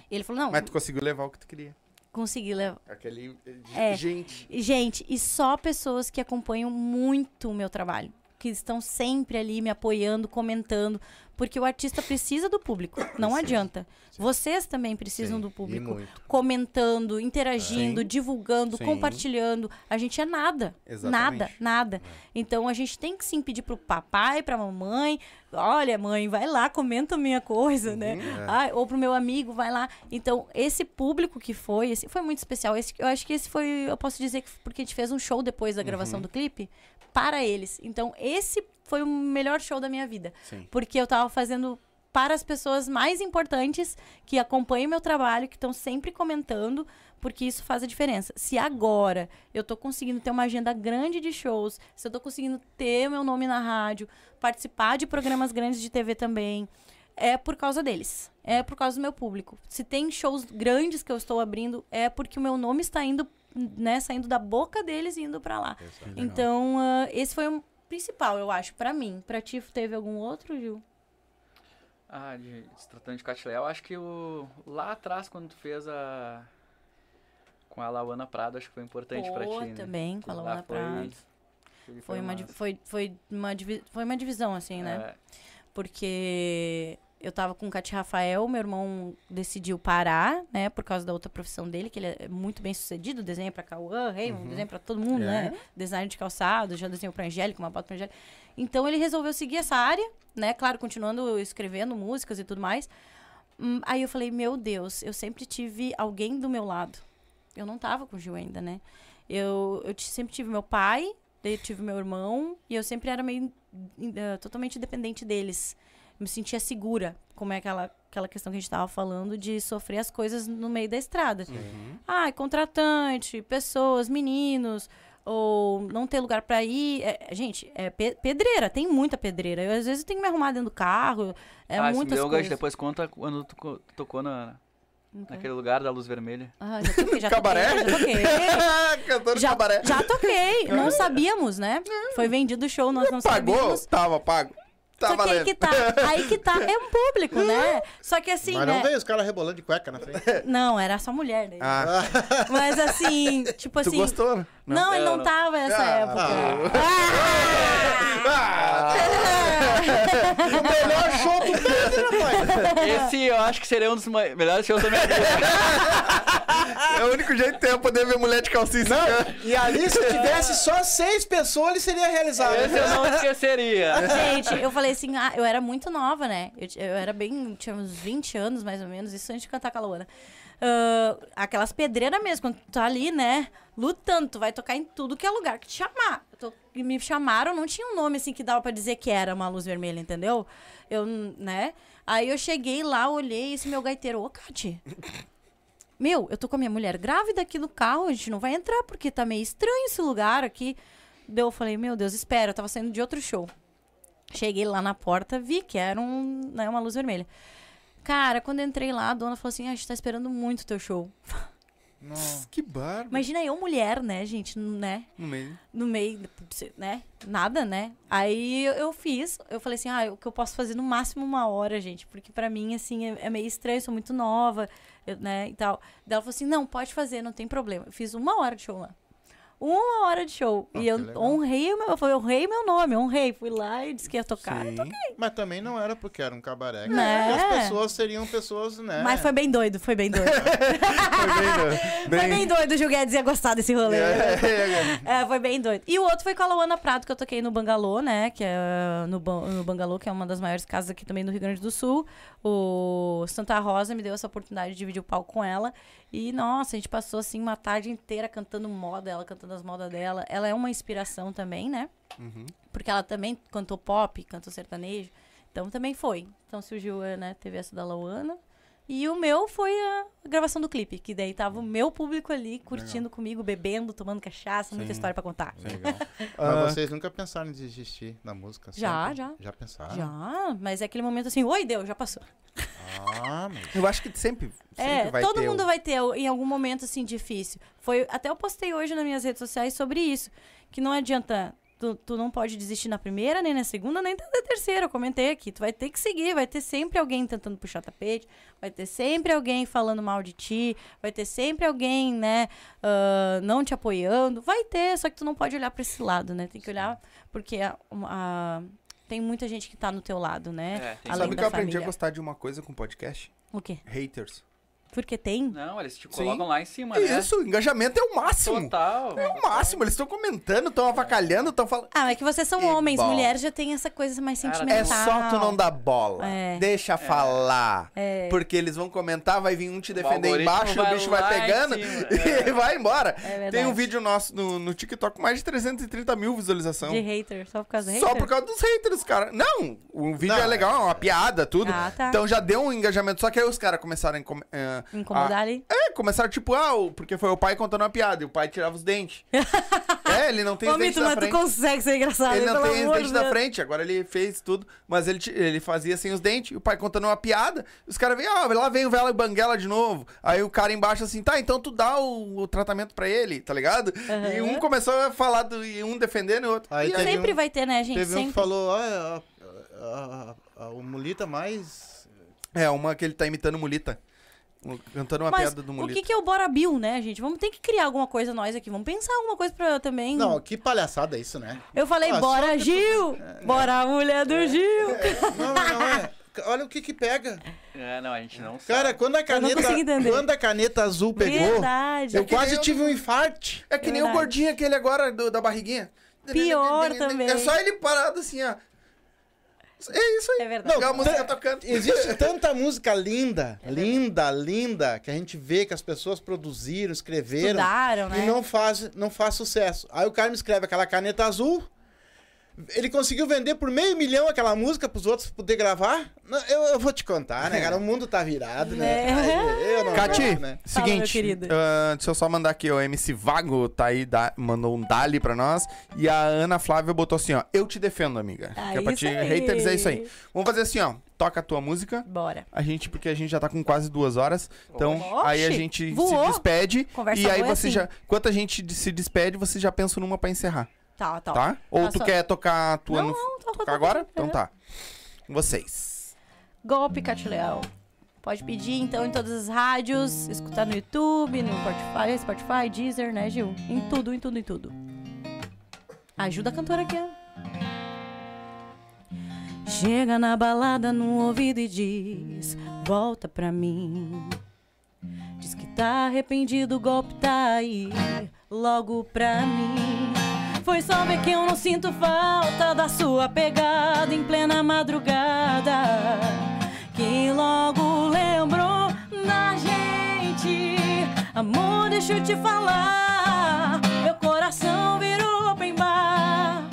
E ele falou: "Não, Mas tu conseguiu levar o que tu queria. consegui levar. Aquele... É. Gente. Gente, e só pessoas que acompanham muito o meu trabalho. Que estão sempre ali me apoiando, comentando. Porque o artista precisa do público. Não adianta. Vocês também precisam sim, do público. Comentando, interagindo, Sim. divulgando, Sim. compartilhando. A gente é nada. Exatamente. Nada, nada. Então a gente tem que sim pedir pro papai, pra mamãe. Olha, mãe, vai lá, comenta a minha coisa, né? é. Ai, ou pro meu amigo, vai lá. Então, esse público que foi, esse foi muito especial. Esse, eu acho que esse foi, eu posso dizer que porque a gente fez um show depois da gravação do clipe para eles. Então, esse foi o melhor show da minha vida. Sim. Porque eu tava fazendo para as pessoas mais importantes que acompanham meu trabalho, que estão sempre comentando, porque isso faz a diferença. Se agora eu tô conseguindo ter uma agenda grande de shows, se eu tô conseguindo ter meu nome na rádio, participar de programas grandes de TV também, é por causa deles. É por causa do meu público. Se tem shows grandes que eu estou abrindo, é porque o meu nome está indo, né, saindo da boca deles e indo para lá. Então, ah, esse foi o principal, eu acho, pra mim. Pra ti, teve algum outro, Gil? Ah, de, se tratando de Catiléu, acho que o, lá atrás, quando tu fez a. Com a Lauana Prado, acho que foi importante pra Pô, ti. né? também, com a Lauana foi- Prado. foi- Foi uma, massa. divi- foi, foi, uma foi uma divisão, assim, né? É, Porque eu tava com o Cati Rafael, meu irmão decidiu parar, né? Por causa da outra profissão dele, que ele é muito bem sucedido, desenha pra Cauã, Raymond, desenha pra todo mundo, né? Design de calçado, já desenhou pra Angélica, uma bota pra Angélica. Então ele resolveu seguir essa área, né? Claro, continuando escrevendo músicas e tudo mais. Hum, aí eu falei, meu Deus, eu sempre tive alguém do meu lado. Eu não tava com o Gil ainda, né? Eu, eu sempre tive meu pai, daí eu tive meu irmão, e eu sempre era meio eh, totalmente dependente deles. Me sentia segura. Como é aquela, aquela questão que a gente tava falando de sofrer as coisas no meio da estrada. Ai, contratante, pessoas, meninos, ou não ter lugar pra ir. É, gente, é pe- pedreira, tem muita pedreira. Eu, às vezes eu tenho que me arrumar dentro do carro. É ah, esse muitas meu gancho coisas. depois conta quando tu co- tocou na, Ok. naquele lugar da luz vermelha. Ah, já toquei, já Cabaré? toquei, já toquei. Já, cabaré. já toquei, não sabíamos, né? Foi vendido o show, nós não Pagou? sabíamos. Tava pago. Tá Só que aí que tá, aí que tá, é um público, né? Só que assim, Mas né? não veio os caras rebolando de cueca na frente. Não, era só mulher daí. Ah, Mas assim, tipo tu assim. gostou? né? Não, ele não Não, não. tava nessa Ah, época. Ah! o melhor show do mundo, rapaz. Esse eu acho que seria um dos melhores shows da minha vida. É o único jeito que tem pra poder ver mulher de calcinha. Não. E ali, se tivesse só seis pessoas, ele seria realizado. Esse eu não esqueceria. Gente, eu falei assim, ah, eu era muito nova, né? Eu, eu era bem, tinha uns 20 anos mais ou menos, isso antes de cantar Caloana. Ah, aquelas pedreiras mesmo, quando tu tá ali, né, lutando, tu vai tocar em tudo que é lugar que te chamar. Tô- me chamaram, não tinha um nome assim que dava pra dizer que era uma luz vermelha, entendeu? Eu, né? Aí eu cheguei lá, olhei esse meu gaiteiro, ô, Cati. Meu, eu tô com a minha mulher grávida aqui no carro, a gente não vai entrar porque tá meio estranho esse lugar aqui. Daí eu falei, meu Deus, espera, eu tava saindo de outro show. Cheguei lá na porta, vi que era um, né, uma luz vermelha. Cara, quando eu entrei lá, a dona falou assim: ah, a gente tá esperando muito o teu show. Que barba. Imagina eu, mulher, né, gente, né? No meio. No meio, né? Nada, né? Aí eu, fiz, eu falei assim: ah, o que eu posso fazer no máximo uma hora, gente, porque pra mim, assim, é, é meio estranho, sou muito nova, eu, né, e tal. Daí ela falou assim: não, pode fazer, não tem problema. Eu fiz uma hora de show lá. Uma hora de show. Ah, e eu legal. honrei o meu, eu honrei meu nome, honrei. Fui lá e disse que ia tocar. Sim. Mas também não era porque era um cabaré. Né? As pessoas seriam pessoas, né? Mas foi bem doido, foi bem doido. Foi bem, Foi bem doido, o Gil Guedes ia gostar desse rolê. É, É, foi bem doido. E o outro foi com a Luana Prado, que eu toquei no Bangalô, né? Que é no, no Bangalô, que é uma das maiores casas aqui também do Rio Grande do Sul. O Santa Rosa me deu essa oportunidade de dividir o palco com ela. E, nossa, a gente passou, assim, uma tarde inteira cantando moda, ela cantando as modas dela. Ela é uma inspiração também, né? Uhum. Porque ela também cantou pop, cantou sertanejo. Então também foi. Então surgiu, né? Teve essa da Lauana. E o meu foi a gravação do clipe, que daí tava o meu público ali curtindo comigo, bebendo, tomando cachaça, muita Sim. história pra contar. Legal. Ah. Mas vocês nunca pensaram em desistir da música? Já, sempre? já. Já pensaram? Já, mas é aquele momento assim, oi, deu, já passou. Ah, mas... Eu acho que sempre, sempre É, vai todo ter mundo o- vai ter em algum momento assim difícil. Foi até eu postei hoje nas minhas redes sociais sobre isso, que não adianta tu, tu não pode desistir na primeira, nem na segunda, nem na terceira. Eu comentei aqui, tu vai ter que seguir, vai ter sempre alguém tentando puxar tapete, vai ter sempre alguém falando mal de ti, vai ter sempre alguém, né, ah, não te apoiando, vai ter, só que tu não pode olhar pra esse lado, né? Tem que olhar porque a- a- tem muita gente que tá no teu lado, né? É, Além Sabe que da eu aprendi a família. gostar de uma coisa com podcast? O quê? Haters. Porque tem? Não, eles te Sim. colocam lá em cima, né? Isso, engajamento é o máximo. Total. É o máximo. Eles estão comentando, estão avacalhando, estão falando. Ah, é que vocês são Que homens, bom. mulheres já tem essa coisa mais Cara, sentimental. É só tu não dar bola. É. Deixa falar. É. Porque eles vão comentar, vai vir um te defender algoritmo embaixo, o bicho vai pegando e é. vai embora. verdade. Tem um vídeo nosso no, no TikTok com mais de 330 mil visualizações. De hater, só por causa do Só hater? por causa dos haters, cara. Não, o vídeo Não, é legal, é uma piada, tudo. Ah, tá. Então já deu um engajamento. Só que aí os caras começaram a. incom- Incomodar a- ali? É, começaram tipo, ah, o- porque foi o pai contando uma piada e o pai tirava os dentes. é, ele não tem Ô, os dentes Mito, na mas tu frente. consegue ser engraçado, Ele não tem os dentes Deus. frente, agora ele fez tudo, mas ele, ele fazia sem os dentes, e o pai contando uma piada, os caras vêm, ah, lá vem o Vela e Banguela de novo. Aí o cara embaixo assim, tá, então tu dá o, o tratamento pra ele, tá ligado? E um começou a falar do, e um defendendo e o outro. Aí e Sempre um- vai ter, né, gente? Teve um Sempre. que falou, ah, a, a, a, a- o Mulita mais... É, uma que ele tá imitando Mulita. Cantando uma Mas piada do o Mulita. que, que é o Bora Bill, né, gente? Vamos ter que criar alguma coisa nós aqui. Vamos pensar alguma coisa pra também. Não, que palhaçada é isso, né? Eu falei, Ah, bora que tu- Gil! Bora mulher do Gil! Não, não, é. Olha o que que pega. É, não, a gente não sabe. Cara, quando a caneta, quando a caneta azul pegou, Verdade. eu que quase nem tive um infarte. É que nem o Verdade. gordinho aquele agora do- da barriguinha. Pior também. É só ele parado assim, ó. É isso aí. É verdade. Não, a música tá- tocando. Existe tanta música linda, linda, linda, que a gente vê que as pessoas produziram, escreveram Estudaram, né? e não faz, não faz sucesso. Aí o cara me escreve aquela caneta azul, Ele conseguiu vender por meio milhão aquela música pros outros poder gravar? Não, Eu, eu vou te contar, né, cara? O mundo tá virado, né? Ai, eu não Cati, aguento, né? Fala, seguinte, querido. ah, deixa eu só mandar aqui, o MC Vago tá aí, dá- mandou um dali pra nós. E a Ana Flávia botou assim, ó, eu te defendo, amiga. Ah, que é pra isso te aí. haters, é isso aí. Vamos fazer assim, ó, toca a tua música. Bora. A gente, porque a gente já tá com quase duas horas. Então, Oxe, aí a gente voou. se despede. Conversa e aí é você assim. já. Enquanto a gente se despede, você já pensa numa pra encerrar, Tá, tá. tá? Ou Tá tu quer tocar a tua Não, no- não, toca, tocar toca, agora? Então tá. Com vocês. Golpe Cate Leal. Pode pedir, então, em todas as rádios, escutar no YouTube, no Spotify, Spotify, Deezer, né, Gil? Em tudo, em tudo, em tudo. Ajuda a cantora aqui, ó. Chega na balada no ouvido e diz: Volta pra mim. Diz que tá arrependido, o golpe tá aí, logo pra mim. Foi só ver que eu não sinto falta da sua pegada em plena madrugada. Que logo lembrou da gente. Amor, deixa eu te falar. Meu coração virou open bar.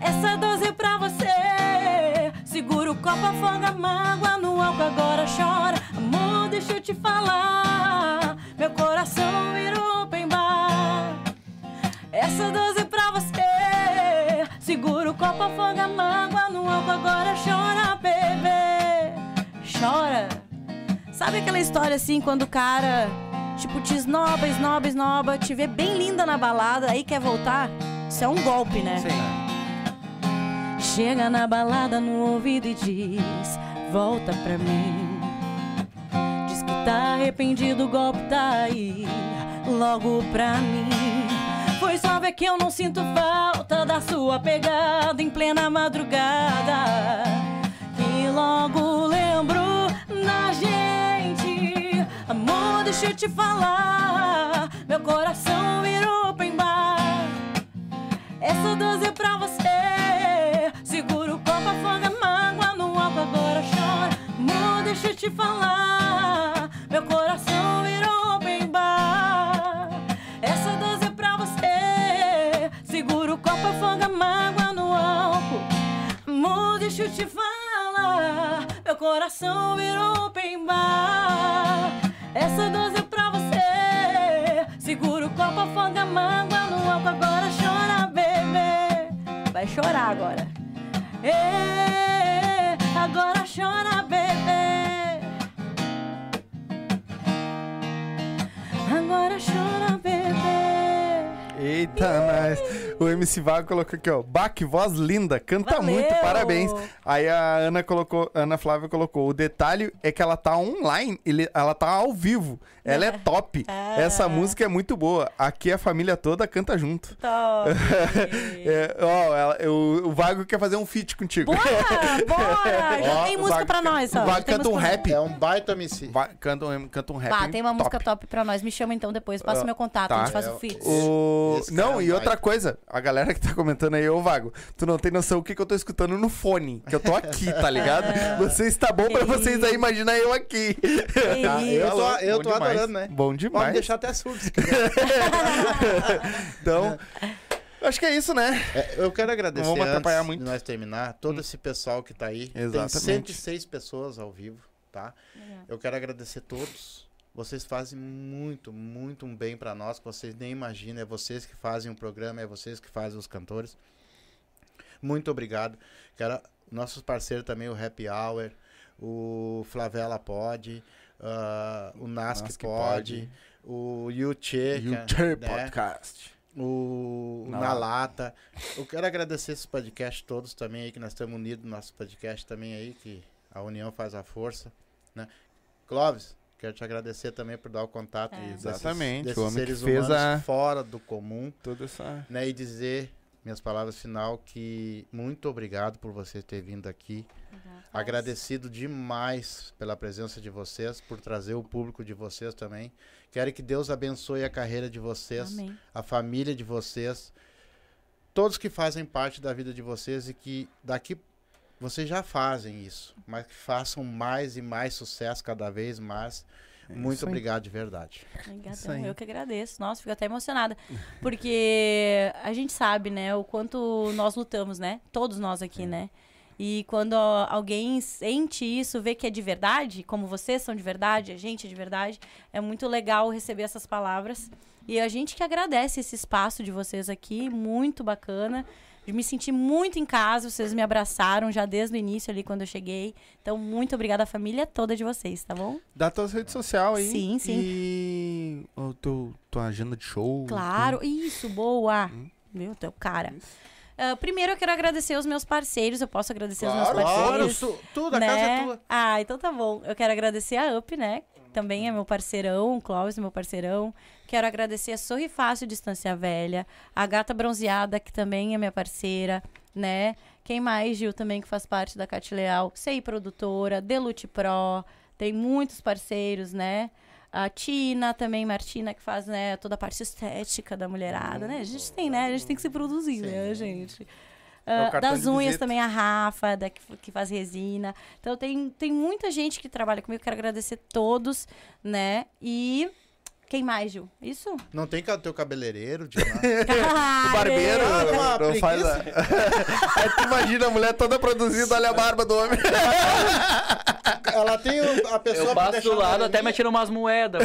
Essa dose é pra você. Segura o copo, afoga a mágoa no álcool, agora chora. Amor, deixa eu te falar. Meu coração virou open bar. Essa dose afoga a mágoa no álcool, agora chora, bebê. Chora. Sabe aquela história assim, quando o cara, tipo, te esnoba, esnoba, esnoba, te vê bem linda na balada, aí quer voltar? Isso é um golpe, né? Chega na balada no ouvido e diz: Volta pra mim. Diz que tá arrependido, o golpe tá aí, logo pra mim. Foi só ver que eu não sinto falta da sua pegada em plena madrugada. Que logo lembrou da gente. Amor, deixa eu te falar. Meu coração virou open bar. Essa dose é pra você. Segura o copo, afoga a mágoa no álcool, agora chora. Amor, deixa eu te falar. Coração virou open bar. Essa dose é pra você. Segura o copo, afoga a mágoa no álcool. Agora chora, bebê. Vai chorar agora. Ê, agora chora, bebê. Agora chora, bebê. Eita, nós. O MC Vago colocou aqui, ó. Bah, que voz linda. Canta Valeu! muito, parabéns. Aí a Ana colocou, Ana Flávia colocou. O detalhe é que ela tá online, ele- ela tá ao vivo. Ela é top. Ah. Essa música é muito boa. Aqui a família toda canta junto. Top. É, ó, ela- o, o Vago quer fazer um feat contigo. Bora, bora. Já Ó, tem o música Vago pra nós, o ó. Vago Já tem canta um rap. É um baita MC. Va- canta, um, canta um rap. Bah, tem uma top. música top pra nós. Me chama então depois. Passa Ah, meu contato, tá. a gente faz É, o feat. O... Não, é um e outra baita. coisa, a galera que tá comentando aí, ô Vago, tu não tem noção o que, que eu tô escutando no fone, que eu tô aqui, tá ligado? Vocês tá bom pra vocês aí, imagina eu aqui. Tá, eu tô, eu bom tô demais. adorando, né? Bom Pode demais. deixar até surdo se quiser. Então, acho que é isso, né? É, eu quero agradecer Não vamos atrapalhar antes muito. Hum. de nós terminar, todo esse pessoal que tá aí. Tem Exatamente. 106 pessoas ao vivo, tá? Eu quero agradecer todos. Vocês fazem muito, muito um bem pra nós, que vocês nem imaginam. É vocês que fazem o programa, é vocês que fazem os cantores. Muito obrigado. Quero nossos parceiros também, o Happy Hour, o Flavela Pod, ah, o Nasc Nasc Pod, o Yuchê, YouTube né? Podcast. o Na Na, Lata. Eu quero agradecer esses podcasts todos também aí, que nós estamos unidos no nosso podcast também aí, que a união faz a força, né? Clóvis, quero te agradecer também por dar o contato É. desses, Exatamente, desses o homem que seres fez humanos a- fora do comum, Toda essa... né? E dizer minhas palavras final que muito obrigado por você ter vindo aqui. Agradecido demais pela presença de vocês, por trazer o público de vocês também. Quero que Deus abençoe a carreira de vocês Amém. a família de vocês, todos que fazem parte da vida de vocês e que daqui vocês já fazem isso, mas que façam mais e mais sucesso cada vez mais. Muito isso aí. obrigado de verdade. Obrigadão, aí. eu que agradeço. Nossa, fico até emocionada. Porque a gente sabe, né, o quanto nós lutamos, né? Todos nós aqui, né? E quando alguém sente isso, vê que é de verdade, como vocês são de verdade, a gente é de verdade, é muito legal receber essas palavras. E a gente que agradece esse espaço de vocês aqui, muito bacana. De me sentir muito em casa, vocês me abraçaram já desde o início ali quando eu cheguei. Então, muito obrigada à família toda de vocês, tá bom? Dá tuas redes sociais aí. Sim, sim. E o teu, tua agenda de show. Claro, isso, boa. Hum. Meu, teu cara. Ah, primeiro eu quero agradecer os meus parceiros. Eu posso agradecer os Claro, meus Claro, parceiros. tu- tudo, a né? casa é tua. Ah, então tá bom. Eu quero agradecer a Up, né? Também é meu parceirão, o Clóvis, meu parceirão. Quero agradecer a Sorri Fácil Distância Velha, a Gata Bronzeada, que também é minha parceira, né? Quem mais, Gil, também que faz parte da Cat Leal, CI Produtora, Delute Pro, tem muitos parceiros, né? A Tina também, Martina, que faz, né, toda a parte estética da mulherada, né? A gente tem, né? A gente tem que se produzir, né, gente? É o Ah, cartão das unhas também a Rafa, da, que, que faz resina. Então tem, tem muita gente que trabalha comigo, quero agradecer todos, né? E quem mais, Gil? Isso? Não tem ca- teu cabeleireiro de lá. o barbeiro Ah, não, uma não faz. A... Aí tu imagina a mulher toda produzida, olha a barba do homem. Ela tem o- a pessoa Eu pra passo deixar do lado até me umas moedas.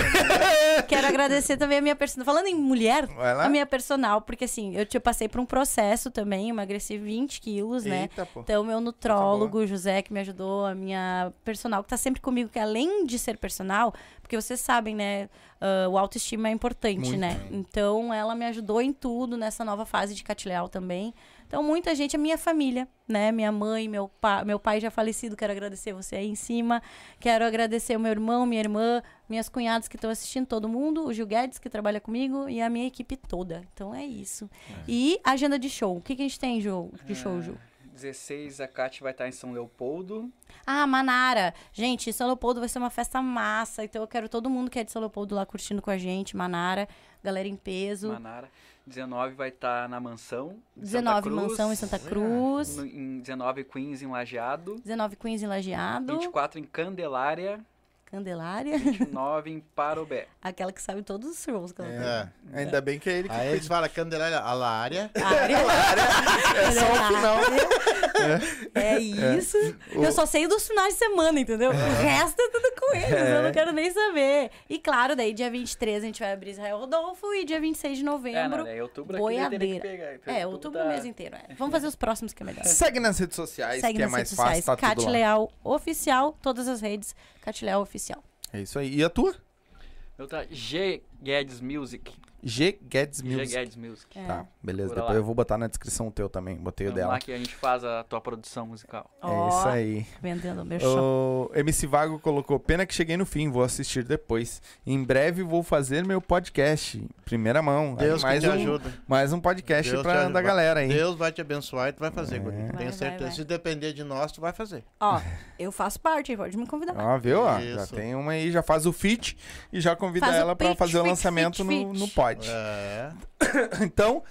Quero agradecer também a minha personal. Falando em mulher, Vai lá. a minha personal, porque assim, eu te passei por um processo também, emagreci 20 quilos, né? Eita, pô. Então, meu nutrólogo, José, que me ajudou, a minha personal, que tá sempre comigo, que além de ser personal, porque vocês sabem, né? ah, o autoestima é importante, Muito. né? Então, ela me ajudou em tudo nessa nova fase de Catileal também. Então, muita gente, a minha família, né? Minha mãe, meu, pa meu pai já falecido, quero agradecer você aí em cima. Quero agradecer o meu irmão, minha irmã, minhas cunhadas que estão assistindo, todo mundo, o Gil Guedes, que trabalha comigo, e a minha equipe toda. Então, é isso. E agenda de show. O que, que a gente tem, Ju, de show, Ju? 16, a Kátia vai estar em São Leopoldo. Ah, Manara. Gente, São Leopoldo vai ser uma festa massa. Então eu quero todo mundo que é de São Leopoldo lá curtindo com a gente. Manara, galera em peso. Manara. 19 vai estar na Mansão. em Santa 19 Cruz. Mansão em Santa Cruz. No- em 19 Queens em Lajeado. 19 Queens em Lajeado. 24 em Candelária. Candelária. 29 em Parobé. Aquela que sabe todos os shows. que ela tem. É. Ainda bem que é ele que Aí eles falam Candelária, a. Área. É só o final. É isso. Eu só sei dos finais de semana, entendeu? O resto é tudo com eles. Eu não quero nem saber. E claro, daí dia 23 a gente vai abrir Israel Rodolfo e dia 26 de É, novembro. não, é outubro teria que boiadeira. pegar. Então, É, outubro o mês inteiro. é. Vamos fazer os próximos que é melhor. Segue nas redes sociais, Segue que é nas mais redes fácil, sociais. tá Cat. Leal Oficial, todas as redes. Cat Leal Oficial. É isso aí. E a tua? Eu tá G Guedes Music. G Guedes G Music. Guedes Music. É. Tá, beleza. Procura Depois lá. eu vou botar na descrição o teu também. Botei o Vamos dela. lá que a gente faz a tua produção musical. É Ó, isso aí. Vendendo meu show. O MC Vago colocou: Pena que cheguei no fim, vou assistir depois. Em breve vou fazer meu podcast. Primeira mão. Aí Deus mais que te um, ajuda. Mais um podcast Deus pra, da galera aí. Deus vai te abençoar e tu vai fazer, guri. Vai, Tenho vai, certeza. vai. Se depender de nós, tu vai fazer. Ó, eu faço parte, pode me convidar. Ó, viu? Ó, já tem uma aí, já faz o fit e já convida Faz o ela pra pitch, fazer o fit, lançamento fit, no, no pod. É. Então,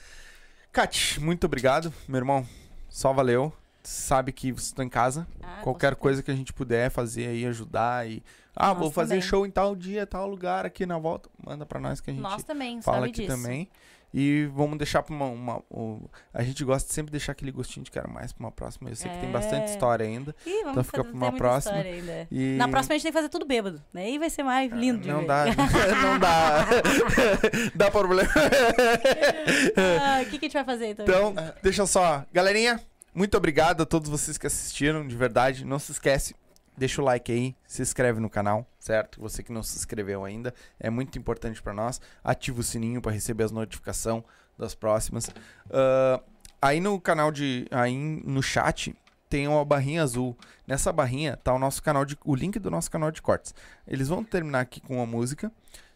Kat, muito obrigado, meu irmão. Só valeu. Sabe que você tá em casa. Ah, Qualquer coisa que a gente puder fazer aí, ajudar e. Ah, Nós vou fazer também. show em tal dia, tal lugar aqui na volta. Manda pra nós que a gente Nós também, fala sabe aqui disso. também. E vamos deixar pra uma. uma- a gente gosta de sempre deixar aquele gostinho de quero mais pra uma próxima. Eu sei que tem bastante É. história ainda. Ih, vamos Então fica pra uma próxima. E... Na próxima a gente tem que fazer tudo bêbado. né? Aí vai ser mais lindo de Não dá, não dá. dá problema. Ah, O que, que a gente vai fazer então? Então, deixa só. Galerinha, muito obrigado a todos vocês que assistiram, de verdade. Não se esquece, deixa o like aí, se inscreve no canal, certo? Você que não se inscreveu ainda, é muito importante pra nós. Ativa o sininho pra receber as notificações das próximas. Ah, aí no canal de. Aí no chat tem uma barrinha azul. Nessa barrinha tá o nosso canal de. O link do nosso canal de cortes. Eles vão terminar aqui com uma música.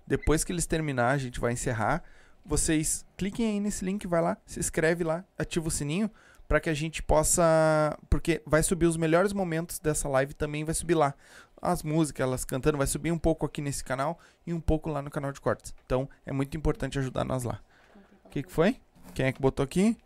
Depois que eles terminar, a gente vai encerrar. Vocês cliquem aí nesse link, vai lá, se inscreve lá, ativa o sininho para que a gente possa, porque vai subir os melhores momentos dessa live também vai subir lá. As músicas, elas cantando, vai subir um pouco aqui nesse canal e um pouco lá no canal de cortes. Então, é muito importante ajudar nós lá. O que, que foi? Quem é que botou aqui?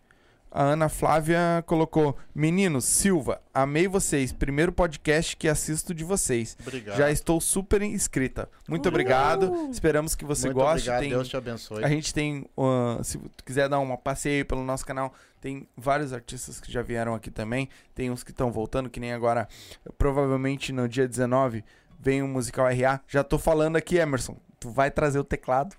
A Ana Flávia colocou: Meninos, Silva, amei vocês. Primeiro podcast que assisto de vocês. Obrigado. Já estou super inscrita. Muito obrigado. Esperamos que você Muito goste. obrigado, Tem- Deus te abençoe. a gente tem, uh, se tu quiser dar uma passeio pelo nosso canal, tem vários artistas que já vieram aqui também. Tem uns que estão voltando, que nem agora, provavelmente no dia 19, vem o musical RA. Já tô falando aqui, Emerson, tu vai trazer o teclado,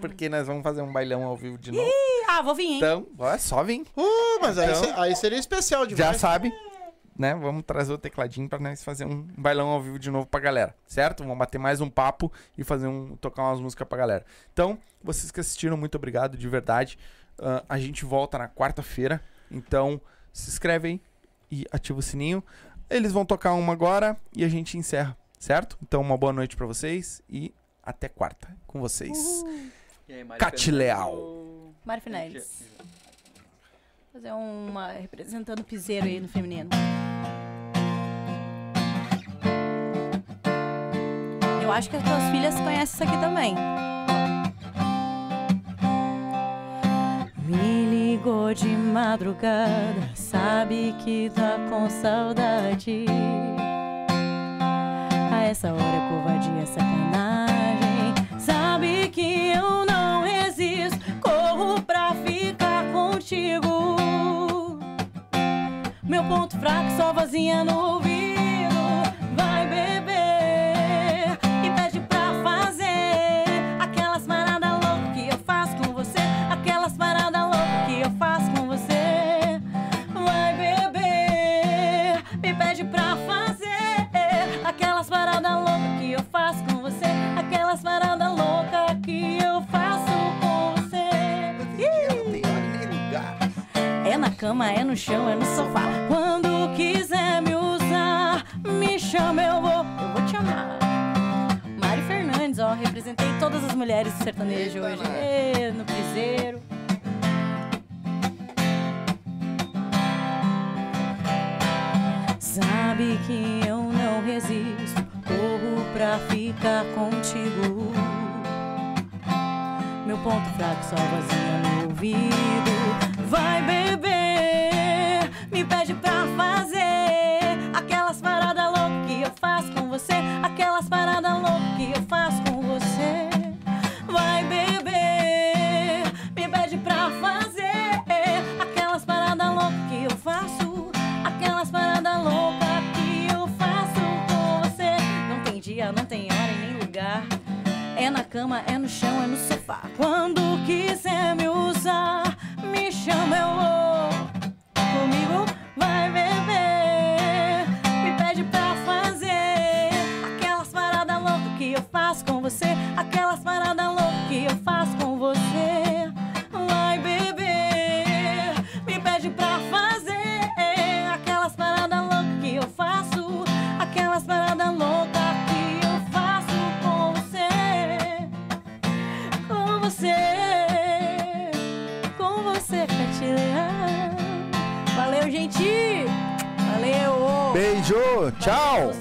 porque nós vamos fazer um bailão ao vivo de novo. Ah, vou vir, hein? Então, ó, só vem. Uh, mas aí, Então- se- aí seria especial Já demais. sabe, né? Vamos trazer o tecladinho pra nós fazer um bailão ao vivo de novo pra galera, certo? Vamos bater mais um papo e fazer um tocar umas músicas pra galera. Então, vocês que assistiram, muito obrigado de verdade. Ah, a gente volta na quarta-feira, então se inscreve aí e ativa o sininho. Eles vão tocar uma agora e a gente encerra, certo? Então, uma boa noite pra vocês e até quarta com vocês. E Cate? Leal. Mário. Fazer uma representando o piseiro aí no feminino. Eu acho que as tuas filhas conhecem isso aqui também. Me ligou de madrugada, sabe que tá com saudade. A essa hora covardia é sacanagem. Sabe que eu não resisto, corro pra ficar contigo. Meu ponto fraco, só vozinha no ouvido. Vai beber cama, é no chão, é no sofá. Quando quiser me usar, me chama, eu vou, eu vou te amar. Mari Fernandes, ó, representei todas as mulheres do sertanejo hoje. Ê, no piseiro. Sabe que eu não resisto, corro pra ficar contigo. Meu ponto fraco, só vozinha no ouvido. Vai beber, Aquelas paradas loucas que eu faço com você. Vai beber, me pede pra fazer aquelas paradas loucas que eu faço. Aquelas paradas loucas que eu faço com você. Não tem dia, não tem hora e nem lugar. É na cama, é no chão, é no sofá. Quando quiser me usar, me chama, eu vou. Comigo vai beber. Eu faço com você. Aquelas paradas loucas que eu faço com você. Vai beber. Me pede pra fazer aquelas paradas loucas que eu faço. Aquelas paradas loucas que eu faço com você. Com você. Com você, Catilha. Valeu, gente. Valeu. Beijo, tchau! Valeu,